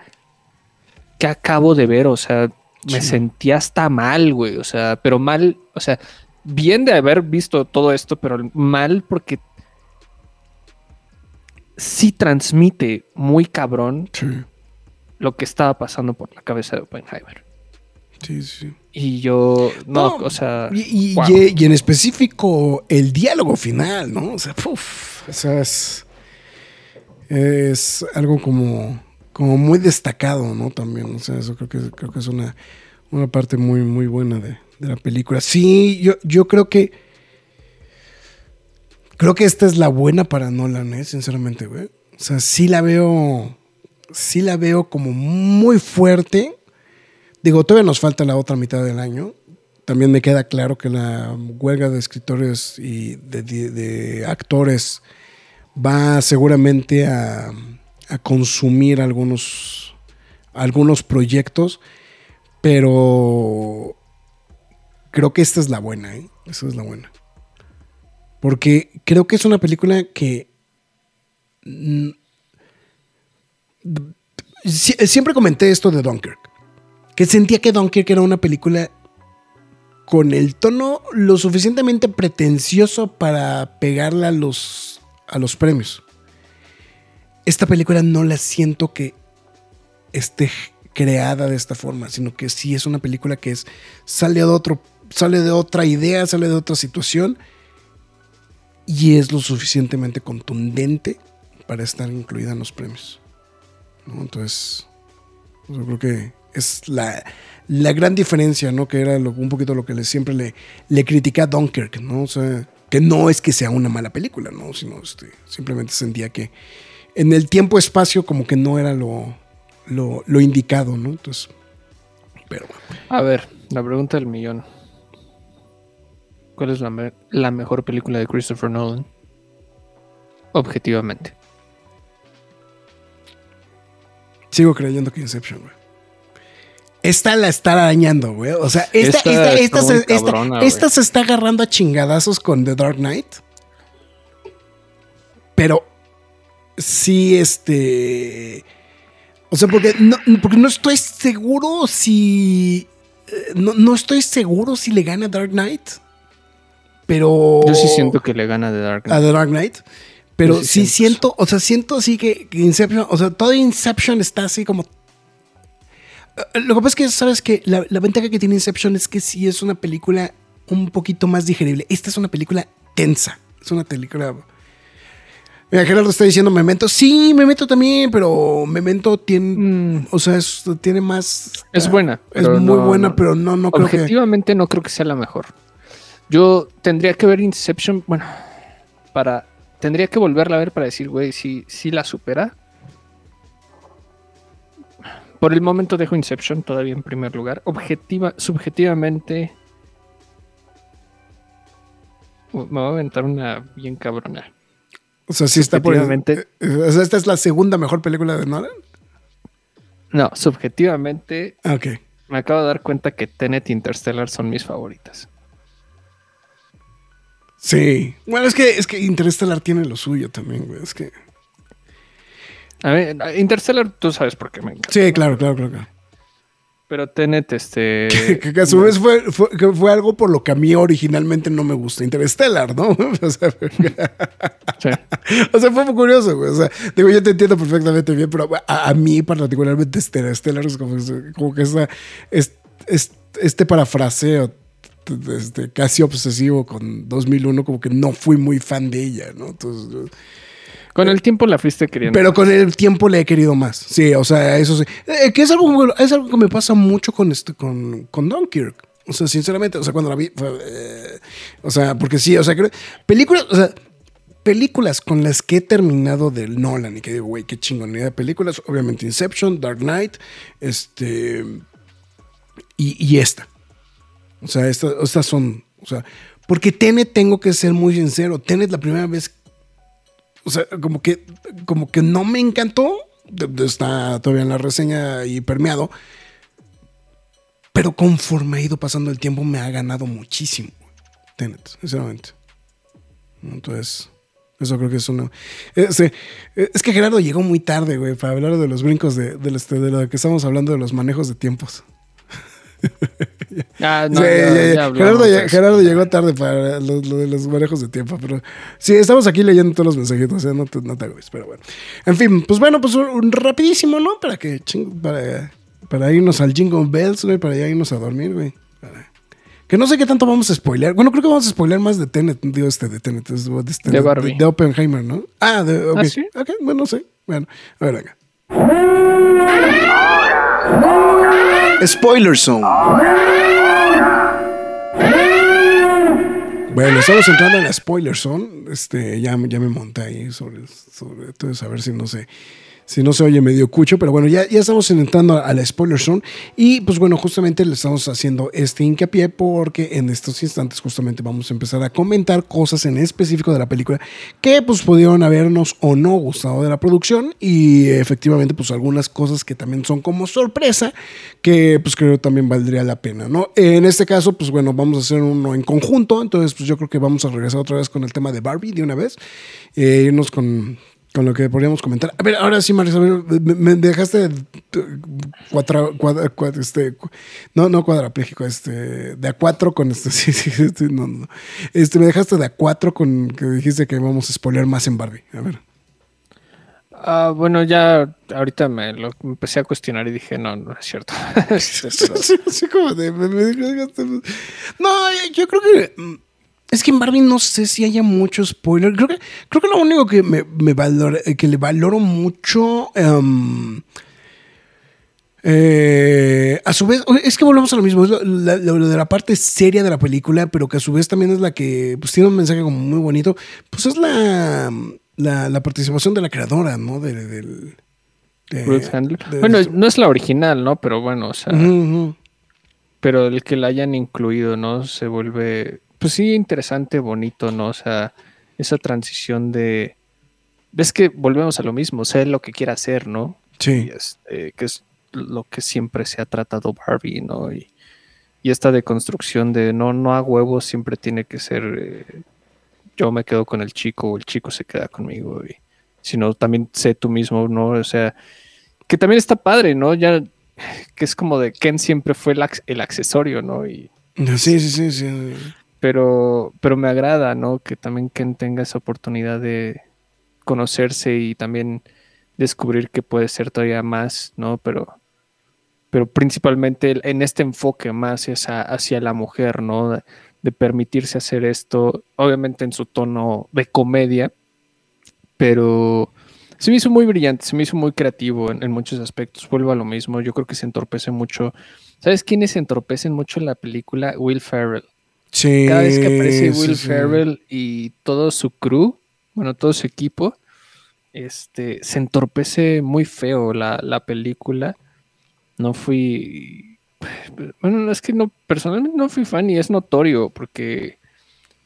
S3: que acabo de ver, o sea, me
S2: Sí.
S3: sentía hasta mal, güey, o sea, pero mal, o sea, bien de haber visto todo esto, pero mal porque sí transmite muy cabrón
S2: Sí,
S3: lo que estaba pasando por la cabeza de Oppenheimer.
S2: Sí, sí.
S3: Y yo, no,
S2: No,
S3: o sea,
S2: Y, y-
S3: wow.
S2: y- y en específico el diálogo final, ¿no? O sea, puf, o sea, es, es algo como, como muy destacado, ¿no? También, o sea, eso creo que, creo que es una, una parte muy, muy buena de, de la película. Sí, yo, yo creo que, creo que esta es la buena para Nolan, ¿eh? Sinceramente, güey. O sea, sí la veo, sí la veo como muy fuerte. Digo, todavía nos falta la otra mitad del año. también me queda claro que la huelga de escritores y de, actores va seguramente a, a consumir algunos, algunos proyectos, pero creo que esta es la buena, ¿eh? Esta es la buena. Porque creo que es una película que Sie- siempre comenté esto de Dunkirk. Que sentía que Dunkirk era una película con el tono lo suficientemente pretencioso para pegarla a los, a los premios. Esta película no la siento que esté creada de esta forma, sino que sí es una película que es, sale de otro, sale de otra idea, sale de otra situación y es lo suficientemente contundente para estar incluida en los premios. Entonces, yo creo que es la, la gran diferencia, ¿no? Que era lo- un poquito lo que le, siempre le, le critica a Dunkirk, ¿no? O sea, que no es que sea una mala película, ¿no? Sino este, simplemente sentía que en el tiempo-espacio como que no era lo, lo, lo indicado, ¿no? Entonces, pero bueno.
S3: A ver, la pregunta del millón. ¿Cuál es la, me- la mejor película de Christopher Nolan? Objetivamente.
S2: sigo creyendo que Inception, güey. Esta la está arañando, güey. O sea, esta,
S3: Esta
S2: esta, esta, se,
S3: cabrona,
S2: está agarrando a chingadazos con The Dark Knight. Pero sí, este. O sea, porque no, porque no estoy seguro si. eh, No, no estoy seguro si le gana Dark Knight. Pero.
S3: Yo sí siento que le gana de Dark
S2: a
S3: Knight.
S2: The Dark Knight. Pero
S3: sí siento
S2: o sea, siento así que, que Inception, o sea, todo Inception está así como. Eh, Lo que pasa es que, sabes que la, la ventaja que tiene Inception es que sí es una película un poquito más digerible. Esta es una película tensa. Es una película. Mira, Gerardo está diciendo Memento. Sí, Memento también, pero Memento tiene.
S3: Mm,
S2: O sea, es- tiene más.
S3: es buena.
S2: Es muy
S3: no-
S2: buena,
S3: no.
S2: pero no, no creo que.
S3: Objetivamente no creo que sea la mejor. Yo tendría que ver Inception, bueno, para... Tendría que volverla a ver para decir, güey, si, si la supera. Por el momento dejo Inception todavía en primer lugar. Objetiva, subjetivamente... Me voy a aventar una bien cabrona.
S2: O sea, sí está por. eh, O sea, esta es la segunda mejor película de Nolan.
S3: No, subjetivamente
S2: Ah, Ok.
S3: me acabo de dar cuenta que Tenet y Interstellar son mis favoritas.
S2: Sí. Bueno, es que, es que Interstellar tiene lo suyo también, güey. Es que.
S3: A ver, Interstellar, tú sabes por qué me encanta.
S2: Sí, claro, claro, claro. claro.
S3: Pero Tenet, este.
S2: que, que a su vez fue, fue, que fue algo por lo que a mí originalmente no me gusta Interstellar, ¿no? O sea,
S3: sí.
S2: o sea, fue muy curioso, güey. O sea, digo, yo te entiendo perfectamente bien, pero a, a mí particularmente Interstellar es como, como que esa, es, es- este parafraseo este, casi obsesivo con 2001, como que no fui muy fan de ella, ¿no? Entonces,
S3: Con el tiempo la fuiste queriendo.
S2: Pero con el tiempo le he querido más. Sí, o sea, eso sí. Eh, que es algo, es algo que me pasa mucho con, este, con, con Dunkirk. O sea, sinceramente, o sea, cuando la vi, eh, o sea, porque sí, o sea, creo- películas, películas con las que he terminado del Nolan y que digo, güey, qué chingonería de películas. Obviamente Inception, Dark Knight, este, y, y esta. O sea, esta- estas son, o sea, porque Tenet tengo que ser muy sincero. Tenet la primera vez o sea, como que, como que no me encantó. Está todavía en la reseña y permeado. Pero conforme ha ido pasando el tiempo, me ha ganado muchísimo. Tenet, sinceramente. Entonces, eso creo que es una. Es, eh, es que Gerardo llegó muy tarde, güey, para hablar de los brincos de, de, este- de lo que estamos hablando de los manejos de tiempos.
S3: Ah, no,
S2: Sí,
S3: ya-
S2: ya- ya.
S3: ya hablamos
S2: Gerardo,
S3: de
S2: llegó tarde para lo, lo de los manejos de tiempo, pero sí, estamos aquí leyendo todos los mensajitos, ¿eh? no, te, no te hagas, pero bueno. En fin, pues bueno, pues un, rapidísimo, ¿no? Para que ching- para, para irnos al Jingle Bells, güey, para ya irnos a dormir, güey. Para- Que no sé qué tanto vamos a spoilear. Bueno, creo que vamos a spoilear más de Tenet, digo este, de Tenet, es de, este,
S3: De Barbie.
S2: de Oppenheimer, ¿no? Ah, de, ok.
S3: ¿Ah, sí?
S2: Ok, bueno, no sé. Bueno, a ver acá. Spoiler Zone. Bueno, estamos entrando en la spoiler zone. Este, ya, ya me monté ahí sobre, sobre. Entonces, a ver si no se, si no se oye medio cucho, pero bueno, ya, ya estamos entrando a la spoiler zone. Y pues bueno, justamente le estamos haciendo este hincapié porque en estos instantes justamente vamos a empezar a comentar cosas en específico de la película que pues pudieron habernos o no gustado de la producción. Y efectivamente pues algunas cosas que también son como sorpresa que pues creo también valdría la pena, ¿no? En este caso pues bueno, vamos a hacer uno en conjunto, entonces pues yo creo que vamos a regresar otra vez con el tema de Barbie de una vez, eh, irnos con con lo que podríamos comentar. A ver, ahora sí, Marisabel, me, dejaste cuatro, este, no, no cuadrapléjico, este, de a cuatro con este, sí, sí, este, no, no. Este, me dejaste de a cuatro con que dijiste que vamos a spoiler más en Barbie. A ver.
S3: Ah, bueno, ya ahorita me lo empecé a cuestionar y dije, no, no es cierto.
S2: sí, como de, me, no, yo creo que mm, es que en Barbie no sé si haya mucho spoiler. Creo que, creo que lo único que, me, me que le valoro mucho. Em, eh, a su vez, es que volvemos a lo mismo, lo, de la parte seria de la película, pero que a su vez también es la que pues, tiene un mensaje como muy bonito, pues es la, la, participación de la creadora, ¿no? De, del
S3: Handler. bueno, no es la original, ¿no? Pero bueno, o sea. Pero el que la hayan incluido, ¿no? Se vuelve pues sí, interesante, bonito, ¿no? O sea, esa transición de... Ves que volvemos a lo mismo, sé lo que quiera hacer, ¿no?
S2: Sí.
S3: Este, que es lo que siempre se ha tratado Barbie, ¿no? Y, y esta deconstrucción de no, no a huevos siempre tiene que ser eh, yo me quedo con el chico o el chico se queda conmigo, y, sino también sé tú mismo, ¿no? O sea, que también está padre, ¿no? Ya que es como de Ken siempre fue el, el accesorio, ¿no? Y,
S2: sí, sí, sí, sí
S3: pero, pero me agrada, ¿no? Que también Ken tenga esa oportunidad de conocerse y también descubrir que puede ser todavía más, ¿no? Pero, pero principalmente en este enfoque más hacia, hacia la mujer, ¿no? De, permitirse hacer esto, obviamente en su tono de comedia, pero se me hizo muy brillante, se me hizo muy creativo en, en, muchos aspectos. Vuelvo a lo mismo, yo creo que se entorpece mucho. ¿Sabes quiénes se entorpecen mucho en la película? Will Ferrell. Cada vez que aparece Will Ferrell y todo su crew, bueno, todo su equipo, este, se entorpece muy feo la, la película. No fui. Bueno, es que no, personalmente no fui fan y es notorio porque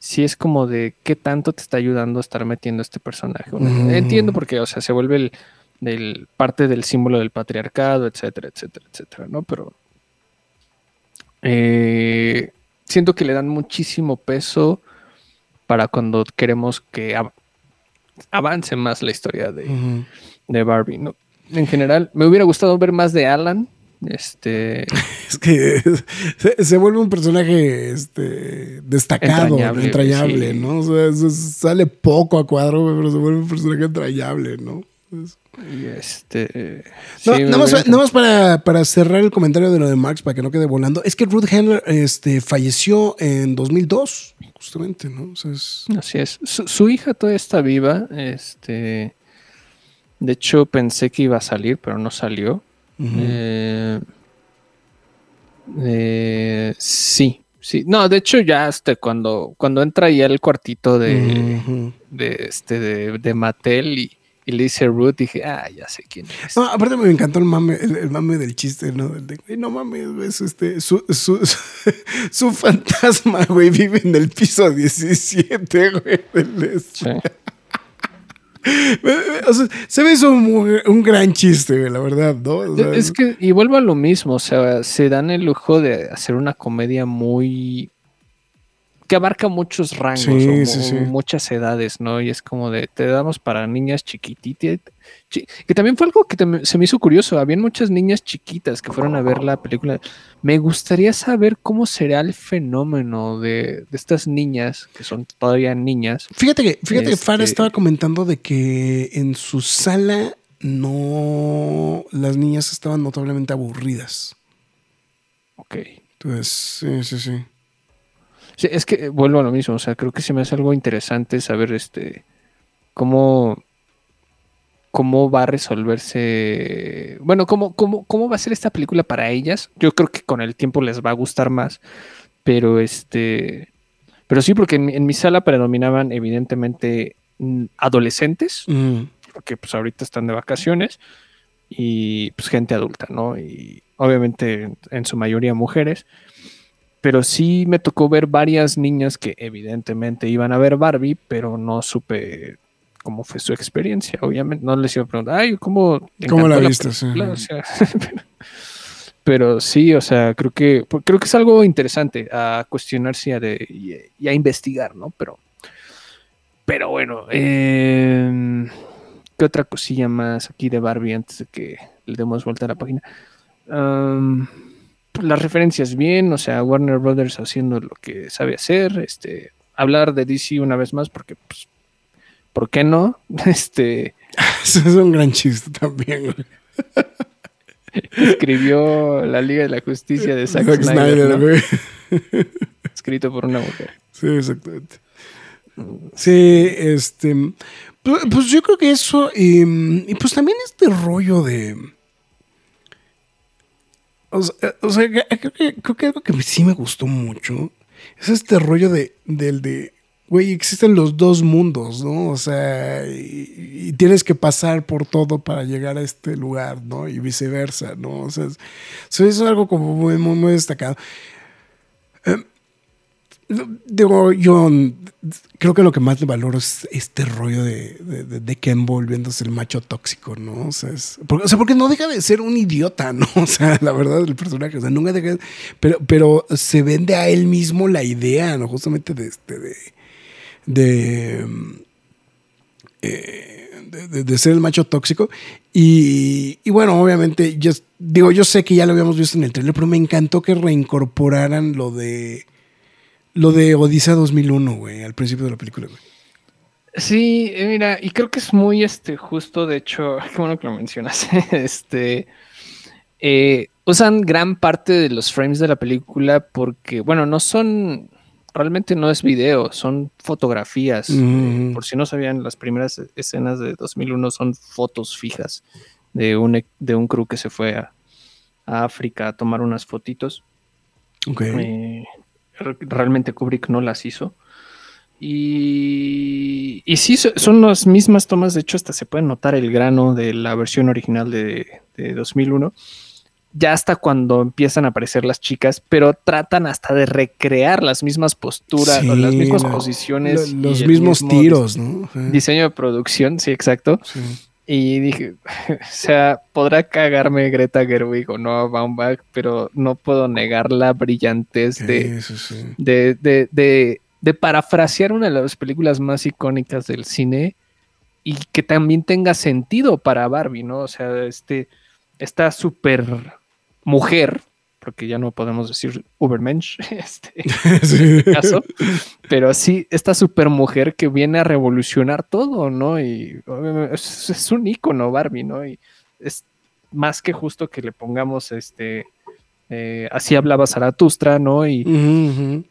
S3: sí es como de qué tanto te está ayudando a estar metiendo este personaje. Entiendo porque, o sea, se vuelve el, parte del símbolo del patriarcado, etcétera, etcétera, etcétera, ¿no? Pero eh, siento que le dan muchísimo peso para cuando queremos que avance más la historia de, Barbie, ¿no? En general, me hubiera gustado ver más de Alan. Este.
S2: es que se, vuelve un personaje este, destacado, entrañable, ¿no? O sea, sale poco a cuadro, pero se vuelve un personaje entrañable, ¿no?
S3: Y este.
S2: nada, más, para, cerrar el comentario de lo de Marx, para que no quede volando. Es que Ruth Handler este, falleció en 2002, justamente, ¿no?
S3: Así es. Su, hija todavía está viva. Este. De hecho, pensé que iba a salir, pero no salió. Eh, eh, sí, sí. No, de hecho, ya hasta cuando, cuando entra ya el cuartito de, de, este, de, de Mattel y y le dice Ruth, dije, ah, ya sé quién es.
S2: No, aparte me encantó el mame, el, mame del chiste, ¿no? De, no mames, es este, su, su, su, fantasma, güey, vive en el piso 17, güey, Sí. o sea, se me hizo un, un, gran chiste, güey, la verdad, ¿no?
S3: es que, y vuelvo a lo mismo, o sea, se dan el lujo de hacer una comedia muy que abarca muchos rangos o, muchas edades, ¿no? Y es como de, te damos para niñas chiquititas. que también fue algo que se me hizo curioso. Habían muchas niñas chiquitas que fueron a ver la película. Me gustaría saber cómo será el fenómeno de, estas niñas, que son todavía niñas.
S2: Fíjate que, fíjate que Farah este estaba comentando de que en su sala no. Las niñas estaban notablemente aburridas.
S3: Ok.
S2: Entonces, sí, sí, sí.
S3: Sí, es que vuelvo a lo mismo, o sea, creo que se me hace algo interesante saber este cómo cómo va a resolverse, bueno, cómo, cómo, cómo va a ser esta película para ellas. Yo creo que con el tiempo les va a gustar más, pero este, pero sí, porque en, mi sala predominaban evidentemente mm, adolescentes, porque pues ahorita están de vacaciones y pues gente adulta, ¿no? Y obviamente en su mayoría mujeres. Pero sí me tocó ver varias niñas que evidentemente iban a ver Barbie, pero no supe cómo fue su experiencia. Obviamente no les iba a preguntar, ay, ¿cómo, te
S2: ¿Cómo la viste? Sí.
S3: película?" O sea, pero sí, o sea, creo que pues, creo que es algo interesante a cuestionarse y a, de- y, y a investigar, ¿no? Pero, pero bueno, em, ¿qué otra cosilla más aquí de Barbie antes de que le demos vuelta a la página? Las referencias bien, o sea, Warner Brothers haciendo lo que sabe hacer, este, hablar de DC una vez más porque, pues, ¿por qué no? Este,
S2: Eso es un gran chiste también, güey.
S3: escribió la Liga de la Justicia de Zack,
S2: Zack
S3: Snyder,
S2: güey.
S3: escrito por una mujer.
S2: Sí, exactamente. Sí, este. Pues, pues yo creo que eso. Y pues también este rollo de. O sea, que- creo, que, creo que algo que sí me gustó mucho es este rollo de, del de. Güey, existen los dos mundos, ¿no? O sea, y, tienes que pasar por todo para llegar a este lugar, ¿no? Y viceversa, ¿no? O sea, es- eso es algo como muy, muy, muy destacado. Digo, yo creo que lo que más le valoro es este rollo de, de, de- Ken volviéndose el macho tóxico, ¿no? O sea, es- porque, o sea, porque no deja de ser un idiota, ¿no? O sea, la verdad, el personaje, o sea, nunca deja de- pero, pero se vende a él mismo la idea, ¿no? Justamente de este, de, de, eh, de- de ser el macho tóxico. Y, y bueno, obviamente, yo digo, yo sé que ya lo habíamos visto en el trailer, pero me encantó que reincorporaran lo de lo de Odisea 2001, güey, al principio de la película, güey.
S3: Sí, eh, mira, y creo que es muy este justo, de hecho, qué bueno que lo mencionas. Este eh, usan gran parte de los frames de la película porque, bueno, no son realmente no es video, son fotografías. Eh, por si no sabían, las primeras escenas de 2001 son fotos fijas de un, de un crew que se fue a, a África a tomar unas fotitos.
S2: Ok.
S3: Eh, realmente Kubrick no las hizo. Y, y sí, so- son las mismas tomas. De hecho, hasta se puede notar el grano de la versión original de, de 2001. Ya hasta cuando empiezan a aparecer las chicas, pero tratan hasta de recrear las mismas posturas o las mismas
S2: la-
S3: posiciones.
S2: Los mismos
S3: mismo
S2: tiros, ¿no?
S3: Diseño de producción, sí, exacto.
S2: Sí.
S3: Y dije, o sea, podrá cagarme Greta Gerwig o no Baumbach, pero no puedo negar la brillantez de,
S2: sí.
S3: de, de, de, de parafrasear una de las películas más icónicas del cine y que también tenga sentido para Barbie, ¿no? O sea, este, esta super mujer, porque ya no podemos decir Ubermensch, este,
S2: Sí.
S3: caso, pero sí, esta super mujer que viene a revolucionar todo, ¿no? Y es, es un ícono Barbie, ¿no? Y es más que justo que le pongamos este. eh, así hablaba Zaratustra, ¿no? Y,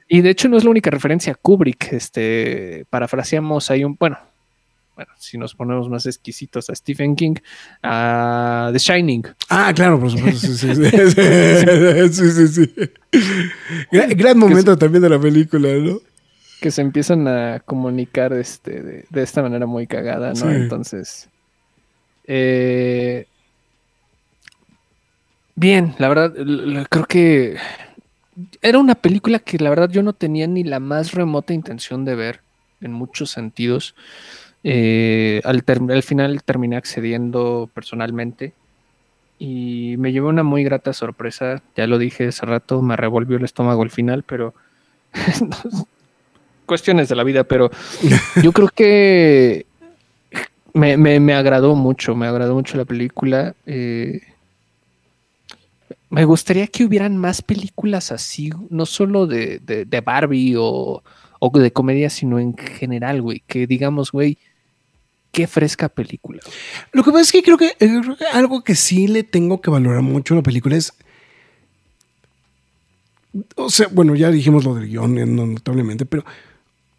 S3: y de hecho no es la única referencia a Kubrick. Este, parafraseamos ahí un, bueno, bueno, si nos ponemos más exquisitos a Stephen King, a The Shining.
S2: Ah, claro, por supuesto. Sí, sí, sí. Gran, gran momento también de la película, ¿no?
S3: que se empiezan a comunicar este, de, de esta manera muy cagada, ¿no? Entonces, eh, bien, la verdad, creo que era una película que la verdad yo no tenía ni la más remota intención de ver, en muchos sentidos. Eh, al, final terminé accediendo personalmente y me llevó una muy grata sorpresa. Ya lo dije hace rato, me revolvió el estómago al final, pero cuestiones de la vida, pero yo creo que me, me- me agradó mucho, me agradó mucho la película. eh, me gustaría que hubieran más películas así, no solo de, de- de Barbie o, o de comedia, sino en general, güey. Que digamos, güey, qué fresca película.
S2: Lo que pasa es que creo que, eh, creo que algo que sí le tengo que valorar mucho a la película es. O sea, bueno, ya dijimos lo del guion, eh, no- notablemente, pero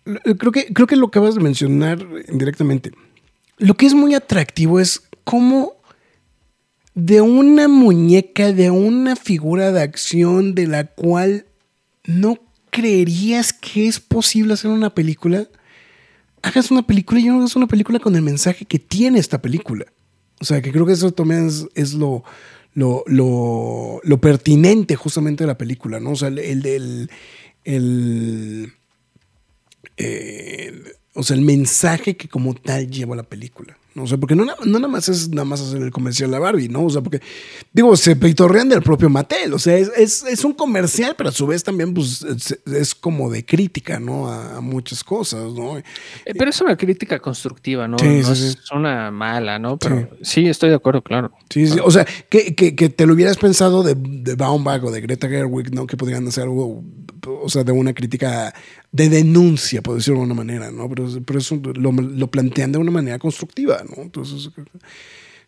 S2: eh, creo que, creo que lo acabas de mencionar directamente. Lo que es muy atractivo es cómo de una muñeca, de una figura de acción de la cual no creerías que es posible hacer una película, hagas una película y no hagas una película con el mensaje que tiene esta película. O sea, que creo que eso también es, lo, lo, lo, pertinente justamente de la película, ¿no? O sea, el, el, el- o sea, el mensaje que como tal lleva la película. ¿No? O sea, porque no, no nada más es nada más hacer el comercial de la Barbie, ¿no? O sea, porque, digo, se pitorrean del propio Mattel. O sea, es, es, es un comercial, pero a su vez también, pues, es, es como de crítica, ¿no? A, a muchas cosas, ¿no?
S3: Eh, Pero es una crítica constructiva, ¿no?
S2: Sí,
S3: no
S2: sí,
S3: es
S2: sí.
S3: una mala, ¿no? Pero sí. estoy de acuerdo, claro.
S2: Sí, sí. O sea, que, que, que te lo hubieras pensado de, de Baumbach o de Greta Gerwig, ¿no? Que podrían hacer algo, o sea, de una crítica de denuncia, por decirlo de alguna manera, ¿no? Pero, pero eso lo, lo plantean de una manera constructiva, ¿no? Entonces, creo que-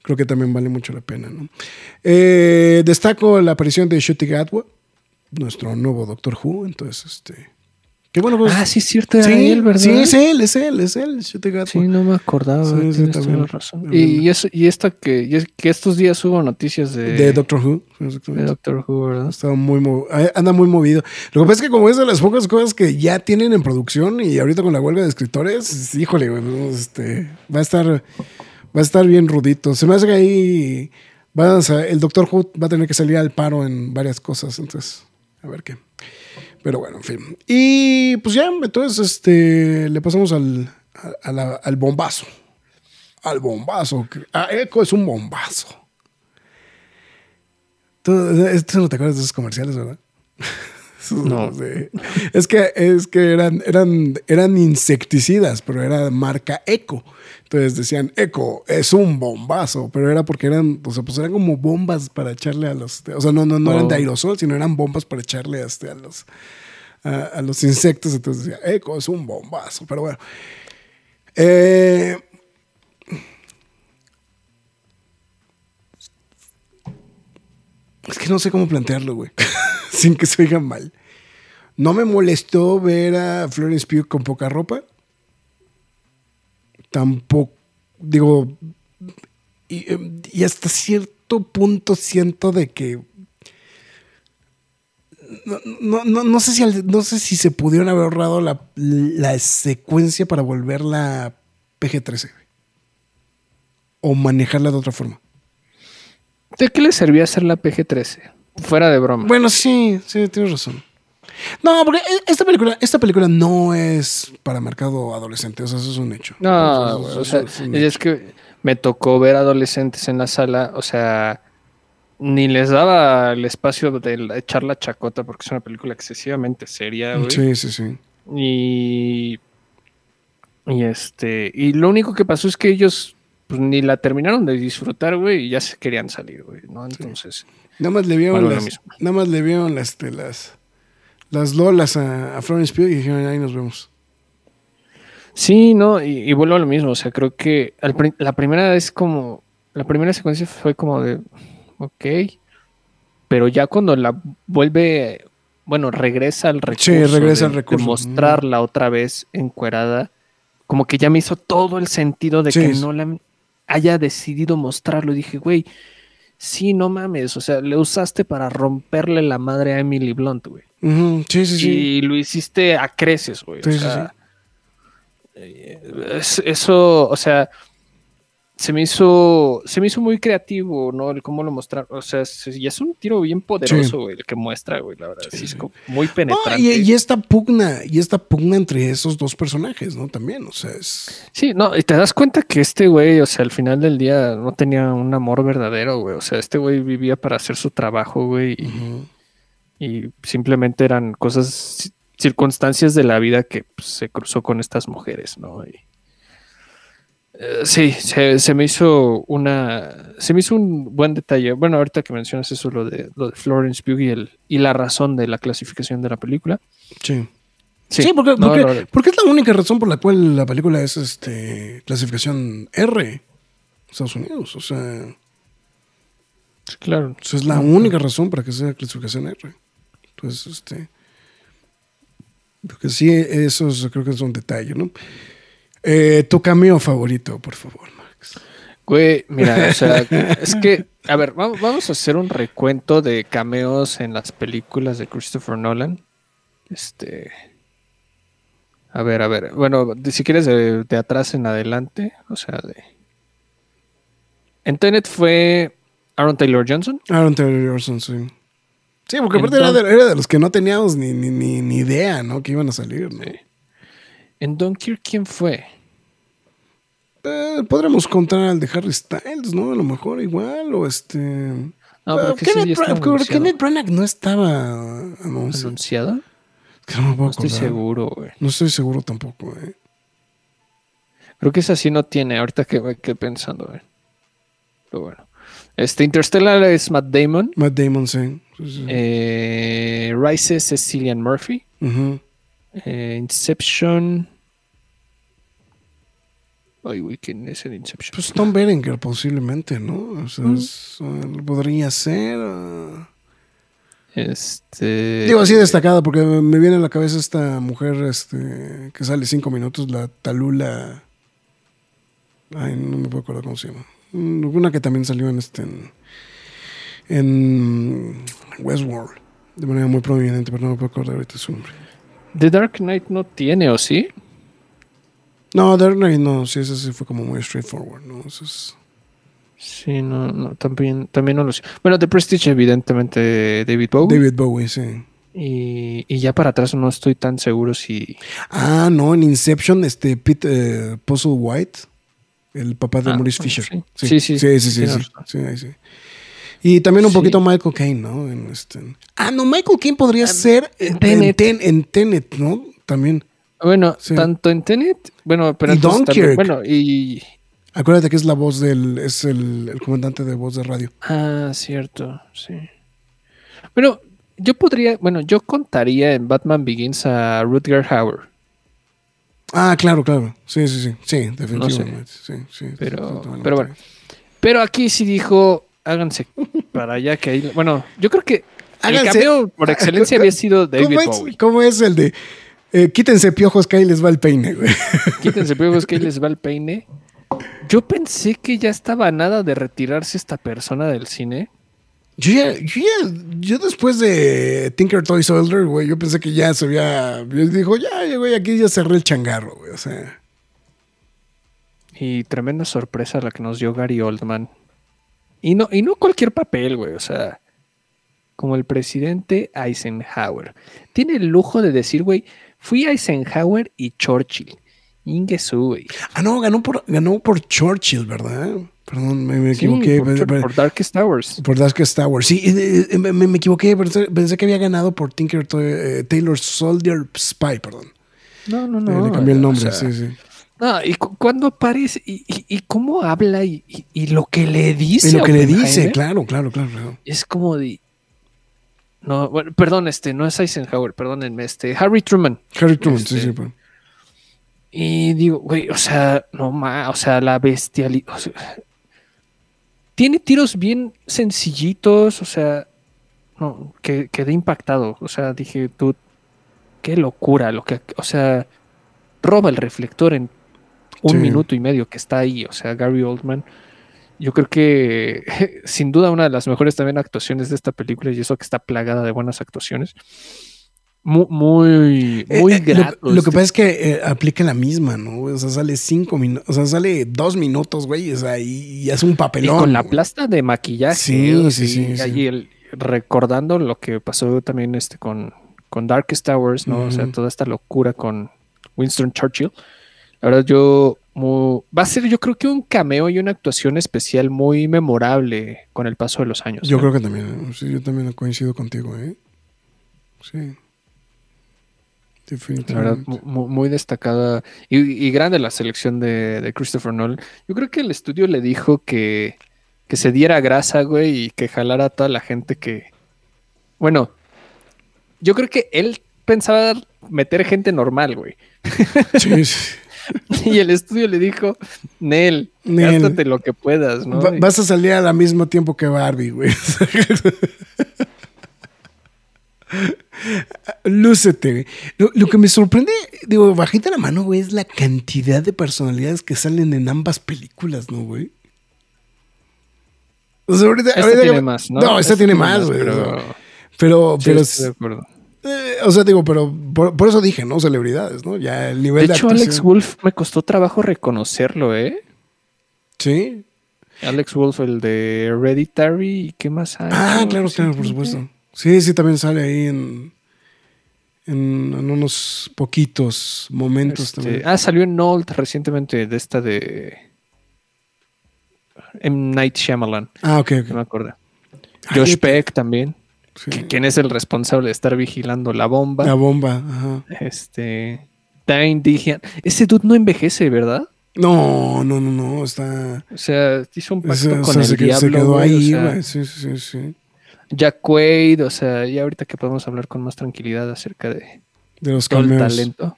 S2: creo que también vale mucho la pena, ¿no? Eh, destaco la aparición de Shuti Gatwa, nuestro nuevo Doctor Who, entonces, este... Bueno, pues,
S3: Ah, sí, es cierto,
S2: sí,
S3: él, ¿verdad?
S2: sí, es él, es él, es él.
S3: Sí, no me acordaba.
S2: Sí, sí, también,
S3: razón.
S2: también.
S3: Y, y, eso, y esta que, y es que estos días hubo noticias de,
S2: de Doctor Who,
S3: de. Doctor Who, ¿verdad?
S2: Estaba muy eh, anda muy movido. Lo que pasa es que como es de las pocas cosas que ya tienen en producción y ahorita con la huelga de escritores, híjole, güey, no, este, va a estar va a estar bien rudito. Se me hace que ahí van a sa- el Doctor Who va a tener que salir al paro en varias cosas, entonces a ver qué. Pero bueno, en fin. Y pues ya, entonces este le pasamos al a- a al bombazo. Al bombazo. Ah, Eco es un bombazo. Tú no te acuerdas de esos comerciales, ¿verdad?
S3: No.
S2: Sí. Es que, es que eran, eran, eran insecticidas, pero era marca Eco. Entonces decían, Eco es un bombazo, pero era porque eran, o sea, pues eran como bombas para echarle a los, o sea, no, no, no eran
S3: Oh.
S2: de aerosol, sino eran bombas para echarle este, a los, a, a los insectos. Entonces decía, Eco es un bombazo, pero bueno. Eh, es que no sé cómo plantearlo, güey. Sin que se oiga mal. No me molestó ver a Florence Pugh con poca ropa. Tampoco, digo, y, em, hasta cierto punto siento de que no, no, no, sé si no sé si se pudieron haber ahorrado la, la secuencia para volverla PG-13 güey. o manejarla de otra forma.
S3: ¿De qué le servía hacer la PG-13? Fuera de broma.
S2: Bueno, sí, sí, tienes razón. No, porque e- esta película, esta película no es para mercado adolescente, o sea, eso es un hecho.
S3: No,
S2: Eso-
S3: güey,
S2: eso
S3: o sea,
S2: es
S3: que me tocó ver adolescentes en la sala, o sea, ni les daba el espacio de echar la chacota porque es una película excesivamente seria, güey.
S2: Sí, sí, sí.
S3: Y, y este, y lo único que pasó es que ellos pues, ni la terminaron de disfrutar, güey, y ya se querían salir, güey, ¿no? Entonces,
S2: Nada más le vieron las, nada más le vieron las, este, las, las lolas a, a Florence Pugh y dijeron, ahí nos vemos.
S3: sí, no, y, y vuelvo a lo mismo, o sea, creo que al la primera es como, la primera secuencia fue como de, ok, pero ya cuando la vuelve, bueno, regresa al recurso,
S2: regresa
S3: de-
S2: al recurso.
S3: de mostrarla otra vez encuerada, como que ya me hizo todo el sentido de
S2: Sí,
S3: que
S2: sí.
S3: no la haya decidido mostrarlo. Y dije, güey, sí, no mames, o sea, le usaste para romperle la madre a Emily Blunt, güey.
S2: Sí, sí, sí.
S3: Y lo hiciste a creces, güey.
S2: Sí,
S3: o
S2: sí,
S3: sea, eh, es- eso, o sea, se me hizo, se me hizo muy creativo, ¿no? El cómo lo mostraron. O sea, es- y es un tiro bien poderoso, güey, el que muestra, güey, la verdad. Sí, es como muy
S2: No,
S3: penetrante.
S2: y, y esta pugna, y esta pugna entre esos dos personajes, ¿no? También, o sea, es...
S3: Sí, no, y te das cuenta que este güey, o sea, al final del día no tenía un amor verdadero, güey. O sea, este güey vivía para hacer su trabajo, güey, y simplemente eran cosas, circunstancias de la vida que pues, se cruzó con estas mujeres, ¿no? Y, eh, sí, se, se me hizo una, se me hizo un buen detalle. Bueno, ahorita que mencionas eso, lo de, lo de Florence Pugh y, el, y la razón de la clasificación de la película.
S2: Sí. Sí, porque,
S3: no,
S2: porque, porque es la única razón por la cual la película es este clasificación R. Estados Unidos, o sea,
S3: sí, claro.
S2: esa es la única razón para que sea clasificación R. Entonces, este. Porque sí, eso es- creo que es un detalle, ¿no? Eh, tu cameo favorito, por favor, Max.
S3: Güey, mira, o sea, es que, a ver, vamos, a hacer un recuento de cameos en las películas de Christopher Nolan. Este. A ver, a ver. Bueno, si quieres de, de atrás en adelante, o sea, de. En Tenet fue Aaron Taylor Johnson.
S2: Aaron Taylor Johnson, sí. Sí, porque aparte era de, era de los que no teníamos ni, ni, ni, ni idea, ¿no? Que iban a salir, ¿no?
S3: Sí. En Dunkirk, ¿quién fue?
S2: Eh, podremos contar al de Harry Styles, ¿no? A lo mejor igual, o este...
S3: No,
S2: Ah,
S3: pero que sí,
S2: Kenneth, Bra- Branagh no estaba anunciado.
S3: ¿Anunciado?
S2: Que no me
S3: No estoy seguro, güey.
S2: No estoy seguro tampoco, ¿eh?
S3: Creo que esa sí no tiene, ahorita que quedé pensando, güey. Pero bueno. Este Interstellar es Matt Damon.
S2: Matt Damon, sí. Sí, sí.
S3: Eh, Rises es Cillian Murphy.
S2: Ujú.
S3: Eh, Inception. Ay, güey, ¿quién es el Inception?
S2: Pues Tom Berenger posiblemente, ¿no? O sea, es, eh, podría ser... ah.
S3: Este.
S2: Digo así destacada porque me viene a la cabeza esta mujer este, que sale cinco minutos, la Talula. Ay, no me puedo acordar cómo se llama. Mm, Una que también salió en este en, en Westworld de manera muy prominente, pero no me puedo acordar ahorita su nombre.
S3: The Dark Knight no tiene, ¿o sí?
S2: No, Dark Knight no, sí, ese sí fue como muy straightforward, ¿no? Eso es-
S3: Sí, no, no, también, también no lo sé. Bueno, The Prestige, evidentemente, David Bowie.
S2: David Bowie, sí.
S3: Y, y ya para atrás no estoy tan seguro si.
S2: Ah, no, en Inception, este Pete eh, Puzzle White, el papá de
S3: Ah,
S2: Maurice Fisher.
S3: sí. Sí, sí,
S2: sí, sí, sí, sí. Y también un
S3: Sí.
S2: poquito Michael Caine, ¿no? En este... Ah, no, Michael Caine podría ser en
S3: Tenet.
S2: Ten- en Tenet, ¿no? También.
S3: Bueno,
S2: Sí.
S3: tanto en Tenet. Bueno, pero
S2: Y
S3: entonces también- bueno, y.
S2: Acuérdate que es la voz del, es el, el comandante de voz de radio.
S3: Ah, cierto, sí. Bueno, yo podría. Bueno, yo contaría en Batman Begins a Rutger Hauer.
S2: Ah, claro, claro. Sí, sí, sí. Sí, definitivamente. Sí, sí,
S3: Pero- pero bueno. Pero aquí sí dijo, háganse para allá que ahí. Bueno, yo creo que el cameo por excelencia había sido David
S2: ¿Cómo es,
S3: Bowie.
S2: ¿Cómo es el de eh, quítense piojos que ahí les va el peine, güey?
S3: Quítense piojos que ahí les va el peine. Yo pensé que ya estaba nada de retirarse esta persona del cine.
S2: Yo ya, yo ya, yo después de Tinker Toy Soldier, güey, yo pensé que ya se había, yo dijo, ya, güey, aquí ya cerré el changarro, güey, o sea.
S3: Y tremenda sorpresa la que nos dio Gary Oldman. Y no, y no cualquier papel, güey. O sea, como el presidente Eisenhower. Tiene el lujo de decir, güey, fui Eisenhower y Churchill. Ingesu, güey.
S2: Ah, no, ganó por, ganó por Churchill, ¿verdad? Perdón, me, me
S3: Sí,
S2: equivoqué.
S3: por,
S2: pe-
S3: por Darkest Hours.
S2: por Darkest Tower. Sí, me, me equivoqué, pensé, pensé que había ganado por Tinker eh, Taylor Soldier Spy, perdón.
S3: No, no,
S2: Eh,
S3: no.
S2: le cambié el
S3: o
S2: nombre,
S3: sea,
S2: sí, sí.
S3: No, y cu- cuando aparece y, y- y cómo habla y, y- lo que le dice.
S2: Y lo que le dice, claro, claro, claro. claro.
S3: Es como de. No, bueno, perdón, este, no es Eisenhower, perdónenme, este, Harry Truman.
S2: Harry Truman, sí,
S3: Este,
S2: sí.
S3: Y digo, güey, o sea, no más, o sea, la bestialidad. tiene tiros bien sencillitos, o sea, no, que quedé impactado. O sea, dije, tú, qué locura, lo que, o sea, roba el reflector en un
S2: Sí.
S3: minuto y medio que está ahí, o sea, Gary Oldman. Yo creo que sin duda una de las mejores también actuaciones de esta película y eso que está plagada de buenas actuaciones. Muy, muy, muy
S2: Eh, eh, lo- que pasa es que eh, aplica la misma, ¿no? O sea, sale cinco minutos, o sea, sale dos minutos, güey, o sea, y, y hace un
S3: Y
S2: papelón.
S3: con la
S2: güey.
S3: plasta de maquillaje.
S2: Sí, sí, sí,
S3: y
S2: sí.
S3: ahí el- recordando lo que pasó también este con, con Darkest Towers, ¿no? O sea, toda esta locura con Winston Churchill. La verdad, yo. Va a ser, yo creo que un cameo y una actuación especial muy memorable con el paso de los años.
S2: Yo creo que también, sí, yo también coincido contigo, ¿eh? Sí.
S3: La verdad, muy, destacada y, y grande la selección de, de Christopher Nolan. Yo creo que el estudio le dijo que, que se diera grasa, güey, y que jalara a toda la gente que. Bueno, yo creo que él pensaba meter gente normal, güey.
S2: Sí, sí.
S3: Y el estudio le dijo, Nel,
S2: Nel.
S3: gástate lo que puedas, ¿no?
S2: Va- vas a salir al mismo tiempo que Barbie, güey. Lúcete, güey. Lo, lo que me sorprende, digo, bajita la mano, güey, es la cantidad de personalidades que salen en ambas películas, ¿no, güey? O sea, ahorita, ahorita-
S3: tiene más, ¿no?
S2: No, esta tiene más, güey.
S3: Pero,
S2: Pero, pero
S3: acuerdo.
S2: Eh, o sea, digo, pero por, por eso dije, ¿no? Celebridades, ¿no? Ya el nivel
S3: De
S2: de,
S3: hecho, Alex Wolf me costó trabajo reconocerlo, ¿eh?
S2: Sí.
S3: Alex Wolf, el de Hereditary, ¿y qué más hay?
S2: Ah, claro, claro, por supuesto. Sí, sí, también sale ahí en, en, en unos poquitos momentos
S3: Este,
S2: también.
S3: ah, salió en Nolt recientemente de esta de M. Night Shyamalan,
S2: Ah, ok, ok.
S3: no me acuerdo.
S2: Ah,
S3: Josh. Peck también,
S2: Sí.
S3: quien es el responsable de estar vigilando la bomba.
S2: La bomba, ajá.
S3: Este. Dane Dijan. Ese dude no envejece, ¿verdad?
S2: No, no, no, no, está...
S3: O sea, hizo un pacto
S2: o
S3: con
S2: sea,
S3: el
S2: se,
S3: diablo.
S2: se quedó
S3: o
S2: ahí,
S3: sea,
S2: güey. Sí, sí, sí.
S3: Jack Quaid, o sea, ya ahorita que podemos hablar con más tranquilidad acerca de
S2: De los
S3: todo el talento.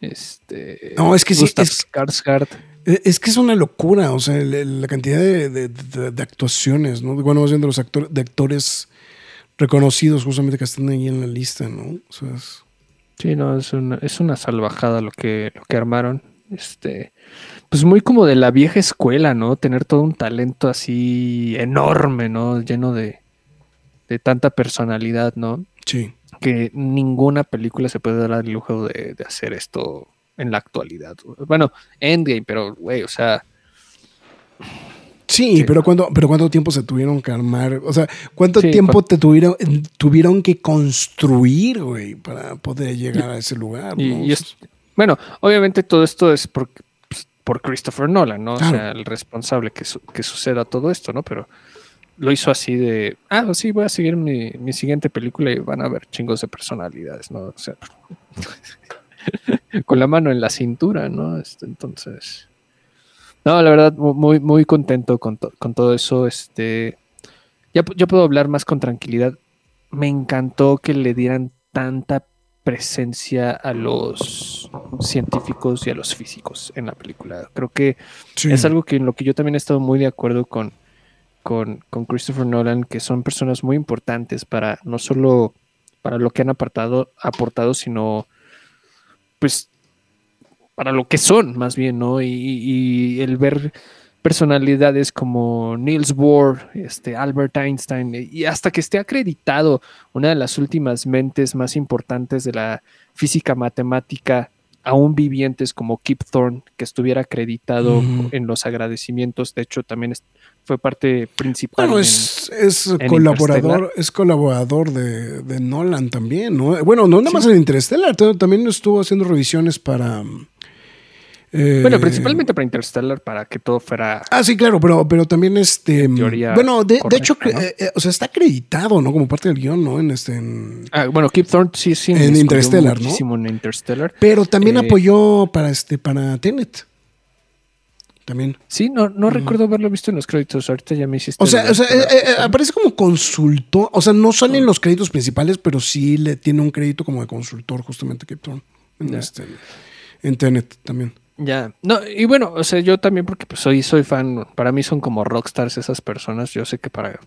S3: Este.
S2: No, es que sí, es-. Eh, Es que es una locura, o sea, la cantidad de, de- de- de actuaciones, ¿no? Bueno, más bien de los actores, de actores reconocidos justamente que están ahí en la lista, ¿no? O sea, es-
S3: Sí, no, es una, es una salvajada lo que, lo que armaron. Este, pues muy como de la vieja escuela, ¿no? Tener todo un talento así enorme, ¿no? Lleno de, de tanta personalidad, ¿no?
S2: sí.
S3: Que ninguna película se puede dar el lujo de, de hacer esto en la actualidad. Bueno, Endgame, pero, güey, o sea,
S2: Sí,
S3: Sí.
S2: pero cuánto, pero cuánto tiempo se tuvieron que armar, o sea, cuánto
S3: Sí,
S2: tiempo te tuvieron, tuvieron que construir, güey, para poder llegar a ese lugar,
S3: y,
S2: ¿no?
S3: y es- bueno, obviamente todo esto es por, pues, por Christopher Nolan, ¿no?
S2: Claro.
S3: O sea, el responsable que, su- que suceda todo esto, ¿no? Pero lo hizo así de, ah, sí, voy a seguir mi, mi siguiente película y van a ver chingos de personalidades, ¿no? O sea, con la mano en la cintura, ¿no? Este, entonces, no, la verdad, mu- muy, muy contento con, to- con todo eso. Este, ya, ya puedo hablar más con tranquilidad. Me encantó que le dieran tanta presencia a los científicos y a los físicos en la película. Creo que
S2: Sí.
S3: es algo que en lo que yo también he estado muy de acuerdo con, con, con Christopher Nolan, que son personas muy importantes para no solo para lo que han apartado, aportado, sino pues para lo que son, más bien, ¿no? Y, y el ver personalidades como Niels Bohr, este, Albert Einstein, y hasta que esté acreditado una de las últimas mentes más importantes de la física matemática aún vivientes como Kip Thorne, que estuviera acreditado en los agradecimientos. De hecho, también fue parte principal.
S2: Bueno,
S3: en-
S2: es, es
S3: en
S2: colaborador, es colaborador de, de Nolan también, ¿no? Bueno, no nada
S3: Sí.
S2: más en Interstellar, también estuvo haciendo revisiones para. Eh,
S3: Bueno, principalmente para Interstellar, para que todo fuera.
S2: Ah, sí, claro, pero, pero también este.
S3: teoría
S2: Bueno, de, de hecho,
S3: ¿no?
S2: eh, eh, o sea, está acreditado, ¿no? Como parte del guion, ¿no? En este. en-
S3: Ah, bueno, Kip Thorne sí, sí.
S2: En Interstellar, ¿no?
S3: muchísimo en Interstellar.
S2: pero también
S3: Eh,
S2: apoyó para este, para Tenet. También.
S3: Sí, no, no recuerdo haberlo visto en los créditos. Ahorita ya me hiciste.
S2: O sea, o sea aparece como consultor. O sea, no salen los créditos principales, pero sí le tiene un crédito como de consultor, justamente Kip Thorne. En, este, en Tenet también.
S3: Ya, no, y bueno, o sea, yo también porque pues, soy, soy fan, para mí son como rockstars esas personas, yo sé que para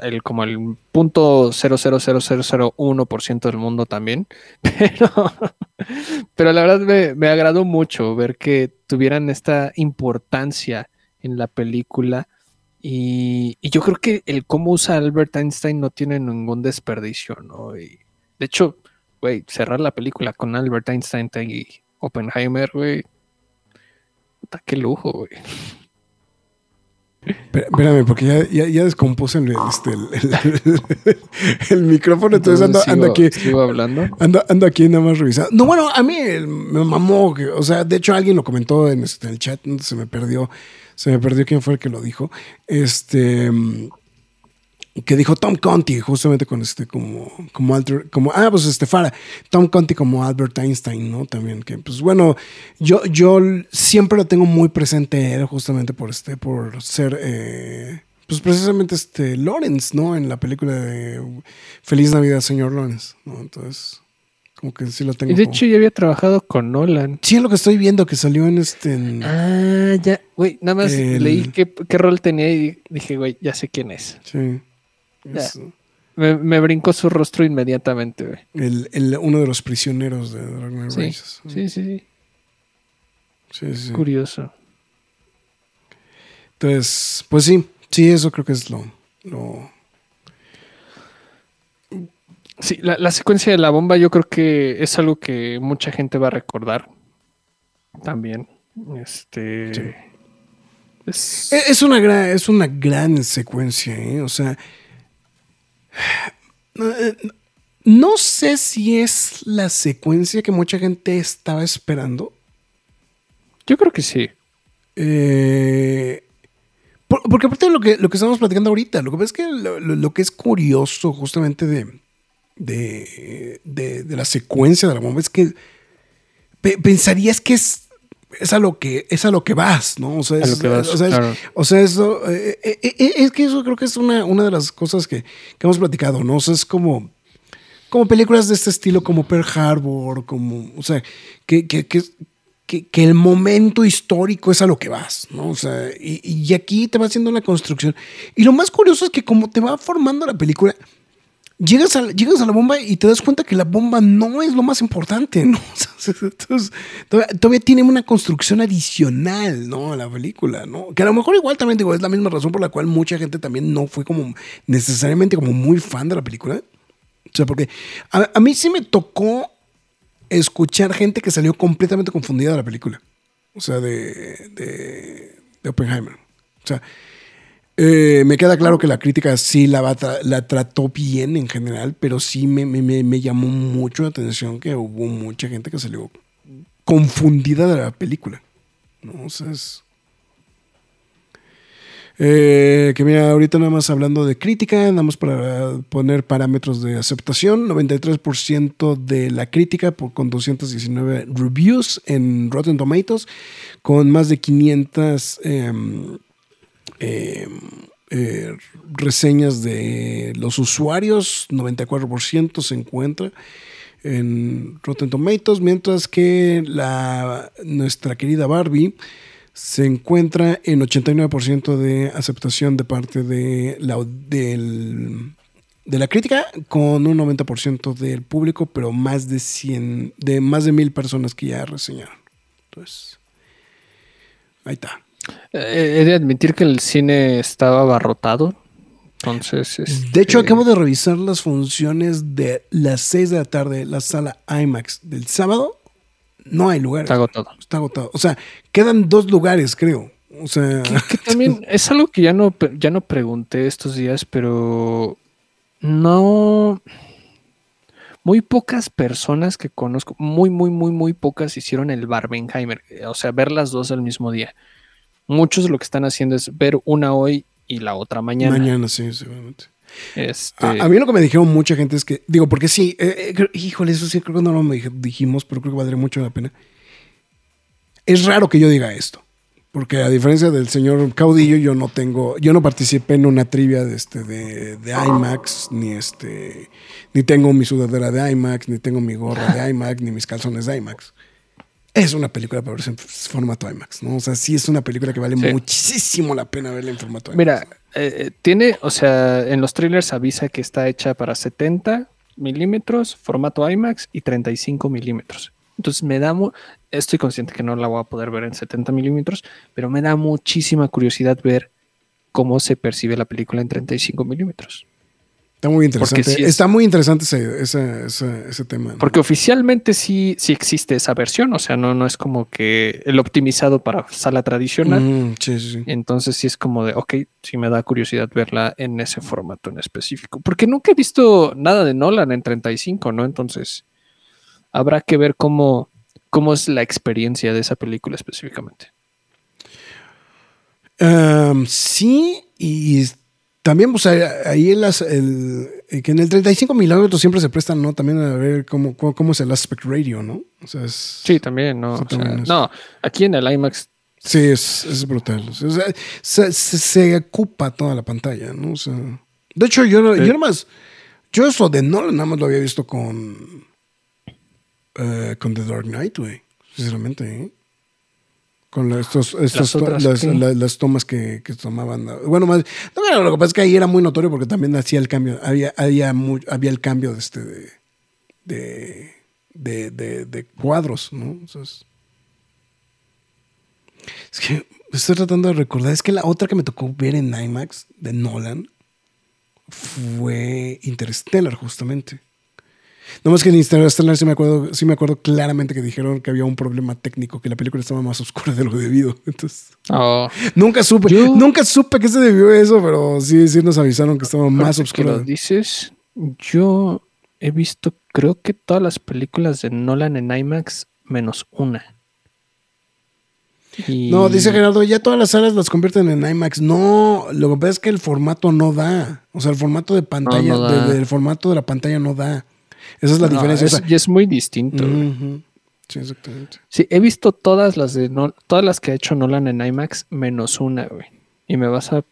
S3: el como el punto 0.00001% del mundo también, pero, pero la verdad me, me agradó mucho ver que tuvieran esta importancia en la película. Y, y yo creo que el cómo usa Albert Einstein no tiene ningún desperdicio, ¿no? Y de hecho, güey, cerrar la película con Albert Einstein y Oppenheimer, güey, Puta, qué lujo, güey.
S2: Espérame, porque ya, ya, ya descompuse el, este, el, el- el micrófono, entonces ando,
S3: sigo,
S2: ando aquí.
S3: sigo hablando.
S2: Ando, ando aquí nada más revisando. No, bueno, a mí me mamó. o sea, de hecho, alguien lo comentó en, este, en el chat. entonces Se me perdió. Se me perdió quién fue el que lo dijo. Este. Que dijo Tom Conti, justamente con este, como, como alter, como, ah, pues este Fara, Tom Conti como Albert Einstein, ¿no? También, que pues bueno, yo, yo siempre lo tengo muy presente él, justamente por este, por ser, eh, pues precisamente este Lawrence, ¿no? En la película de Feliz Navidad, señor Lawrence, ¿no? Entonces, como que sí lo tengo.
S3: Y de
S2: como-
S3: hecho, yo había trabajado con Nolan.
S2: sí, es lo que estoy viendo que salió en este. en-
S3: Ah, ya. Güey, nada más
S2: El-
S3: leí qué, qué rol tenía y dije, güey, ya sé quién es.
S2: sí. Es
S3: Me, me brincó su rostro inmediatamente, güey.
S2: el, el- uno de los prisioneros de Knight
S3: Sí,
S2: Rises.
S3: sí, sí, sí.
S2: Sí, sí, sí.
S3: Curioso.
S2: Entonces, pues sí, sí, eso creo que es lo. lo-
S3: Sí, la, la secuencia de la bomba yo creo que es algo que mucha gente va a recordar también. Este.
S2: Sí.
S3: Es,
S2: E- Es una gran, es una gran secuencia, ¿eh? O sea. No sé si es la secuencia que mucha gente estaba esperando.
S3: yo creo que sí.
S2: Eh, por- porque aparte de lo que, lo que estamos platicando ahorita, lo que es que lo, lo- lo que es curioso justamente de, de, de- de la secuencia de la bomba es que pe- pensarías que es, es a lo que es a lo que vas, ¿no? O sea, es,
S3: que vas,
S2: o sea, es-
S3: claro.
S2: o sea, eso eh, eh, eh, es que eso creo que es una, una de las cosas que, que hemos platicado, ¿no? O sea, es como como películas de este estilo, como Pearl Harbor, como, o sea, que, que- que el momento histórico es a lo que vas, ¿no? O sea, y, y aquí te va haciendo la construcción. Y lo más curioso es que como te va formando la película, llegas a, llegas a la bomba y te das cuenta que la bomba no es lo más importante, ¿no? Entonces, todavía, todavía tiene una construcción adicional, ¿no? La película, ¿no? Que a lo mejor igual también digo, es la misma razón por la cual mucha gente también no fue como necesariamente como muy fan de la película. O sea, porque a, a mí sí me tocó escuchar gente que salió completamente confundida de la película. O sea, de, de, de Oppenheimer. O sea, eh, me queda claro que la crítica sí la, la trató bien en general, pero sí me, me- me- llamó mucho la atención que hubo mucha gente que salió confundida de la película. ¿no? O sea, es- Eh, que mira, ahorita nada más hablando de crítica, nada más para poner parámetros de aceptación, 93% de la crítica por, con 219 reviews en Rotten Tomatoes, con más de 500 em, em, eh, reseñas de los usuarios, 94% se encuentra en Rotten Tomatoes, mientras que la, nuestra querida Barbie se encuentra en 89% de aceptación de parte de la, de la crítica, con un 90% del público, pero más de 100, de más de mil personas que ya reseñaron. Entonces, ahí está.
S3: Eh, he de admitir que el cine estaba abarrotado. Entonces.
S2: De hecho,
S3: este,
S2: acabo de revisar las funciones de las 6 de la tarde, la sala IMAX del sábado. No hay lugares.
S3: Está agotado.
S2: Está agotado. O sea, quedan dos lugares, creo. O sea,
S3: Que también es algo que ya no, ya no pregunté estos días, pero no. Muy pocas personas que conozco, muy, muy, muy, muy pocas hicieron el Barbenheimer. eh, O sea, ver las dos al mismo día. Muchos lo que están haciendo es ver una hoy y la otra mañana.
S2: mañana sí, seguramente.
S3: Este,
S2: A, a mí lo que me dijeron mucha gente es que, digo, porque sí, eh, eh, híjole, eso sí creo que no lo dij- dijimos, pero creo que valdría mucho la pena. Es raro que yo diga esto, porque a diferencia del señor Caudillo, yo no tengo, yo no participé en una trivia de, este, de, de IMAX, ni este, ni tengo mi sudadera de IMAX, ni tengo mi gorra de IMAX, ni mis calzones de IMAX. Es una película para verse en formato IMAX, ¿no? O sea, sí es una película que vale
S3: Sí.
S2: muchísimo la pena verla en formato IMAX.
S3: Mira, eh, eh, tiene, o sea, en los trailers avisa que está hecha para 70 milímetros, formato IMAX y 35 milímetros. Entonces me da, estoy consciente que no la voy a poder ver en 70 milímetros, pero me da muchísima curiosidad ver cómo se percibe la película en 35 milímetros.
S2: Está muy interesante.
S3: sí es-
S2: Está muy interesante ese, ese, ese, ese tema. ¿no?
S3: Porque oficialmente sí, sí existe esa versión, o sea, no, no es como que el optimizado para sala tradicional.
S2: Mm, sí, sí.
S3: Entonces sí es como de, ok, sí me da curiosidad verla en ese formato en específico. Porque nunca he visto nada de Nolan en 35, ¿no? Entonces habrá que ver cómo, cómo es la experiencia de esa película específicamente.
S2: Um, sí, y también, pues ahí- en las, el, eh, que en el 35 milímetros siempre se prestan, ¿no? También a ver cómo, cómo, cómo es el aspect radio, ¿no? O sea, es,
S3: Sí, también, ¿no?
S2: Sí,
S3: O sea,
S2: también es-
S3: no, aquí en el IMAX,
S2: sí, es, es brutal. O sea, se, se, se ocupa toda la pantalla, ¿no? O sea, de hecho, yo,
S3: Sí.
S2: yo nada más, yo eso de Nolan nada más lo había visto con, eh, con The Dark Knight, güey, sinceramente, ¿eh? Con estos, estos to- las, las tomas que, que tomaban. Bueno, más, no, lo que pasa es que ahí era muy notorio porque también hacía el cambio. Había, había, había el cambio de este de, de, de, de- de cuadros, ¿no? O sea, es, es que estoy tratando de recordar. Es que la otra que me tocó ver en IMAX de Nolan fue Interstellar, justamente. No más que en Interstellar sí me acuerdo, sí me acuerdo claramente que dijeron que había un problema técnico, que la película estaba más oscura de lo debido. Entonces,
S3: Oh,
S2: nunca supe,
S3: Yo-
S2: nunca supe que se debió eso, pero sí, sí nos avisaron que estaba más
S3: ahorita que
S2: oscura.
S3: lo dices, yo he visto, creo que todas las películas de Nolan en IMAX menos una. Y-
S2: No, dice Gerardo, ya todas las salas las convierten en IMAX. No, lo que pasa es que el formato no da. O sea, el formato de pantalla,
S3: no
S2: de- del formato de la pantalla no da. Esa es la
S3: No,
S2: diferencia.
S3: es,
S2: o sea,
S3: y es muy distinto.
S2: Sí, exactamente.
S3: Sí, he visto todas las de Nol- todas las que ha hecho Nolan en IMAX menos una, güey. Y me vas a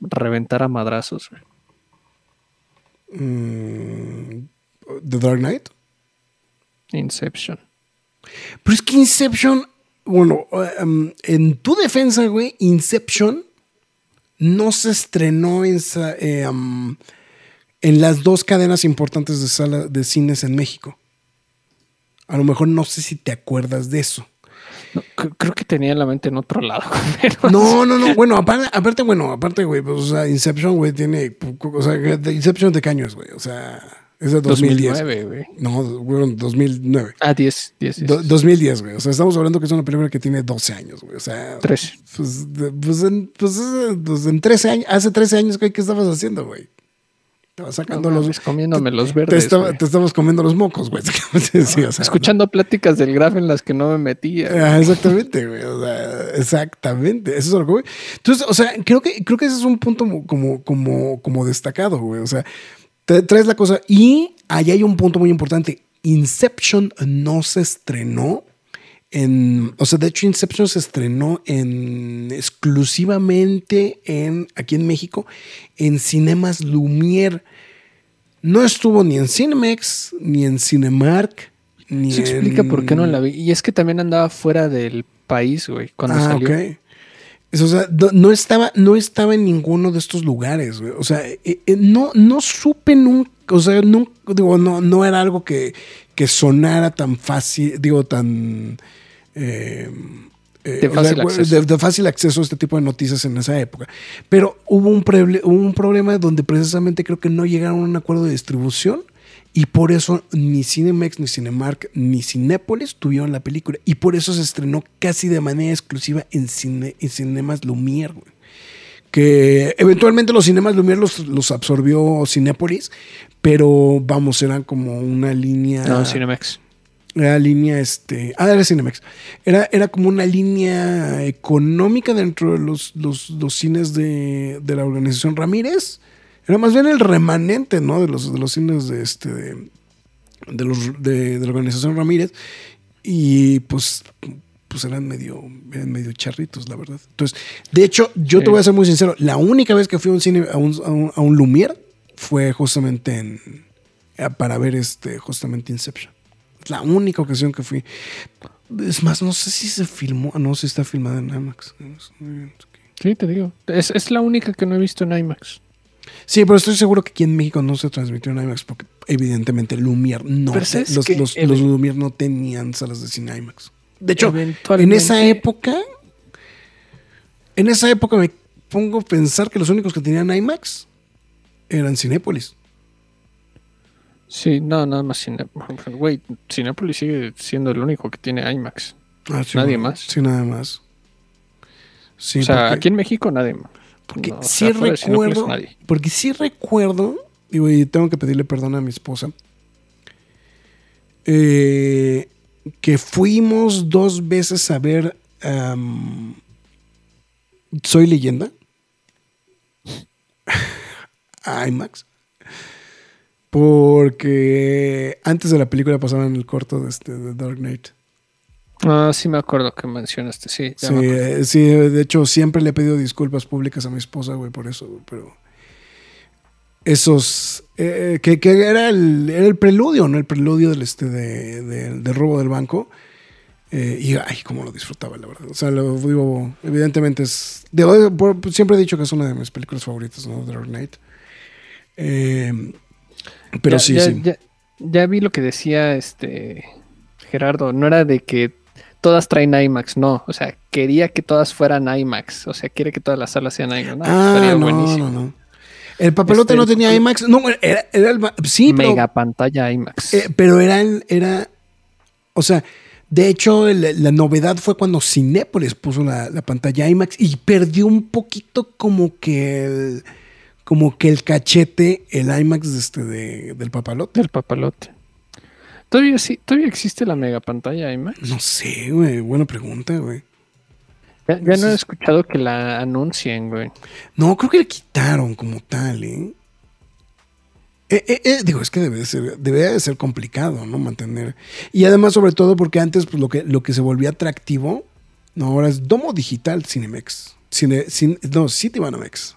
S3: reventar a madrazos, güey.
S2: Mm, The Dark Knight.
S3: Inception.
S2: Pero es que Inception, bueno, um, en tu defensa, güey, Inception no se estrenó en, um, en las dos cadenas importantes de sala de cines en México. A lo mejor no sé si te acuerdas de eso.
S3: No, cre- creo que tenía la mente en otro lado. pero-
S2: No, no, no. Bueno, aparte, aparte bueno, aparte, güey, pues, o sea, Inception, güey, tiene. O sea, Inception de qué año es, güey. O sea, es de 2010.
S3: 2009, güey.
S2: No, güey, 2009.
S3: Ah, 10, 10, 10.
S2: Do- 2010, güey. O sea, estamos hablando que es una película que tiene 12 años, güey. O sea,
S3: 13.
S2: pues, pues, en, pues, pues en 13 años, hace 13 años, güey, ¿qué estabas haciendo, güey? Estabas sacando
S3: No
S2: los.
S3: mames, comiéndome los
S2: te,
S3: verdes.
S2: estaba-
S3: güey.
S2: te estabas comiendo los mocos, güey. Sí, o sea,
S3: Escuchando pláticas del graf en las que no me metía. güey.
S2: Ah, exactamente, güey. O sea, exactamente. Eso es lo que voy. Entonces, o sea, creo que, creo que ese es un punto mo- como, como, como destacado, güey. O sea, te traes la cosa. Y ahí hay un punto muy importante. Inception no se estrenó en. O sea, de hecho, Inception se estrenó en exclusivamente en aquí en México, en Cinemas Lumière. No estuvo ni en Cinemex, ni en Cinemark, ni
S3: Eso explica por qué no
S2: en-
S3: la vi. Y es que también andaba fuera del país, güey, cuando
S2: ah,
S3: salió.
S2: ok. O sea, no, estaba, no estaba en ninguno de estos lugares, güey. O sea, eh, eh, no, no supe nunca, o sea, no, digo, no, no era algo que, que sonara tan fácil, digo, tan... eh, eh,
S3: De
S2: sea,
S3: fácil acceso.
S2: de- de fácil acceso a este tipo de noticias en esa época. Pero hubo un, hubo un problema donde precisamente creo que no llegaron a un acuerdo de distribución y por eso ni Cinemex, ni Cinemark, ni Cinépolis tuvieron la película. Y por eso se estrenó casi de manera exclusiva en, cine, en Cinemas Lumière, güey. Que eventualmente los cinemas Lumière los, los absorbió Cinépolis, pero vamos, eran como una línea.
S3: No, Cinemex.
S2: Era línea, este. Ah, era Cinemex. Era, era como una línea económica dentro de los, los, los cines de, de la organización Ramírez. Era más bien el remanente, ¿no? De los, de los cines de este. De, de los, de, de la organización Ramírez. Y pues. Pues eran medio, eran medio charritos, la verdad. Entonces, de hecho, yo
S3: Sí.
S2: te voy a ser muy sincero. La única vez que fui a un cine, a un, a un, a un Lumière, fue justamente en, eh, para ver este, justamente Inception. La única ocasión que fui. Es más, no sé si se filmó. ah, No, si está filmada en IMAX.
S3: Sí, te digo. Es, es la única que no he visto en IMAX.
S2: Sí, pero estoy seguro que aquí en México no se transmitió en IMAX porque evidentemente Lumière no.
S3: Pero
S2: te-
S3: ¿sabes
S2: los, los,
S3: Ev-
S2: los Lumière no tenían salas de cine IMAX. De hecho, en esa época, en esa época me pongo a pensar que los únicos que tenían IMAX eran Cinépolis.
S3: Sí, no, nada más Cine... Güey, Cinepolis sigue siendo el único que tiene IMAX.
S2: Ah, sí,
S3: Nadie más.
S2: Sí, nada más. Sí,
S3: o sea,
S2: porque-
S3: aquí en México nadie más.
S2: Porque
S3: No,
S2: sí recuerdo.
S3: nadie.
S2: Porque sí recuerdo. Digo, y tengo que pedirle perdón a mi esposa. eh, que fuimos dos veces a ver. Soy leyenda. a IMAX. Porque antes de la película pasaban el corto de, este, de Dark Knight.
S3: Ah, sí me acuerdo que mencionaste, sí. ya
S2: Sí,
S3: me
S2: eh, sí, de hecho siempre le he pedido disculpas públicas a mi esposa, güey, por eso, güey, pero esos, eh, que, que era, el, era el preludio, ¿no? El preludio del, este, de, de- del robo del banco. Eh, y ay, cómo lo disfrutaba, la verdad. O sea, lo digo, evidentemente es, de- por- siempre he dicho que es una de mis películas favoritas, ¿no? Dark Knight. Eh, pero
S3: Ya-
S2: sí,
S3: ya,
S2: sí.
S3: Ya, ya vi lo que decía este Gerardo. No era de que todas traen IMAX, no. O sea, quería que todas fueran IMAX. O sea, quiere que todas las salas sean IMAX. No,
S2: Ah,
S3: estaría
S2: no,
S3: buenísimo.
S2: no, no. El papalote
S3: Este,
S2: no tenía IMAX. No, era, era el. Sí, pero,
S3: Mega pantalla IMAX.
S2: eh, pero era, el- era. O sea, de hecho, la novedad fue cuando Cinépolis puso la, la pantalla IMAX y perdió un poquito como que el. Como que el cachete, el IMAX de este, de- del papalote.
S3: del papalote. Todavía sí, todavía existe la mega pantalla IMAX.
S2: No sé, güey. Buena pregunta, güey.
S3: Ya, ya no he escuchado que la anuncien, güey.
S2: No, creo que le quitaron como tal, ¿eh? Eh, eh, eh, digo, es que debe de ser, debe de ser complicado, ¿no? Mantener. Y además, sobre todo, porque antes pues, lo, que, lo que se volvía atractivo, no, ahora es Domo Digital Cinemex. Cine, cin- no, Citibanamex.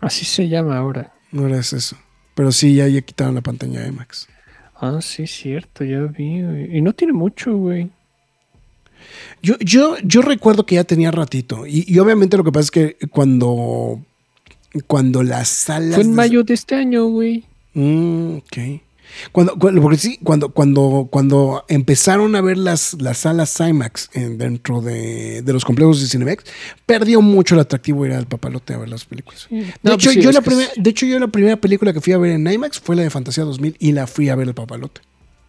S3: Así se llama ahora.
S2: No era eso. Pero sí, ya, ya quitaron la pantalla de IMAX.
S3: Ah, sí, cierto, ya vi, güey. Y no tiene mucho, güey.
S2: Yo, yo, yo recuerdo que ya tenía ratito. Y, y obviamente lo que pasa es que cuando, cuando las salas.
S3: Fue en mayo de este año, güey.
S2: Mm, ok. Cuando, cuando- porque sí, cuando, cuando, cuando empezaron a ver las, las salas IMAX en- dentro de, de los complejos de Cinemex, perdió mucho el atractivo ir al papalote a ver las películas.
S3: Sí.
S2: De,
S3: No,
S2: hecho,
S3: pues sí,
S2: yo la primera,
S3: es-
S2: de hecho, yo la primera película que fui a ver en IMAX fue la de Fantasía 2000 y la fui a ver el papalote.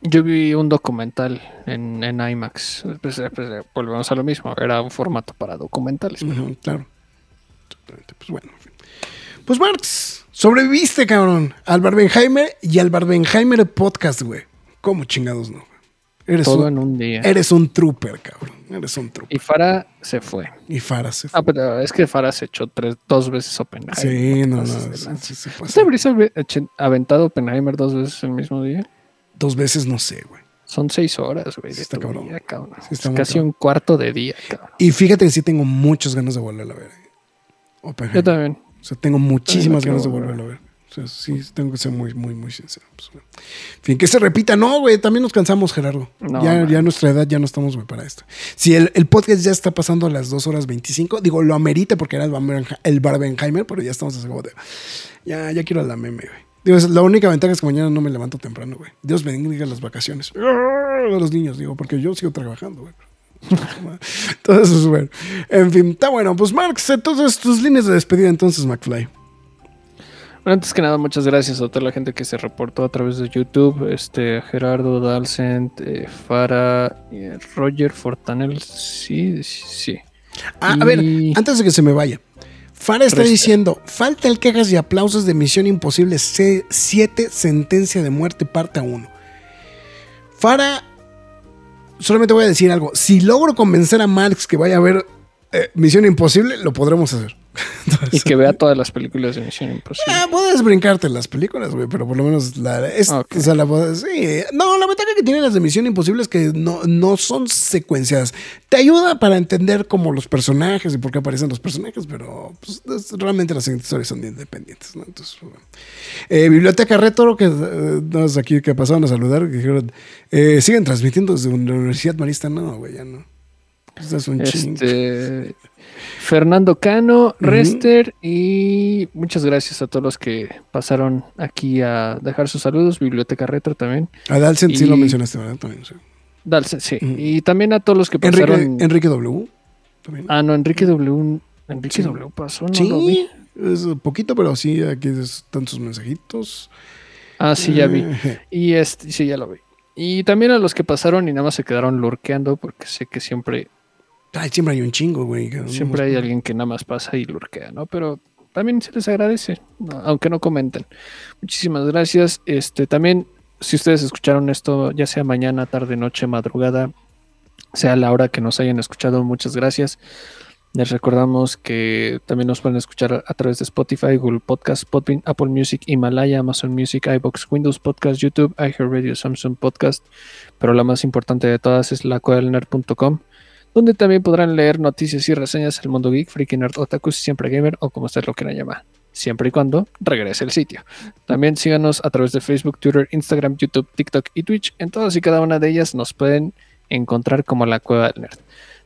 S3: Yo vi un documental en, en IMAX. Pues, eh, pues, eh, volvemos a lo mismo. Era un formato para documentales. pero-
S2: Ujú, claro. Pues bueno. Pues Marx, sobreviviste, cabrón. Al Barbenheimer y al Barbenheimer podcast, güey. ¿Cómo chingados no? Eres
S3: Todo
S2: un,
S3: en un día.
S2: eres un trooper, cabrón. Eres un trooper.
S3: Y Farah se fue.
S2: Y Farah se fue.
S3: Ah, pero es que Farah se echó tres, dos veces Oppenheimer.
S2: sí, no, no. sí, sí,
S3: ¿No
S2: pasa.
S3: te habrías ave- eche- aventado Oppenheimer dos veces el mismo día?
S2: Dos veces no sé, güey.
S3: Son seis horas, güey,
S2: Sí,
S3: de
S2: está
S3: tu
S2: cabrón.
S3: vida, cabrón.
S2: Sí, está
S3: Es casi
S2: cabrón.
S3: un cuarto de día, cabrón.
S2: Y fíjate que sí tengo muchas ganas de volverla a ver. eh. Oppenheimer.
S3: Yo también.
S2: O sea, tengo muchísimas ganas de
S3: volver.
S2: volverla a ver. O sea, sí, tengo que ser muy, muy, muy sincero. Pues. En fin, que se repita. No, güey, también nos cansamos, Gerardo.
S3: No,
S2: ya,
S3: man.
S2: ya a nuestra edad ya no estamos, güey, para esto. Si el, el podcast ya está pasando a las 2 horas 25, digo, lo amerita porque era el, Barbenhe- el Barbenheimer, pero ya estamos así como de... Ya, ya quiero a la meme, güey. Digo, la única ventaja es que mañana no me levanto temprano, güey. Dios bendiga las vacaciones. A los niños, digo, porque yo sigo trabajando, güey. Entonces, pues, bueno. En fin, está bueno. Pues, Marx, entonces tus líneas de despedida, entonces, McFly.
S3: Bueno, antes que nada, muchas gracias a toda la gente que se reportó a través de YouTube. Este, Gerardo Dalcent, eh, Farah, eh, Roger Fortanel. Sí, sí.
S2: Ah, a ver, antes de que se me vaya. Fara está
S3: Resta.
S2: diciendo, falta el quejas y aplausos de Misión Imposible C7, Sentencia de Muerte, parte 1. Fara, solamente voy a decir algo. Si logro convencer a Marx que vaya a ver eh, Misión Imposible, lo podremos hacer.
S3: Y que vea todas las películas de Misión Imposible.
S2: Ah, puedes brincarte las películas, güey, pero por lo menos la. Es, o sea, la puedes- sí. No, la ventaja que tienen las de Misión Imposible es que no, no son secuenciadas. Te ayuda para entender como los personajes y por qué aparecen los personajes, pero pues, es- realmente las historias son independientes, ¿no? Entonces, bueno. Eh, Biblioteca Retro, que eh, no es aquí que pasaron a saludar, que dijeron, eh, siguen transmitiendo desde la Universidad Marista. No, güey, ya no. Pues es un.
S3: Este, Fernando Cano, Rester y muchas gracias a todos los que pasaron aquí a dejar sus saludos. Biblioteca Retro también.
S2: A Dalcent sí lo mencionaste, ¿verdad? También, sí.
S3: Dalce, sí. Y también a todos los que pasaron.
S2: Enrique W. También.
S3: Ah, no, Enrique W. Enrique
S2: Sí.
S3: W pasó, no lo vi.
S2: Sí, es poquito, pero sí, aquí están sus mensajitos.
S3: Ah, sí, ya vi. Y este, sí, ya lo vi. Y también a los que pasaron y nada más se quedaron lurqueando, porque sé que siempre,
S2: Ay, siempre hay un chingo, güey.
S3: siempre hay alguien que nada más pasa y lurquea, ¿no? Pero también se les agradece, aunque no comenten. Muchísimas gracias. Este, también, si ustedes escucharon esto, ya sea mañana, tarde, noche, madrugada, sea la hora que nos hayan escuchado, muchas gracias. Les recordamos que también nos pueden escuchar a través de Spotify, Google Podcast, Podbean, Apple Music, Himalaya, Amazon Music, iBox, Windows Podcast, YouTube, iHeartRadio, Samsung Podcast. Pero la más importante de todas es lacuadelnerd.com, donde también podrán leer noticias y reseñas del mundo geek, freaky nerd, otaku, siempre gamer o como ustedes lo quieran llamar. Siempre y cuando regrese el sitio. También síganos a través de Facebook, Twitter, Instagram, YouTube, TikTok y Twitch. En todas y cada una de ellas nos pueden encontrar como la Cueva del Nerd.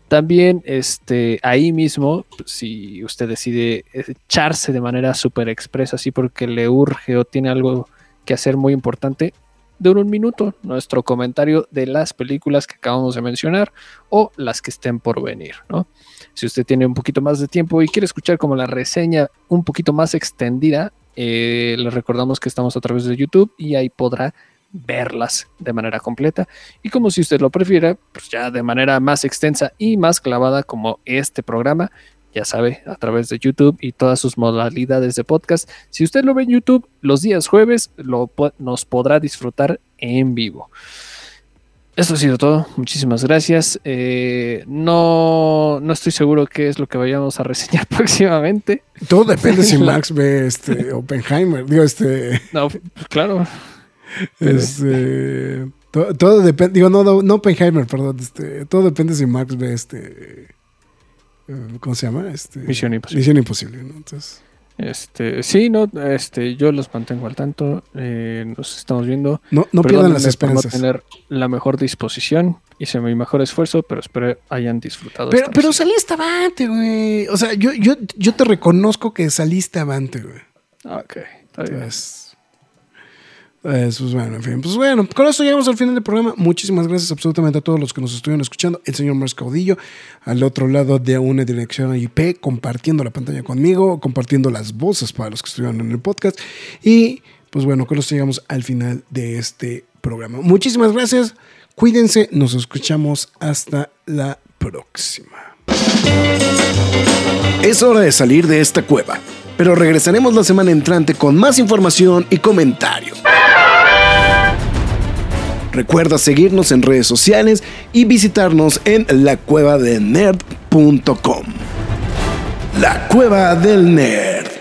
S3: También este, ahí mismo, si usted decide echarse de manera súper expresa, así porque le urge o tiene algo que hacer muy importante, dura un minuto nuestro comentario de las películas que acabamos de mencionar o las que estén por venir, ¿no? Si usted tiene un poquito más de tiempo y quiere escuchar como la reseña un poquito más extendida, Eh, les recordamos que estamos a través de YouTube y ahí podrá verlas de manera completa. Y como si usted lo prefiera, pues ya de manera más extensa y más clavada como este programa, ya sabe, a través de YouTube y todas sus modalidades de podcast. Si usted lo ve en YouTube, los días jueves lo, nos podrá disfrutar en vivo. Esto ha sido todo. Muchísimas gracias. Eh, no, no estoy seguro qué es lo que vayamos a reseñar próximamente.
S2: Todo depende si Max ve este Oppenheimer. Digo, este.
S3: No, pues, claro.
S2: Este. Todo, depende. Digo, no, no Oppenheimer, perdón. Este, todo depende si Max ve este. Eh, ¿Cómo se llama? Este,
S3: Misión Imposible.
S2: Misión Imposible, ¿no? Entonces.
S3: Este, sí, no, este, yo los mantengo al tanto. Eh, nos estamos viendo.
S2: No, no pierdan las esperanzas.
S3: Tener la mejor disposición. Hice mi mejor esfuerzo, pero espero hayan disfrutado.
S2: Pero, pero saliste avante, güey. O sea, yo, yo, yo te reconozco que saliste avante, güey.
S3: Ok, está bien.
S2: Pues, pues, bueno, en fin. Pues bueno, con esto llegamos al final del programa. Muchísimas gracias absolutamente a todos los que nos estuvieron escuchando. El señor Mars Caudillo, al otro lado de una dirección IP, compartiendo la pantalla conmigo, compartiendo las voces para los que estuvieron en el podcast. Y pues bueno, con esto llegamos al final de este programa. Muchísimas gracias. Cuídense. Nos escuchamos hasta la próxima. Es hora de salir de esta cueva pero regresaremos la semana entrante con más información y comentarios. Recuerda seguirnos en redes sociales y visitarnos en lacuevadelnerd.com. La Cueva del Nerd.